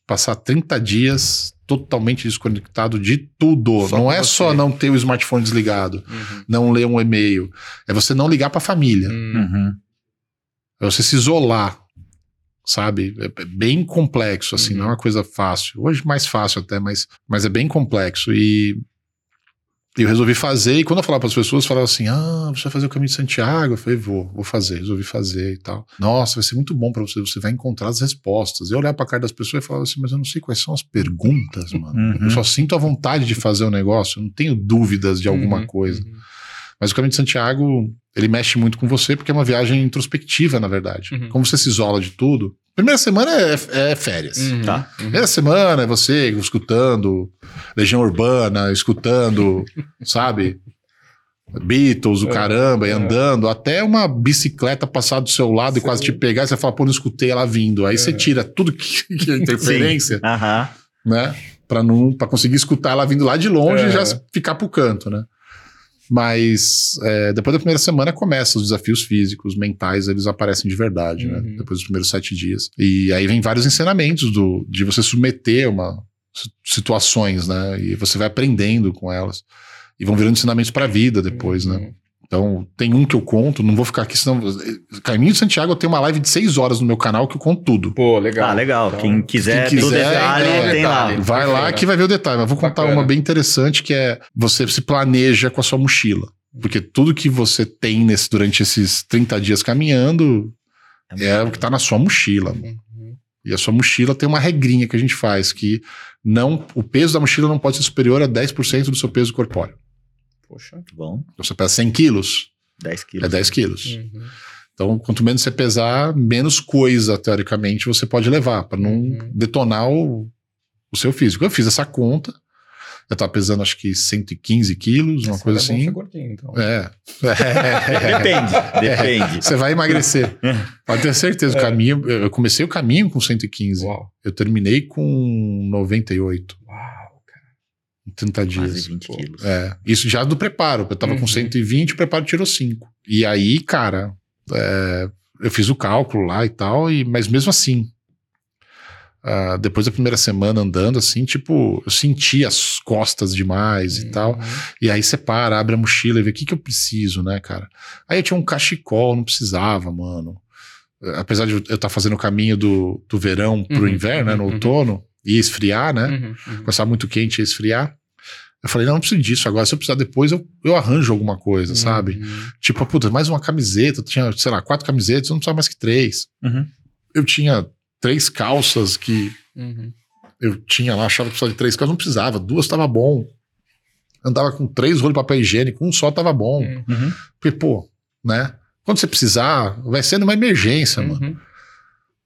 passar 30 dias totalmente desconectado de tudo. Só não é você. só não ter o smartphone desligado, Uhum. não ler um e-mail. É você não ligar para a família. Hum. Uhum. É você se isolar, sabe? É é bem complexo, assim, Uhum. não é uma coisa fácil. Hoje mais fácil até, mas, mas é bem complexo. E eu resolvi fazer, e quando eu falava para as pessoas, falavam assim: ah, você vai fazer o caminho de Santiago? Eu falei, vou, vou fazer, resolvi fazer e tal. Nossa, vai ser muito bom para você, você vai encontrar as respostas. Eu olhar para a cara das pessoas e falava assim, mas eu não sei quais são as perguntas, mano. Uhum. Eu só sinto a vontade de fazer o negócio, eu não tenho dúvidas de alguma Uhum. coisa. Uhum. Mas o Caminho de Santiago, ele mexe muito com você porque é uma viagem introspectiva, na verdade. Uhum. Como você se isola de tudo. Primeira semana é, é férias. Uhum. Tá. Uhum. Primeira semana é você escutando Legião Urbana, escutando, sabe? Beatles, o É, caramba, e é. andando, até uma bicicleta passar do seu lado e Sim. quase te pegar, e você fala, pô, não escutei ela vindo. Aí você É. tira tudo que, que é interferência, Aham. né? Pra, não, pra conseguir escutar ela vindo lá de longe É. e já ficar pro canto, né? Mas é, depois da primeira semana começam os desafios físicos, mentais, eles aparecem de verdade, né? Uhum. Depois dos primeiros sete dias. E aí vem vários ensinamentos do, de você submeter uma si- situações, né? E você vai aprendendo com elas. E vão virando ensinamentos pra vida depois, né? Então, tem um que eu conto, não vou ficar aqui, senão. Caminho de Santiago, eu tenho uma live de seis horas no meu canal que eu conto tudo. Pô, legal. Ah, legal. Então, Quem quiser, quem quiser, detalhe, é, tem lá. Vai lá que vai ver o detalhe. Mas vou contar Bacana. uma bem interessante que é você se planeja com a sua mochila. Porque tudo que você tem nesse, durante esses 30 dias caminhando é o que tá na sua mochila. Uhum. E a sua mochila tem uma regrinha que a gente faz, que não o peso da mochila não pode ser superior a 10% do seu peso corpóreo. Poxa. Muito bom. Então, você pesa 100 quilos, 10 quilos. é 10 quilos. Uhum. Então, quanto menos você pesar, menos coisa, teoricamente, você pode levar, para não Uhum. detonar o, o seu físico. Eu fiz essa conta, eu tava pesando acho que 115 quilos, uma coisa é assim. ser gordinho, então. É. Depende, depende. Você vai emagrecer. Pode ter certeza. O É. caminho, eu comecei o caminho com 115. Uau. Eu terminei com 98. Em 30 dias. Quase 20 Pô. quilos. É, isso já do preparo. Eu tava Uhum. com 120, o preparo tirou 5. E aí, cara, é, eu fiz o cálculo lá e tal, e, mas mesmo assim, ah, depois da primeira semana andando, assim, tipo, eu senti as costas demais e tal. Uhum. E aí você para, abre a mochila e vê o que, que eu preciso, né, cara? Aí eu tinha um cachecol, não precisava, mano. Apesar de eu estar fazendo o caminho do, do verão pro Uhum, inverno, né, no uhum, uhum. outono, e esfriar, né? Uhum. Uhum. começar muito quente e esfriar. Eu falei, não, não preciso disso. Agora, se eu precisar depois, eu, eu arranjo alguma coisa, sabe? Uhum. Tipo, puta, mais uma camiseta. Eu tinha, sei lá, quatro camisetas, eu não precisava mais que três. Uhum. Eu tinha três calças que Uhum. eu tinha lá, achava que precisava de três calças, não precisava. Duas tava bom. Andava com três rolos de papel higiênico, um só tava bom. Uhum. Uhum. Porque, pô, né? Quando você precisar, vai ser numa emergência, mano.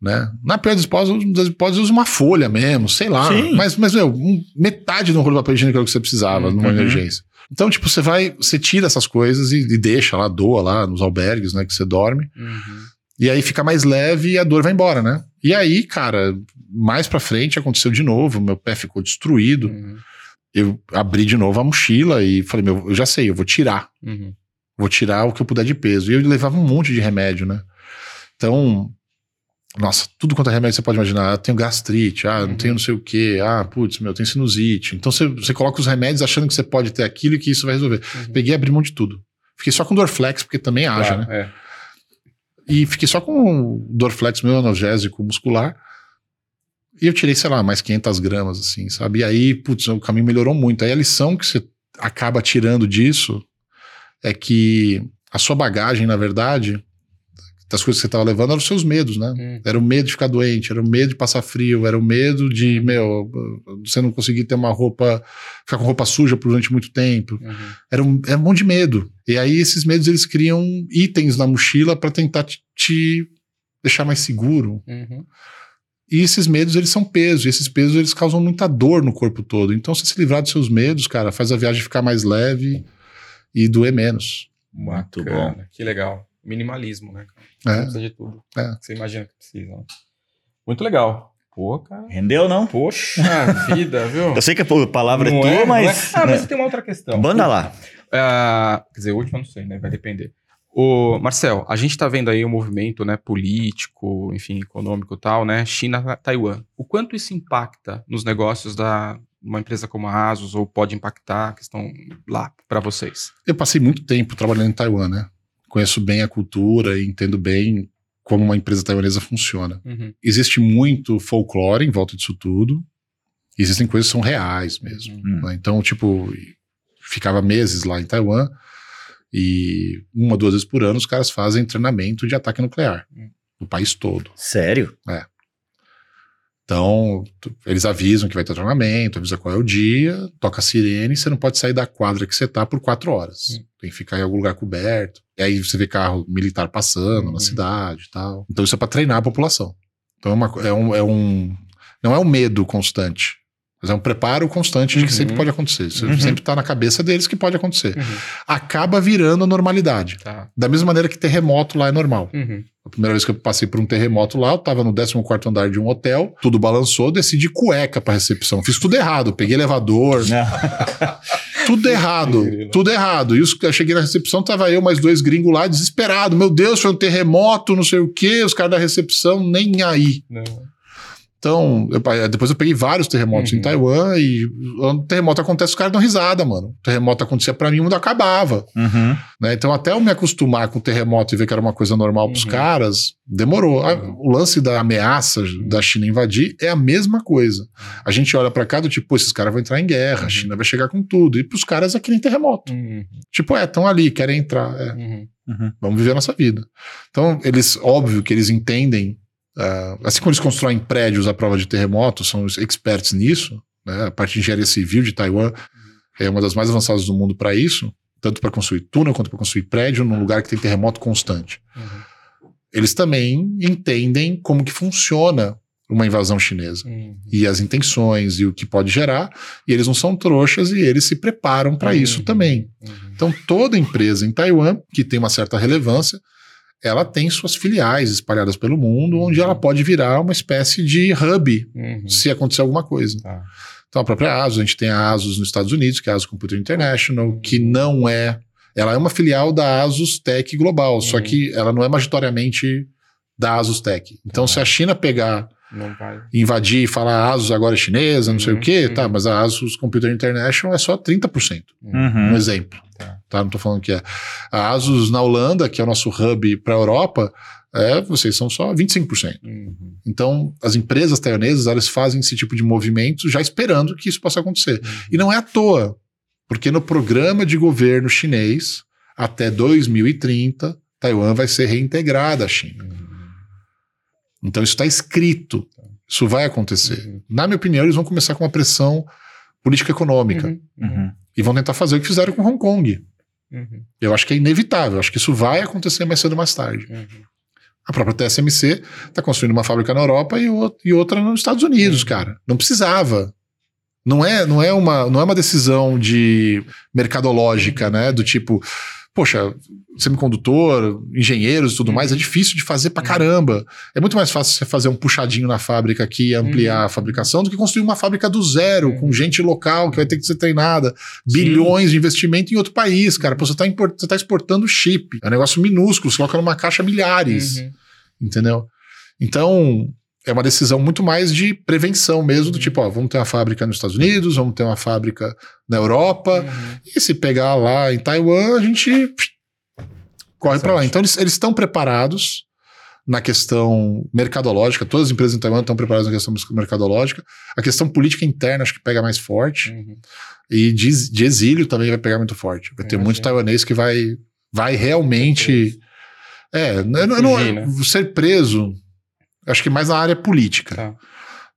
Né? Na pior das hipóteses, das hipóteses, usa uma folha mesmo, sei lá. Sim. Mas, mas meu, metade do rolo de papel higiênico era o que você precisava numa Uhum. emergência. Então, tipo, você vai, você tira essas coisas e, e deixa lá, doa lá nos albergues, né, que você dorme. Uhum. E aí fica mais leve e a dor vai embora, né? E aí, cara, mais pra frente aconteceu de novo, meu pé ficou destruído. Uhum. Eu abri de novo a mochila e falei, meu, eu já sei, eu vou tirar. Uhum. Vou tirar o que eu puder de peso. E eu levava um monte de remédio, né? Então, nossa, tudo quanto é remédio você pode imaginar. Ah, tenho gastrite, ah, não Uhum. tenho não sei o quê, ah, putz, meu, eu tenho sinusite. Então você, você coloca os remédios achando que você pode ter aquilo e que isso vai resolver. Uhum. Peguei e abri mão de tudo. Fiquei só com Dorflex, porque também haja, Claro, né? é. E fiquei só com Dorflex, meu analgésico muscular. E eu tirei, sei lá, mais 500 gramas, assim, sabe? E aí, putz, o caminho melhorou muito. Aí a lição que você acaba tirando disso é que a sua bagagem, na verdade, das coisas que você estava levando, eram os seus medos, né? Uhum. Era o medo de ficar doente, era o medo de passar frio, era o medo de, meu, você não conseguir ter uma roupa, ficar com roupa suja durante muito tempo. Uhum. Era um, era um monte de medo. E aí esses medos eles criam itens na mochila para tentar te, te deixar mais seguro. Uhum. E esses medos eles são pesos, e esses pesos eles causam muita dor no corpo todo. Então você se livrar dos seus medos, cara, faz a viagem ficar mais leve e doer menos. Muito Bacana, bom. Que legal. Minimalismo, né? Não É. precisa de tudo. É. Você imagina que precisa. né? Muito legal. Pô, cara. Rendeu, não? Poxa vida, viu? Eu sei que a palavra Não é tua, não mas. Ah, né? mas tem uma outra questão. Manda lá. Ah, quer dizer, última não sei, né? Vai depender. O Marcel, a gente está vendo aí um movimento, né, político, enfim, econômico e tal, né, China-Taiwan. O quanto isso impacta nos negócios da uma empresa como a Asus ou pode impactar a questão lá para vocês? Eu passei muito tempo trabalhando em Taiwan, né? Conheço bem a cultura e entendo bem como uma empresa taiwanesa funciona. Uhum. Existe muito folclore em volta disso tudo. Existem coisas que são reais mesmo. Hum. né? Então, tipo, ficava meses lá em Taiwan e uma, duas vezes por ano os caras fazem treinamento de ataque nuclear Hum. no país todo. Sério? Então, eles avisam que vai ter treinamento, avisa qual é o dia, toca a sirene, você não pode sair da quadra que você tá por quatro horas. Hum. Tem que ficar em algum lugar coberto. E aí você vê carro militar passando Uhum. na cidade e tal. Então isso é para treinar a população. Então é, uma é um, é um- Não é um medo constante, mas é um preparo constante de que Uhum. sempre pode acontecer. Isso Uhum. sempre tá na cabeça deles que pode acontecer. Uhum. Acaba virando a normalidade. Tá. Da mesma maneira que terremoto lá é normal. Uhum. A primeira vez que eu passei por um terremoto lá, eu tava no 14 andar de um hotel, tudo balançou, desci de cueca pra recepção. Fiz tudo errado, peguei elevador, tudo errado, tudo errado. E os, eu cheguei na recepção, tava eu mais dois gringos lá, desesperado. Meu Deus, foi um terremoto, não sei o quê. Os caras da recepção nem aí. Não. Então, eu- depois eu peguei vários terremotos Uhum. em Taiwan e quando o terremoto acontece, os caras dão risada, mano. O terremoto acontecia pra mim, o mundo acabava. Uhum. né? Então, até eu me acostumar com o terremoto e ver que era uma coisa normal pros Uhum. caras, demorou. A- Uhum. O lance da ameaça da China invadir é a mesma coisa. A gente olha pra cá do tipo, esses caras vão entrar em guerra, a Uhum. China vai chegar com tudo. E pros caras é que nem terremoto. Uhum. Tipo, é, estão ali, querem entrar. é, vamos viver a nossa vida. Então, eles, óbvio que eles entendem, ah, assim como eles constroem prédios à prova de terremoto, são os experts nisso, né? A parte de engenharia civil de Taiwan é uma das mais avançadas do mundo para isso, tanto para construir túnel quanto para construir prédio num lugar que tem terremoto constante. Uhum. Eles também entendem como que funciona uma invasão chinesa Uhum. e as intenções e o que pode gerar, e eles não são trouxas e eles se preparam para isso Uhum. também. Uhum. Então, toda empresa em Taiwan que tem uma certa relevância, ela tem suas filiais espalhadas pelo mundo, onde ela pode virar uma espécie de hub Uhum. se acontecer alguma coisa. Tá. Então, a própria ASUS, a gente tem a ASUS nos Estados Unidos, que é a ASUS Computer International, que não é. Ela é uma filial da ASUS Tech Global, só Uhum. que ela não é majoritariamente da ASUS Tech. Então, Tá. se a China pegar. Invadir e falar a ASUS agora é chinesa, não sei Uhum, o quê, uhum. tá, mas a ASUS Computer International é só 30%. Um Uhum. exemplo. Tá. Tá. Não tô falando que é. A Asus na Holanda, que é o nosso hub para a Europa, é, vocês são só 25%. Uhum. Então, as empresas taiwanesas, elas fazem esse tipo de movimento já esperando que isso possa acontecer. E não é à toa, porque no programa de governo chinês, até 2030, Taiwan vai ser reintegrada à China. Uhum. Então, isso está escrito. Isso vai acontecer. Uhum. Na minha opinião, eles vão começar com uma pressão política econômica Uhum. Uhum. e vão tentar fazer o que fizeram com Hong Kong. Uhum. Eu acho que é inevitável, eu acho que isso vai acontecer mais cedo ou mais tarde. Uhum. A própria TSMC está construindo uma fábrica na Europa e, o- e outra nos Estados Unidos, Uhum. cara. Não precisava. Não é, não, é uma, não é uma decisão de mercadológica, né? Do tipo, poxa, semicondutor, engenheiros e tudo Uhum. mais, é difícil de fazer pra Uhum. caramba. É muito mais fácil você fazer um puxadinho na fábrica aqui e ampliar Uhum. a fabricação do que construir uma fábrica do zero, Uhum. com gente local que vai ter que ser treinada. Sim. Bilhões de investimento em outro país, cara. Pô, você está tá exportando chip. É um negócio minúsculo, você coloca numa caixa milhares Uhum. entendeu? Então, é uma decisão muito mais de prevenção mesmo, do Uhum. tipo, ó, vamos ter uma fábrica nos Estados Unidos, vamos ter uma fábrica na Europa, Uhum. e se pegar lá em Taiwan, a gente corre para lá. Então, eles estão preparados na questão mercadológica, todas as empresas em Taiwan estão preparadas na questão mercadológica. A questão política interna acho que pega mais forte, Uhum. e de, de exílio também vai pegar muito forte. Vai ter muito taiwanês que vai, vai realmente. É, não- não- né? ser preso, acho que mais na área política. Tá.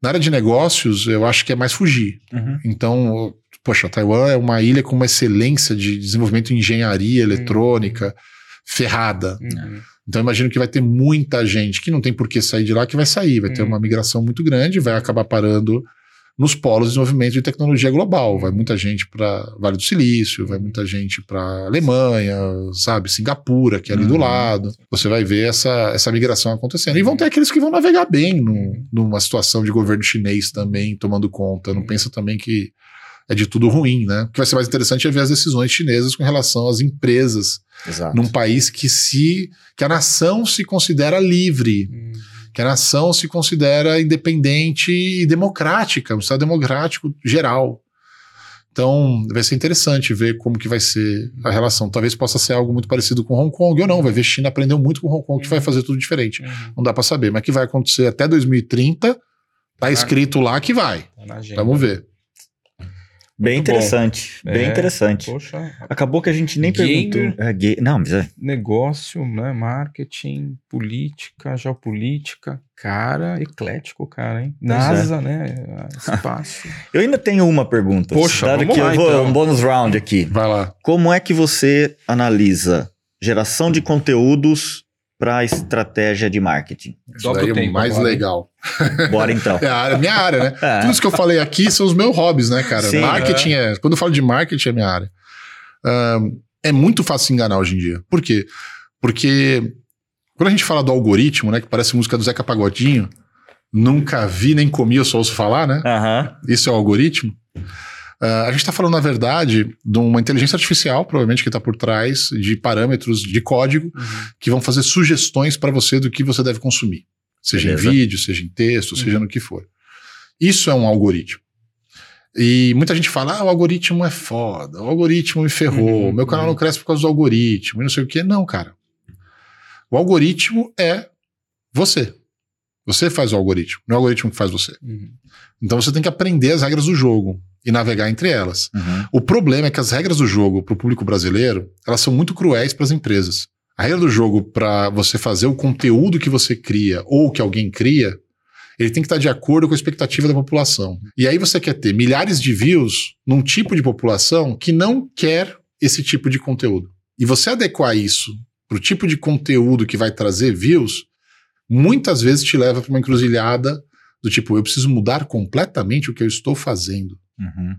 Na área de negócios, eu acho que é mais fugir. Uhum. Então, poxa, Taiwan é uma ilha com uma excelência de desenvolvimento em engenharia eletrônica ferrada. Uhum. Então, imagino que vai ter muita gente que não tem por que sair de lá que vai sair. Vai ter Hum. uma migração muito grande, vai acabar parando nos polos de desenvolvimento de tecnologia global. Vai muita gente para Vale do Silício, vai muita gente para Alemanha, sabe, Singapura, que é ali do Uhum. lado. Você vai ver essa, essa migração acontecendo. E vão ter aqueles que vão navegar bem no- Uhum. numa situação de governo chinês também tomando conta. Não Uhum. pensa também que é de tudo ruim, né? O que vai ser mais interessante é ver as decisões chinesas com relação às empresas Exato. num país que se que a nação se considera livre, Uhum. Que a nação se considera independente e democrática, um estado democrático geral. Então, vai ser interessante ver como que vai ser a relação. Talvez possa ser algo muito parecido com Hong Kong, ou não, vai ver China aprendeu muito com Hong Kong, que vai fazer tudo diferente. Uhum. Não dá para saber, mas que vai acontecer até 2030, tá escrito lá que vai. Tá. Vamos ver. Bem Muito bom. interessante. Bem É, interessante. Poxa, Acabou que a gente nem Gamer. perguntou. É, Não, mas é. negócio, né? Marketing, política, geopolítica. Cara, eclético, cara, hein? É. NASA, né? Espaço. Eu ainda tenho uma pergunta. Poxa, Dado vamos que lá, eu vou, então. um bônus round aqui. Vai lá. Como é que você analisa geração de conteúdos para estratégia de marketing? Isso daí o é o tempo mais agora, legal. Bora então. É a área, minha área, né? É. Tudo isso que eu falei aqui são os meus hobbies, né, cara? Sim, marketing é. Quando eu falo de marketing, é minha área. Ahn, é muito fácil se enganar hoje em dia. Por quê? Porque quando a gente fala do algoritmo, né, que parece música do Zeca Pagodinho, nunca vi nem comi, eu só ouço falar, né? Isso é o algoritmo. Ah, a gente está falando, na verdade, de uma inteligência artificial, provavelmente, que está por trás de parâmetros de código Uhum. que vão fazer sugestões para você do que você deve consumir. Seja Beleza. em vídeo, seja em texto, seja Uhum. no que for. Isso é um algoritmo. E muita gente fala, ah, o algoritmo é foda, o algoritmo me ferrou, Uhum, meu canal uhum. não cresce por causa do algoritmo, e não sei o quê. Não, cara. O algoritmo é você. Você faz o algoritmo, não é o algoritmo que faz você. Uhum. Então você tem que aprender as regras do jogo e navegar entre elas. Uhum. O problema é que as regras do jogo para o público brasileiro, elas são muito cruéis para as empresas. A regra do jogo para você fazer o conteúdo que você cria ou que alguém cria, ele tem que estar de acordo com a expectativa da população. E aí você quer ter milhares de views num tipo de população que não quer esse tipo de conteúdo. E você adequar isso para o tipo de conteúdo que vai trazer views, muitas vezes te leva para uma encruzilhada do tipo, eu preciso mudar completamente o que eu estou fazendo. Uhum.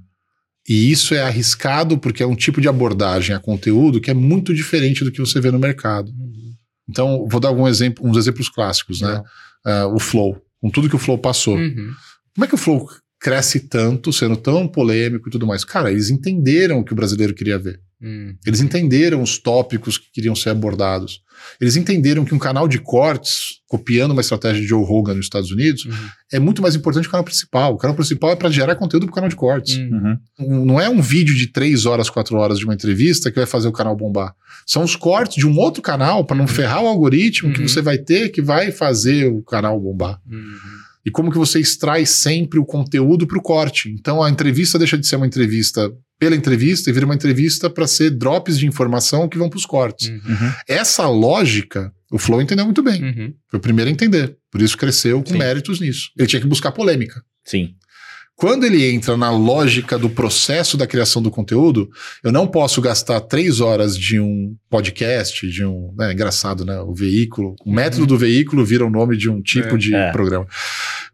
E isso é arriscado porque é um tipo de abordagem a conteúdo que é muito diferente do que você vê no mercado. Uhum. Então, vou dar algum exemplo, uns exemplos clássicos, né? Ah, o Flow, com tudo que o Flow passou. Uhum. Como é que o Flow cresce tanto, sendo tão polêmico e tudo mais? Cara, eles entenderam o que o brasileiro queria ver. Uhum. Eles entenderam os tópicos que queriam ser abordados. Eles entenderam que um canal de cortes, copiando uma estratégia de Joe Rogan nos Estados Unidos, Uhum. é muito mais importante que o canal principal. O canal principal é para gerar conteúdo para o canal de cortes. Uhum. Uhum. Um- não é um vídeo de três horas, quatro horas de uma entrevista que vai fazer o canal bombar. São os cortes de um outro canal para não ferrar o algoritmo que Uhum. você vai ter que vai fazer o canal bombar. Uhum. E como que você extrai sempre o conteúdo para o corte. Então a entrevista deixa de ser uma entrevista pela entrevista e vira uma entrevista para ser drops de informação que vão para os cortes. Uhum. Uhum. Essa lógica, o Flow entendeu muito bem. Uhum. Foi o primeiro a entender. Por isso cresceu com Sim. méritos nisso. Ele tinha que buscar polêmica. Sim. Quando ele entra na lógica do processo da criação do conteúdo, eu não posso gastar três horas de um podcast, de um. É engraçado, né? O veículo. O método do veículo vira o nome de um tipo É. de É. programa.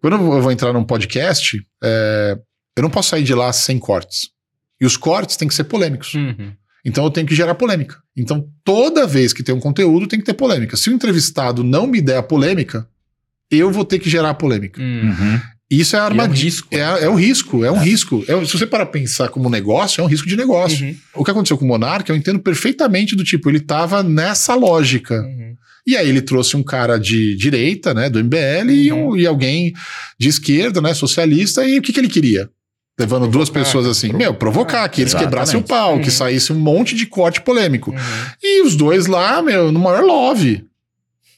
Quando eu vou entrar num podcast, é, eu não posso sair de lá sem cortes. E os cortes têm que ser polêmicos. Uhum. Então eu tenho que gerar polêmica. Então toda vez que tem um conteúdo tem que ter polêmica. Se o entrevistado não me der a polêmica, eu vou ter que gerar a polêmica. Uhum. Uhum. Isso é E é um armadilha. risco. É, é um risco, é um risco. É- se você para pensar como negócio, é um risco de negócio. Uhum. O que aconteceu com o Monark, eu entendo perfeitamente do tipo, ele tava nessa lógica. Uhum. E aí ele trouxe um cara de direita, né, do MBL, e, um- Uhum. e alguém de esquerda, né, socialista, e o que, que ele queria? Levando duas Provocar, pessoas assim, provocar. meu, provocar, que eles Exatamente. quebrassem o pau, que Uhum. saísse um monte de corte polêmico. Uhum. E os dois lá, meu, no maior love. Eu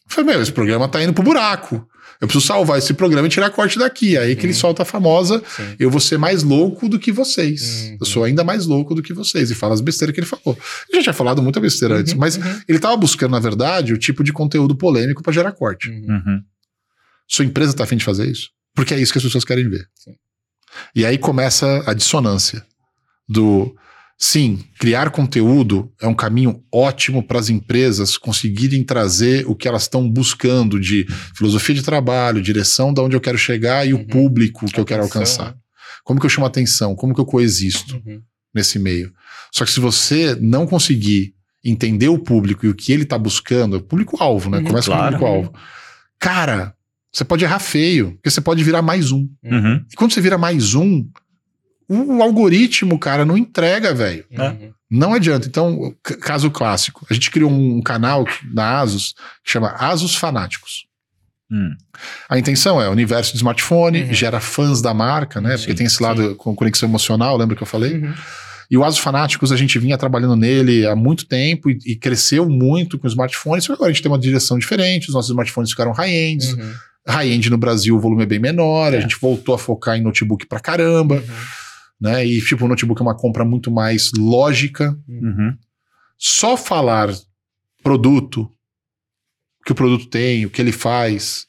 falei, meu, esse programa tá indo pro buraco. Eu preciso salvar esse programa e tirar corte daqui. Aí que ele Uhum. solta a famosa, Sim. eu vou ser mais louco do que vocês. Uhum. Eu sou ainda mais louco do que vocês. E fala as besteiras que ele falou. Ele já tinha falado muita besteira antes, Uhum, mas uhum. ele tava buscando, na verdade, o tipo de conteúdo polêmico para gerar corte. Uhum. Uhum. Sua empresa tá afim de fazer isso? Porque é isso que as pessoas querem ver. Sim. E aí começa a dissonância do sim, criar conteúdo é um caminho ótimo para as empresas conseguirem trazer o que elas estão buscando de filosofia de trabalho, direção de onde eu quero chegar e o Uhum. público que eu quero Atenção, alcançar. Como que eu chamo atenção? Como que eu coexisto Uhum. nesse meio? Só que se você não conseguir entender o público e o que ele está buscando, é o público-alvo, né? Uhum, Começa claro. com o público-alvo. Cara, você pode errar feio, porque você pode virar mais um. Uhum. E quando você vira mais um, o algoritmo, cara, não entrega, velho. Uhum. Não adianta. Então, caso clássico. A gente criou um canal na Asus que chama Asus Fanáticos. Hum. A intenção é o universo do smartphone, Uhum. gera fãs da marca, né? Porque Sim, tem esse lado com conexão emocional, lembra que eu falei? Uhum. E o Asus Fanáticos, a gente vinha trabalhando nele há muito tempo e, e cresceu muito com smartphones, só que agora a gente tem uma direção diferente, os nossos smartphones ficaram high-ends. Uhum. High-end no Brasil o volume é bem menor, É. a gente voltou a focar em notebook pra caramba, Uhum. né? E tipo, o notebook é uma compra muito mais lógica. Uhum. Só falar produto, o que o produto tem, o que ele faz,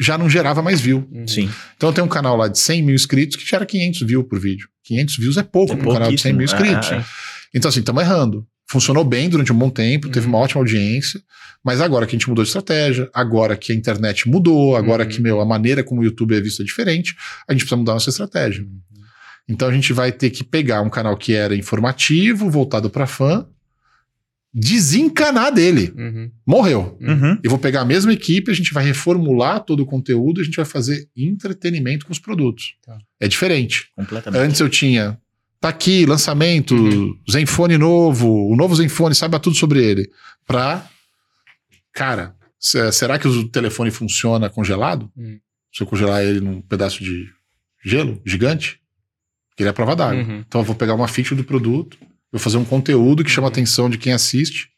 já não gerava mais view. Uhum. Sim. Então tem um canal lá de 100 mil inscritos que gera 500 views por vídeo. 500 views é pouco É para um canal de 100 mil pouquíssimo. inscritos. É, é. Então assim, estamos errando. Funcionou bem durante um bom tempo, teve Uhum. uma ótima audiência, mas agora que a gente mudou de estratégia, agora que a internet mudou, agora Uhum. que meu, a maneira como o YouTube é visto é diferente, a gente precisa mudar nossa estratégia. Uhum. Então a gente vai ter que pegar um canal que era informativo, voltado para fã, desencanar dele. Uhum. Morreu. Uhum. Eu vou pegar a mesma equipe, a gente vai reformular todo o conteúdo, a gente vai fazer entretenimento com os produtos. Tá. É diferente. Completamente. Antes eu tinha, tá aqui, lançamento, Uhum. Zenfone novo, o novo Zenfone, saiba tudo sobre ele. Pra, cara, se- será que o telefone funciona congelado? Hum. Se eu congelar ele num pedaço de gelo gigante? Ele é a prova d'água. Uhum. Então eu vou pegar uma feature do produto, vou fazer um conteúdo que chama a Uhum. atenção de quem assiste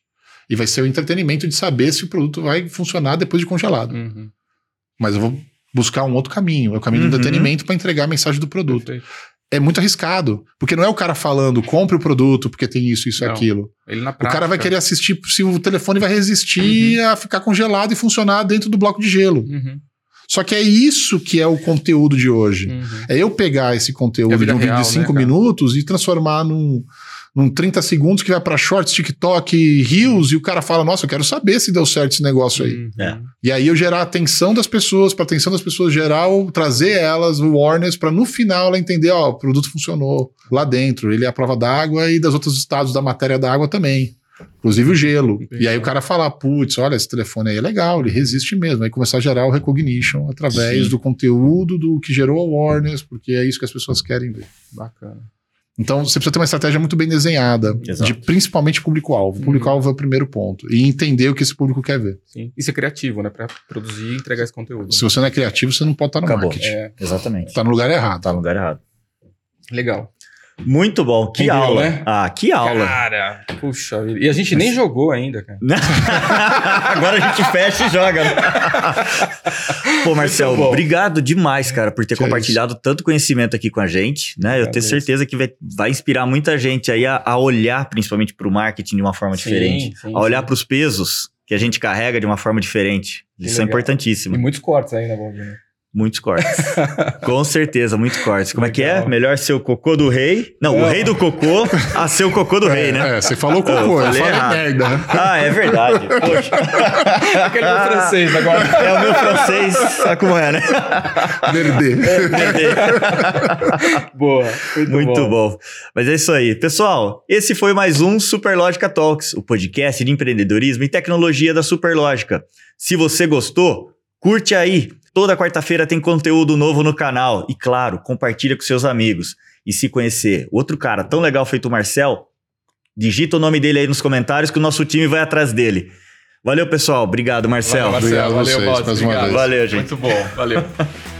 e vai ser o entretenimento de saber se o produto vai funcionar depois de congelado. Uhum. Mas eu vou buscar um outro caminho, é o caminho do Uhum. entretenimento para entregar a mensagem do produto. Perfeito. É muito arriscado, porque não é o cara falando, compre o produto porque tem isso, isso e aquilo. Ele na O cara vai prática- querer assistir se o telefone vai resistir a ficar congelado e funcionar dentro do bloco de gelo. Uhum. Só que é isso que é o conteúdo de hoje. Uhum. É eu pegar esse É conteúdo vida de um vídeo real, de né, 5 cara? minutos e transformar num, num 30 segundos que vai pra shorts, TikTok, Reels, e o cara fala: Nossa, eu quero saber se deu certo esse negócio aí. Uhum. É. E aí eu gerar a atenção das pessoas, pra atenção das pessoas geral, trazer elas, o awareness, pra no final ela entender: Ó, o produto funcionou lá dentro, ele é a prova d'água e dos outros estados da matéria da água também. Inclusive o gelo. E aí o cara falar, putz, olha, esse telefone aí é legal, ele resiste mesmo. Aí começar a gerar o recognition através Sim. do conteúdo do que gerou awareness, porque é isso que as pessoas querem ver. Bacana. Então você precisa ter uma estratégia muito bem desenhada, Exato. de principalmente público-alvo. Uhum. Público-alvo é o primeiro ponto. E entender o que esse público quer ver. Sim. E ser criativo, né? Pra produzir e entregar esse conteúdo. Se você não é criativo, você não pode estar no Acabou. marketing. É, Exatamente. Tá no lugar errado. Tá no lugar errado. legal. Muito bom. Que Rendeu, aula. né? Ah, que aula. Cara, puxa vida. E a gente nem jogou ainda, cara. Agora a gente fecha e joga. né? Pô, Marcel, Muito bom. obrigado demais, cara, por ter Que é compartilhado tanto conhecimento aqui com a gente, né? Eu tenho certeza que vai, vai inspirar muita gente aí a, a olhar principalmente para o marketing de uma forma Sim, diferente, sim, a olhar para os pesos que a gente carrega de uma forma diferente. Que Isso é importantíssimo. E muitos cortes aí, né, Bob? né? Muitos cortes. Com certeza, muitos cortes. Como é que é? Legal. Melhor ser o cocô do rei. Não, o Não. rei do cocô a ser o cocô do rei, né? É, você falou Eu cocô, eu falei falei errado. merda. né? Ah, é verdade. Poxa. Aquele meu francês agora. É o meu francês, sabe como é, né? Verde. Boa. Muito, Muito bom. Mas é isso aí. Pessoal, esse foi mais um Superlógica Talks, o podcast de empreendedorismo e tecnologia da Superlógica. Se você gostou, curte aí. Toda quarta-feira tem conteúdo novo no canal. E claro, compartilha com seus amigos. E se conhecer outro cara tão legal feito o Marcel, digita o nome dele aí nos comentários que o nosso time vai atrás dele. Valeu, pessoal. Obrigado, Marcel. Valeu, Marcelo. Obrigado Valeu, vocês, Bob. mais uma Obrigado. vez. Valeu, gente. Muito bom. Valeu.